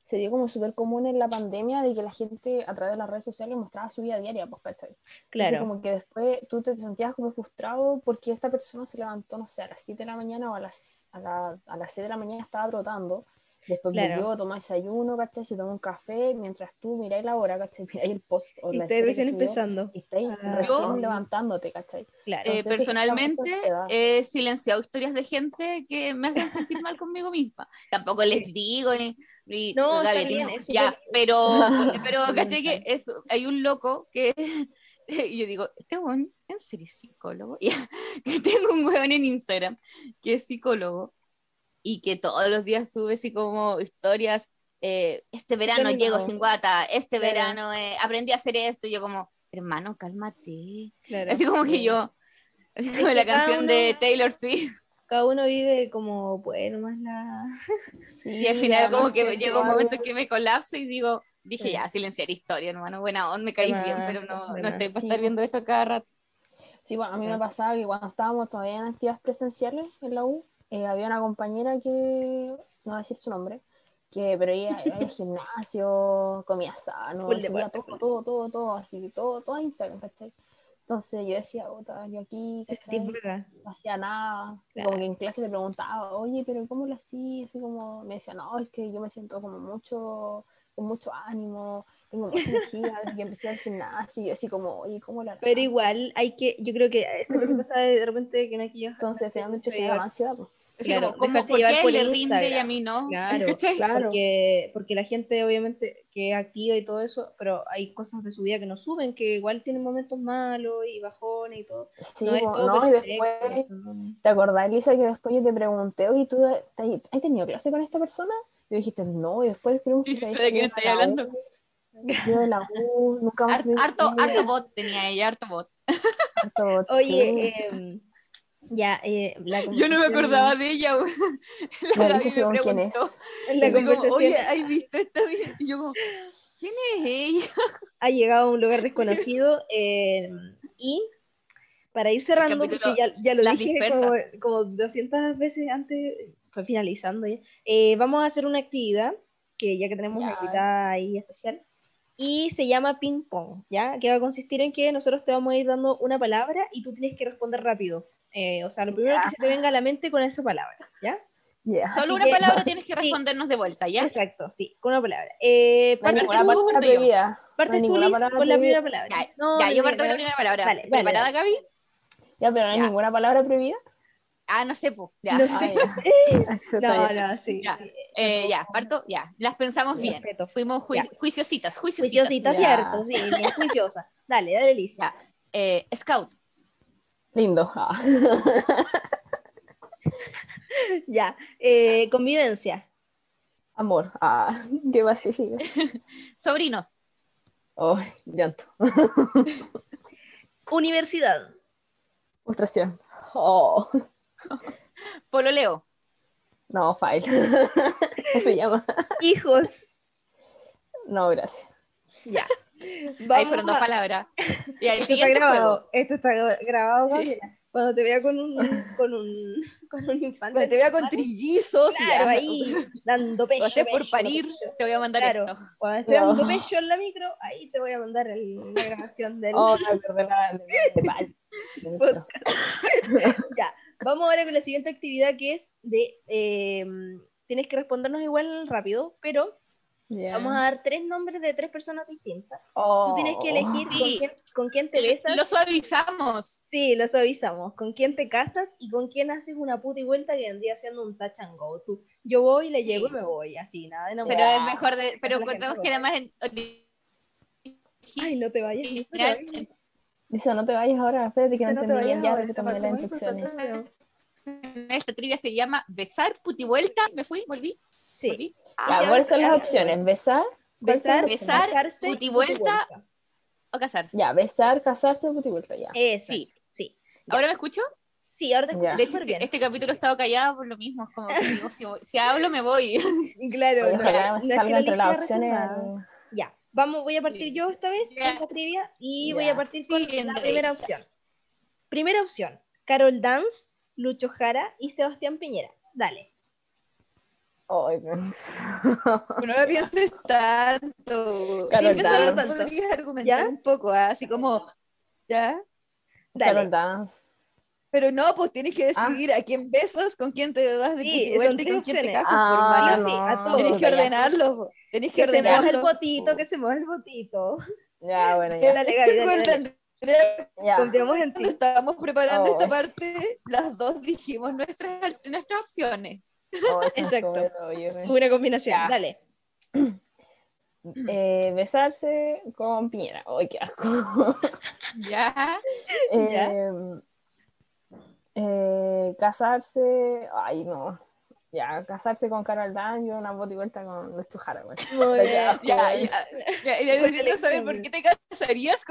Se dio como súper común en la pandemia de que la gente a través de las redes sociales mostraba su vida diaria, pues, ¿cachai? Entonces, Claro. como que después tú te sentías como frustrado porque esta persona se levantó, no sé, a las 7 de la mañana o a las, a, la- a las 6 de la mañana estaba trotando. Después Claro. volvió, tomó desayuno, ¿cachai? Se tomó un café mientras tú miráis la hora, ¿cachai? Miráis el post o Y la historia que recién subió, empezando. Y estáis Ah. recién Yo- levantándote, ¿cachai? Claro. Eh, Entonces, eso personalmente he silenciado historias de gente que me hacen sentir mal conmigo misma. Tampoco les digo ni, ni- No, bien, no. es ya, pero, pero caché que es, hay un loco que y yo digo, este weón, ¿en serio es psicólogo? Y que tengo un weón en Instagram que es psicólogo y que todos los días sube así como historias. eh, este verano llego sin guata, este Claro. verano eh, aprendí a hacer esto. Y yo, como, hermano, cálmate. Claro. Así como que yo, así como que la canción uno- de Taylor Swift. Cada uno vive como, pues, nomás la... Sí, Y al final, como que es llega un momento en que me colapso y digo, dije, Sí. ya, silenciar historia, hermano. Buena onda, me caís bien, más, pero no, no estoy más. para Sí, estar viendo esto cada rato. Sí, bueno, a mí me pasaba que cuando estábamos todavía en actividades presenciales en la U, eh, había una compañera que, no voy a decir su nombre, que, pero ella iba al gimnasio, comía sano, subía todo, todo, todo, todo, así, todo, todo a Instagram, ¿cachai? Entonces yo decía, yo aquí, no hacía nada. Claro. Como que en clase le preguntaba, oye, pero ¿cómo lo hacía? Así como me decía, no, es que yo me siento como mucho, con mucho ánimo, tengo mucha energía desde que empecé al gimnasio. Y yo así como, oye, ¿cómo lo hará? Pero igual hay que, yo creo que eso es lo que pasa de repente que no hay que llevar- Entonces finalmente se llama ansiedad. pues. Claro, como, ¿cómo- dejarse ¿por qué le rinde y a mí no? Claro. Claro. Porque, porque la gente obviamente que es activa y todo eso, pero hay cosas de su vida que no suben, que igual tienen momentos malos y bajones y todo. Sí, no todo no, y después. ¿te acordás, Lisa, que después yo te pregunté, oye, ¿tú te- has tenido clase con esta persona? Y dijiste, no, y después descubrimos que Sí, de quién estoy hablando. Yo de la U, nunca más harto, harto bot tenía ella, harto bot. harto, sí. Oye, em, ya, eh, la Yo no me conversación- acordaba de ella. No La dice Gaby me según quién es. la Así como, conversación Oye, ¿has visto esta vida? Y yo como, ¿quién es ella? ha llegado a un lugar desconocido em, y para ir cerrando, capítulo porque ya, ya lo dije como, como 200 veces antes, fue finalizando ya, eh, vamos a hacer una actividad que ya que tenemos una invitada ahí especial, y se llama ping pong, ¿ya? Que va a consistir en que nosotros te vamos a ir dando una palabra y tú tienes que responder rápido. Eh, o sea, lo primero que se te venga a la mente con esa palabra, ¿ya? Ya. Solo Así una que- palabra tienes que Sí. respondernos de vuelta, ¿ya? Exacto, sí, con una palabra. Eh, No partes ninguna tú, palabra partes no hay tú, ninguna Liz, palabra con la prohibida. primera palabra. Ya, No, ya, no, yo no, parto con la no. primera palabra. Dale, ¿Preparada, dale. Gaby? Ya, pero no hay Ya. ninguna palabra prohibida. Ah, no sé, pues. Ya. No Ah, sé. ya. No, no, sí. Ya. sí. Eh, ya, parto, ya. Las pensamos bien. Respeto. Fuimos juici- Ya. juiciositas, juiciositas. Juiciosita, Ya. cierto, sí, bien juiciosa. Dale, dale, Liz. Ya. Eh, Scout, Lindo. Ah. Ya. Eh, convivencia. Amor. Ah, qué pacífico. sobrinos, Oh, llanto. Universidad. Frustración. Oh, pololeo, no, fail. ¿Cómo se llama? Hijos. No, gracias. Ya. Ahí Vamos fueron dos a- palabras. Y el Esto está grabado. juego. Esto está grabado, Gabriela. Cuando te vea con un, con un, con un infante. Cuando te vea con trillizos, Claro, ya. ahí, dando pecho. Cuando estés por pecho, parir, pecho. te voy a mandar Claro, esto. cuando esté dando pecho en la micro, ahí te voy a mandar el- la grabación del Oh. Ya, vamos ahora con la siguiente actividad que es de. eh, tienes que respondernos igual rápido, pero Vamos a dar tres nombres de tres personas distintas. Oh. Tú tienes que elegir con, quién, con quién te besas. Lo suavizamos. Sí, lo suavizamos. Con quién te casas y con quién haces una puta y vuelta que vendría siendo un touch and go. Tú, yo voy, le Sí. llego y me voy, así, nada de Pero enamorar. es mejor de. Pero encontramos que era más. en- Ay, no te vayas. no te vayas. No te vayas ahora, espérate que no No te vayas ya, ahora, repítame está las instrucciones. Esta trivia se llama Besar, Putivuelta. Me fui, volví. Sí. volví. Ya, ¿cuáles son las opciones? ¿Besar? ¿Cuáles son Besar, Besar, casarse y putivuelta. putivuelta. O casarse. Ya, besar, casarse, puti vuelta, ya. Sí. sí. ¿Ahora me escucho? Sí, ahora te escucho De hecho, bien. este capítulo he estado callada por lo mismo. Es como que digo, si, hablo, me voy. Claro, Oye, Ojalá no salga entre las opciones. Ya, vamos, voy a partir Sí. yo esta vez Ya. con la trivia y voy a partir con Sí, la primera opción. Primera opción, Carol Dance, Lucho Jara y Sebastián Piñera. Dale. Ay, No lo pienses tanto. Carol Sí, Dance. podrías argumentar ¿Ya? un poco, ¿ah? así como, ¿ya? Dale. Carol Dance. Pero no, pues tienes que decidir a quién besas, con quién te das de Sí, puti y con quién te casas, por Ah, mala. sí, no. a todos. Tenés que ordenarlo, tenés que Que se mueva el ordenarlo. botito, que se mueva el botito. Ya, bueno, ya. Dale, Gaby, dale, dale. Ya. Confiamos en cuando estábamos preparando Oh. esta parte, las dos dijimos nuestras, nuestras opciones. Oh, Exacto. eh. Una combinación, Ya. dale. eh, besarse con Piñera. ¡Ay, qué asco! Ya. Ya. Eh, eh, casarse. Ay, no. Ya, casarse con Carol Dan y una bota y vuelta con Luis Tujara, güey. Muy bien. Ya, ya. ya, ya Buena necesito saber por elección. qué te casarías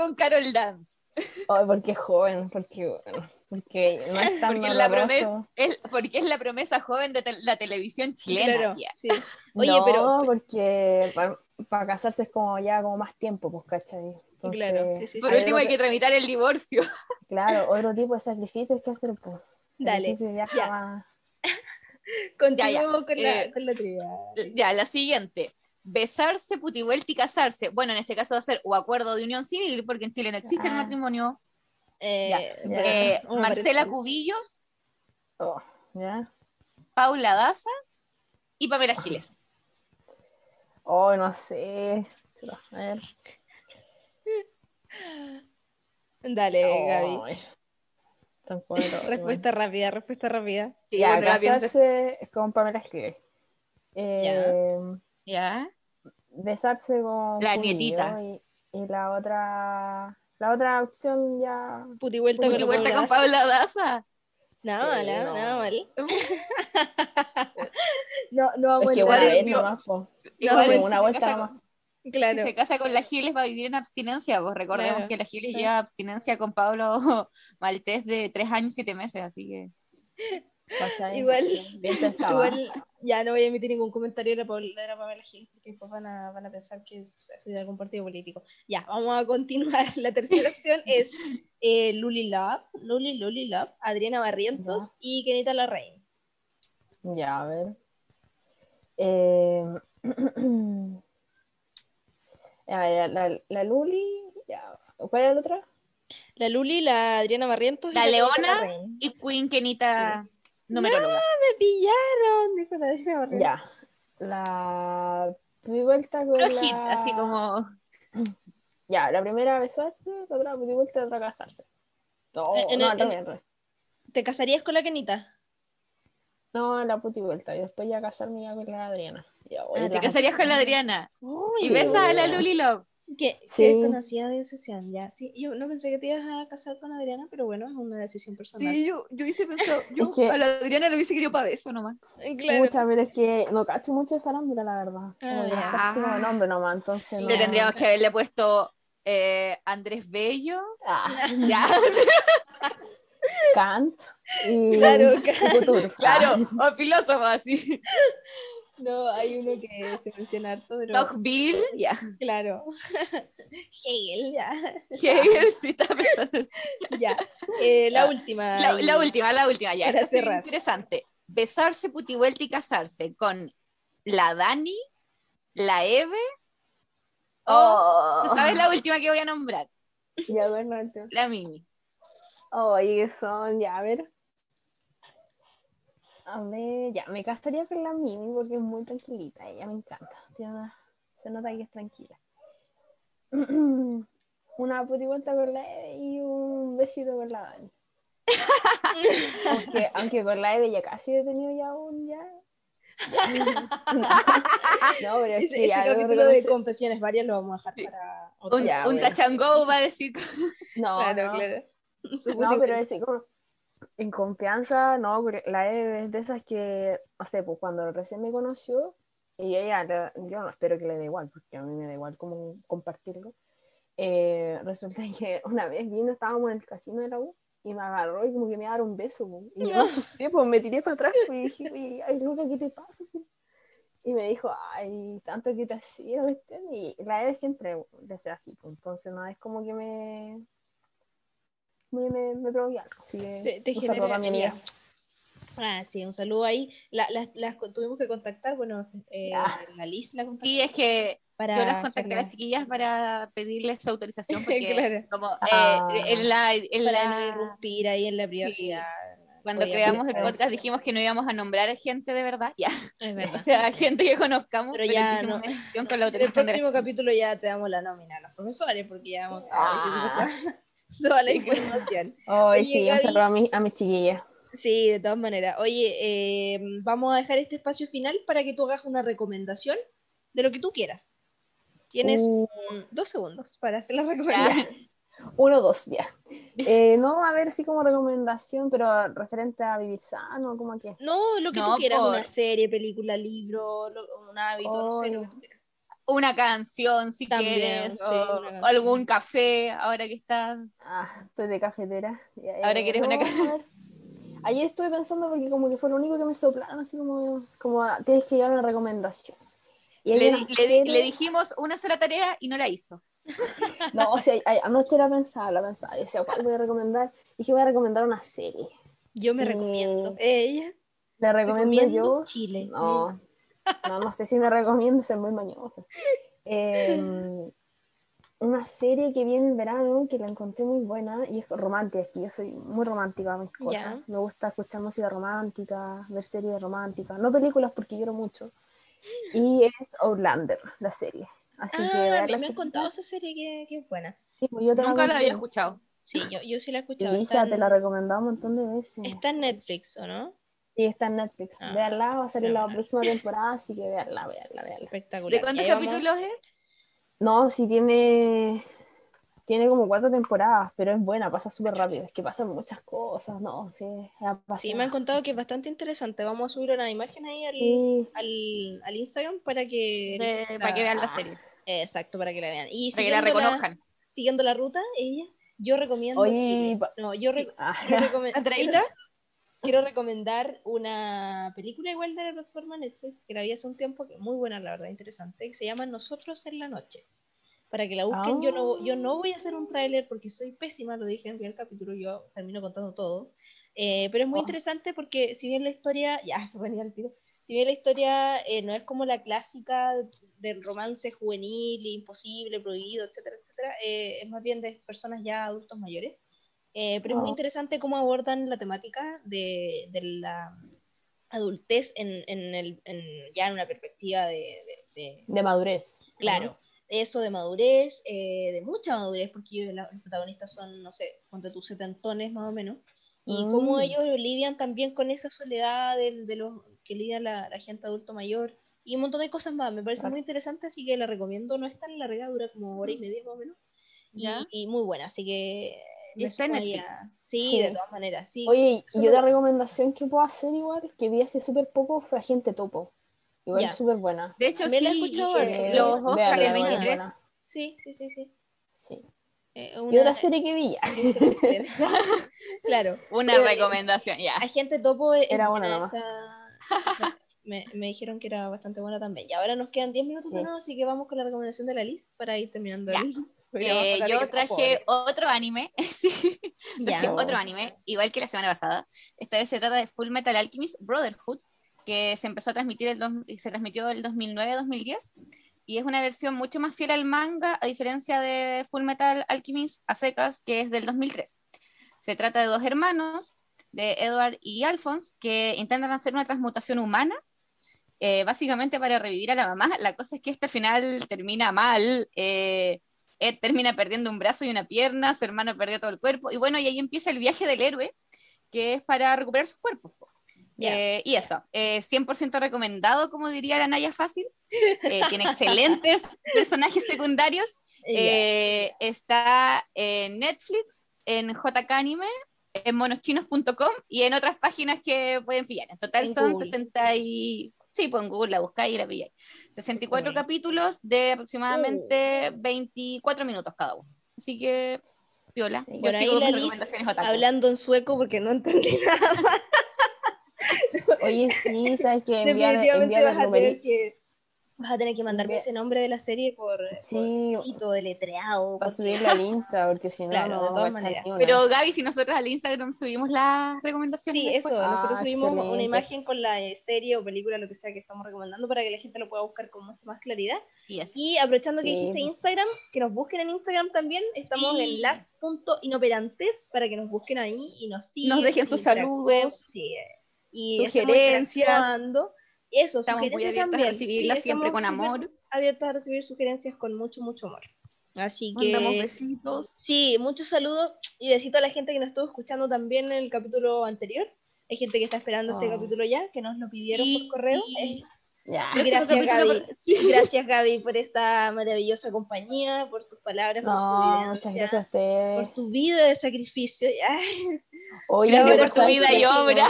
Ay, porque es joven, porque, bueno, porque no es tan Porque es, la promesa, es, porque es la promesa joven de la televisión chilena. Claro, sí. Oye, no, pero- porque para casarse es como ya como más tiempo, pues, ¿cachai? Entonces, Claro, sí, sí, Por sí. último hay que tramitar el divorcio. Claro, otro tipo de sacrificios que hacer, pues. Dale, ya con, la, Eh, con la trivia. Ya, la siguiente. Besarse, putivuelta y casarse. Bueno, en este caso va a ser o acuerdo de unión civil, porque en Chile no existe el Ah. matrimonio. Eh, Eh, Marcela Cubillos, Oh. Paula Daza y Pamela Giles. Oh, no sé. A ver. Dale, Gaby. Tan poderoso, Respuesta rápida, respuesta rápida. Sí, Ya, bueno, casarse con Pamela Giles. Eh, Ya. Besarse con La nietita. Y, y la otra la otra opción ya Puti vuelta con, Putivuelta con Paula. Daza. Nada Sí, mal, no. nada mal. No, no vamos es a nomás, po. Igual bueno, si una se vuelta casa nomás. con- Claro. Si se casa con la Giles va a vivir en abstinencia, pues recordemos Claro. que la Giles lleva abstinencia con Pablo Maltés de tres años, siete meses, así que... ¿cachai? Igual- Bien pensado. Igual ya no voy a emitir ningún comentario de la, la Pamela Gil, porque después van a, van a pensar que es- soy de algún partido político. Ya, vamos a continuar. La tercera opción es eh, Luli Love, Luli Luli Love, Adriana Barrientos y Kenita Larraín. Ya, a ver. Eh, a ver, la, la Luli, ya. ¿Cuál era la otra? La Luli, la Adriana Barrientos y La Leona. Y Queen Kenita, numeróloga. Me pillaron, dijo la Barrientos. Ya. La. Mi vuelta con Pero hit, la... así como... Ya, la primera besarse, la otra mi vuelta, la otra casarse. No, En- no, en-. ¿Te casarías con la Kenita? No, la puti vuelta. Yo estoy a casarme ya con la Adriana. Ya, Ah, te la- casarías con la Adriana. Uy, Y Sí, besas a la. Luli Love. Que Sí. que desconocida de decisión, ya. Sí, yo no pensé que te ibas a casar con Adriana, pero bueno, es una decisión personal. yo, yo hubiese pensado... Yo Es que- a la Adriana le hubiese querido para beso nomás. Eh, claro. Pucha, pero es que no cacho mucho de farándula, la verdad. Ah, como nombre nomás, entonces no. Le tendríamos que haberle puesto eh, Andrés Bello. Ah, Ya, Kant y, Claro, Kant. Couture. claro, o filósofo así. No, hay uno que se menciona harto, pero Tocqueville, ya. claro. Hegel, ya. Hegel sí está pensando. Ya. Eh, la última. La, última, la última, ya. Para sí es cerrar. interesante. Besarse, putivuelta y casarse con la Dani, la Eve, o, Oh, ¿sabes la última que voy a nombrar? ya, Bernardo. La Mimi. Oye, son, ya, a ver. A ver, ya, me casaría con la Mimi porque es muy tranquilita, ella me encanta. Tiene una- se nota que es tranquila. Una puti vuelta con la Eve y un besito con la Dani. aunque, aunque con la Eve ya casi he tenido ya un ya. no, pero es Ese, que ese ya capítulo de confesiones varias lo vamos a dejar para otro. Un, Ya, un bueno. tachangó va a decir. No, Claro, no. claro. No, pero es como en confianza, no, porque la Eve es de esas que, no sé, pues cuando recién me conoció, y ella, yo no espero que le dé igual, porque a mí me da igual como compartirlo. eh, resulta que una vez vino, estábamos en el casino de la U, y me agarró y como que me iba a dar un beso, po, y yo asusté, pues me tiré para atrás, pues, y dije, "Oye, ay, Luca, ¿qué te pasa? Y me dijo, ay, tanto que te hacía, ¿viste? Y la Eve siempre le sea así, pues, entonces no es como que me me, me, me provoque algo. Así que Te, te un saludo a mi amiga. Ah, sí, un saludo ahí. La- las- las co- tuvimos que contactar, bueno, eh, Ah. la Liz la contactó Sí, es que para yo las contacté a las chiquillas para pedirles su autorización porque Claro. como eh, Ah. en la, en para la- no irrumpir ahí en la privacidad. cuando Podía creamos el podcast dijimos que no íbamos a nombrar a gente de verdad, ya, Es o verdad. sea, gente que conozcamos, Pero pero, ya no. con la En el próximo capítulo ya te damos la nómina a los profesores, porque ya hemos estado Ah. toda la Sí, información. Hoy Oye, sí, un saludo a, mi, a mis chiquillas. Sí, de todas maneras. Oye, eh, vamos a dejar este espacio final para que tú hagas una recomendación de lo que tú quieras. Tienes Uh. dos segundos para hacer la recomendación. Uno, dos, ya. Eh, no, a ver si como recomendación, pero referente a vivir sano, como que. No, lo que No, tú quieras, por- una serie, película, libro, lo- un hábito, no sé, lo que tú quieras. Una canción, si También, quieres, sí, o algún café, ahora que estás. Ah, estoy de cafetera. Ahora quieres una No, ca- a ver. Ayer estuve pensando porque como que fue lo único que me soplaron, así como, como ah, tienes que llevar una recomendación. Y Le, una di- le di- serie- le dijimos una sola tarea y no la hizo. No, o sea, anoche la pensaba, la pensaba, y decía, ¿cuál voy a recomendar? Y dije, voy a recomendar una serie. Yo me Eh, recomiendo. Ella. ¿Le recomiendo Recomiendo yo? Chile. No, no, no sé si me recomiendo, soy muy mañosa. Eh, una serie que viene en verano, que la encontré muy buena y es romántica, es que yo soy muy romántica a mis cosas. Me gusta escuchar música romántica, ver series románticas, no películas porque lloro mucho. Y es Outlander, la serie. Así que Ah, me, han contado esa serie que, que es buena. Sí, pues yo Nunca la había escuchado. Sí, yo, yo sí la he escuchado. En, te la he recomendado un montón de veces. está en Netflix, ¿o no? Sí, está en Netflix. Ah, Veanla, va a salir la próxima temporada, así que veanla, veanla, veanla. Espectacular. ¿De cuántos vamos- capítulos es? No, sí tiene. Tiene como cuatro temporadas, pero es buena, pasa súper rápido. Es que pasan muchas cosas, no, sí. Sí, me han contado que es bastante interesante. Vamos a subir una imagen ahí al, Sí, al, al Instagram para que... La- para que vean la serie, Exacto, para que la vean. Y para que la reconozcan. siguiendo la ruta, ella, yo recomiendo... Oye, No, yo, re- Ah, ¿Andreita? quiero recomendar una película igual de la plataforma Netflix que la vi hace un tiempo, que es muy buena, la verdad, interesante, que se llama Nosotros en la Noche. Para que la busquen, yo, no, yo no voy a hacer un tráiler porque soy pésima, lo dije en el primer capítulo, yo termino contando todo. Eh, pero es muy Oh. interesante porque si bien la historia, ya se venía el tiro, si bien la historia eh, no es como la clásica del romance juvenil, imposible, prohibido, etcétera, etcétera, eh, es más bien de personas ya adultos mayores. Eh, pero es muy interesante cómo abordan la temática de, de la adultez en, en el, en- ya en una perspectiva de, de- de- de madurez. claro, eso de madurez, eh, de mucha madurez, porque los protagonistas son, no sé, ponte tus setentones más o menos, y Mm. cómo ellos lidian también con esa soledad del- de, los que lidia la, la gente adulto mayor, y un montón de cosas más, me parece Claro. muy interesante, así que la recomiendo, no es tan larga, dura como hora y media más o menos, y, y muy buena, así que... ¿Y está en Netflix? Sí, Sí. de todas maneras, sí. Oye, y otra recomendación que puedo hacer igual, que vi hace súper poco, fue Agente Topo. Igual es súper buena. De hecho, También la he sí, escuchado eh, los Oscar del véanla, 23. buena. Sí, sí, sí, sí. Sí. Eh, Y una- otra serie que vi ya. claro. Una Eh, recomendación, ya. Agente Topo Era buena esa- me, me dijeron que era bastante buena también. Y ahora nos quedan 10 minutos Sí. nuevo, así que vamos con la recomendación de la Liz para ir terminando. Ya. Eh, yo traje otro anime, sí, traje Ya. otro anime, igual que la semana pasada. Esta vez se trata de Full Metal Alchemist Brotherhood, que se empezó a transmitir, el dos- se transmitió el 2009-2010, y es una versión mucho más fiel al manga, a diferencia de Full Metal Alchemist a secas, que es del 2003. Se trata de dos hermanos, de Edward y Alphonse, que intentan hacer una transmutación humana, eh, básicamente para revivir a la mamá. La cosa es que este final termina mal. eh, Ed termina perdiendo un brazo y una pierna, su hermano perdió todo el cuerpo, y bueno, y ahí empieza el viaje del héroe, que es para recuperar sus cuerpos. Eh, y eso, eh, 100% recomendado, como diría la Naya Fácil. Eh, tiene excelentes personajes secundarios. Eh, está en Netflix, en JK Anime, en monoschinos.com y en otras páginas que pueden pillar. En total En son Google. 60 y... Sí, pues en Google la buscáis y la pilláis. 64 Google. capítulos de Uh. aproximadamente 24 minutos cada uno. Así que, piola. Sí. Yo Por ahí sigo la con recomendaciones. Hablando en sueco porque no entendí nada. Oye, sí, sabes que enviar, Definitivamente enviar vas a tener que vas a tener que mandarme ese nombre de la serie por, Sí, por deletreado. para porque- subirlo al Insta, porque si no, Claro, no de todas maneras. Pero Gaby, si nosotros al Instagram subimos las recomendaciones. Sí, eso, nosotros subimos una imagen con la eh, serie o película, lo que sea que estamos recomendando, para que la gente lo pueda buscar con mucha más claridad. Sí, así. Y aprovechando que Sí. dijiste Instagram, que nos busquen en Instagram también, estamos Sí. en las.inoperantes para que nos busquen ahí y nos sigan. Nos dejen sus saludos, sí, eh, y estamos sugerencias. Eso, Estamos muy abiertas a también. recibirlas Sí, siempre con amor. Abiertas a recibir sugerencias con mucho, mucho amor. Así que. Mandamos besitos. Sí, muchos saludos y besitos a la gente que nos estuvo escuchando también en el capítulo anterior. Hay gente que está esperando este Oh. capítulo ya, que nos lo pidieron Y- por correo. y- Ya. Gracias Gaby. por- sí. Gracias Gaby por esta maravillosa compañía, por tus palabras, por No, tu muchas evidencia, gracias a ustedes. por tu vida de sacrificio. Ay, Oye, por tu vida y tu obra.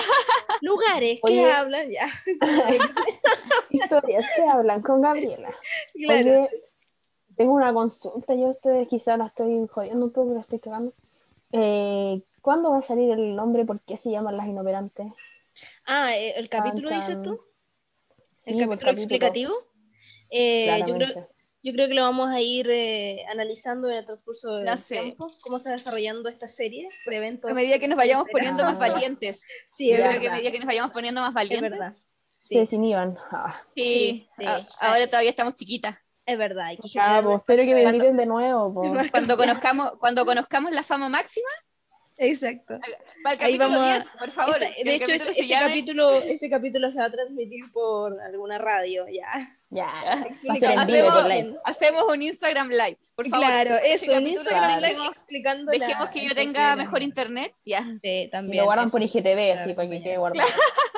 lugares Oye. que hablan, ya. historias que hablan con Gabriela. Claro. Oye, tengo una consulta, yo a ustedes quizás la estoy jodiendo un poco, la estoy cagando. Eh, ¿Cuándo va a salir el nombre? ¿Por qué se llaman las inoperantes? Ah, eh, el capítulo Tan, dices tú, Sí, el capítulo explicativo. Eh, yo, creo, yo creo que lo vamos a ir eh, analizando en el transcurso del No sé. tiempo, cómo se va desarrollando esta serie de eventos. A medida que nos vayamos poniendo más valientes. Sí, Yo es creo verdad. que a medida que nos vayamos poniendo más Es valientes. verdad. Se Sí, desinhiban. Ah, Sí, Sí, sí. ahora todavía estamos chiquitas. es verdad. Hay que Ah, pues, espero que me inviten de nuevo. po. Cuando conozcamos, cuando conozcamos la fama máxima, Exacto. para el Ahí capítulo vamos a- 10, por favor. Esta- de hecho, capítulo ese, se ese llame- capítulo, ese capítulo se va a transmitir por alguna radio, ya. Ya, a Hacemos- live. Hacemos un Instagram live, por favor. Claro, Ese eso, capítulo Instagram Live dejemos- explicando la- Dejemos que yo tenga mejor internet. Ya. Sí, Y también. lo guardan eso. por IGTV, así Claro, para que quede guardado.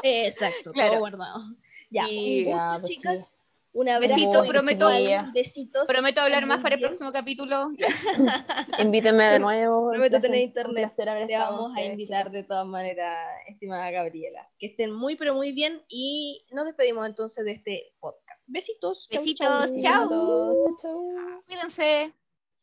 Exacto, Claro. todo guardado. Ya, Y- un gusto, Ya, pues, chicas. Un abrazo. Besitos, y prometo- Besitos. Prometo hablar más para el próximo capítulo. Invítenme de nuevo. Prometo placer- tener internet. Te vamos a invitar de todas maneras, estimada Gabriela. Que estén muy, pero muy bien. Y nos despedimos entonces de este podcast. Besitos. Besitos, chau. chao. Chau, chau. Cuídense.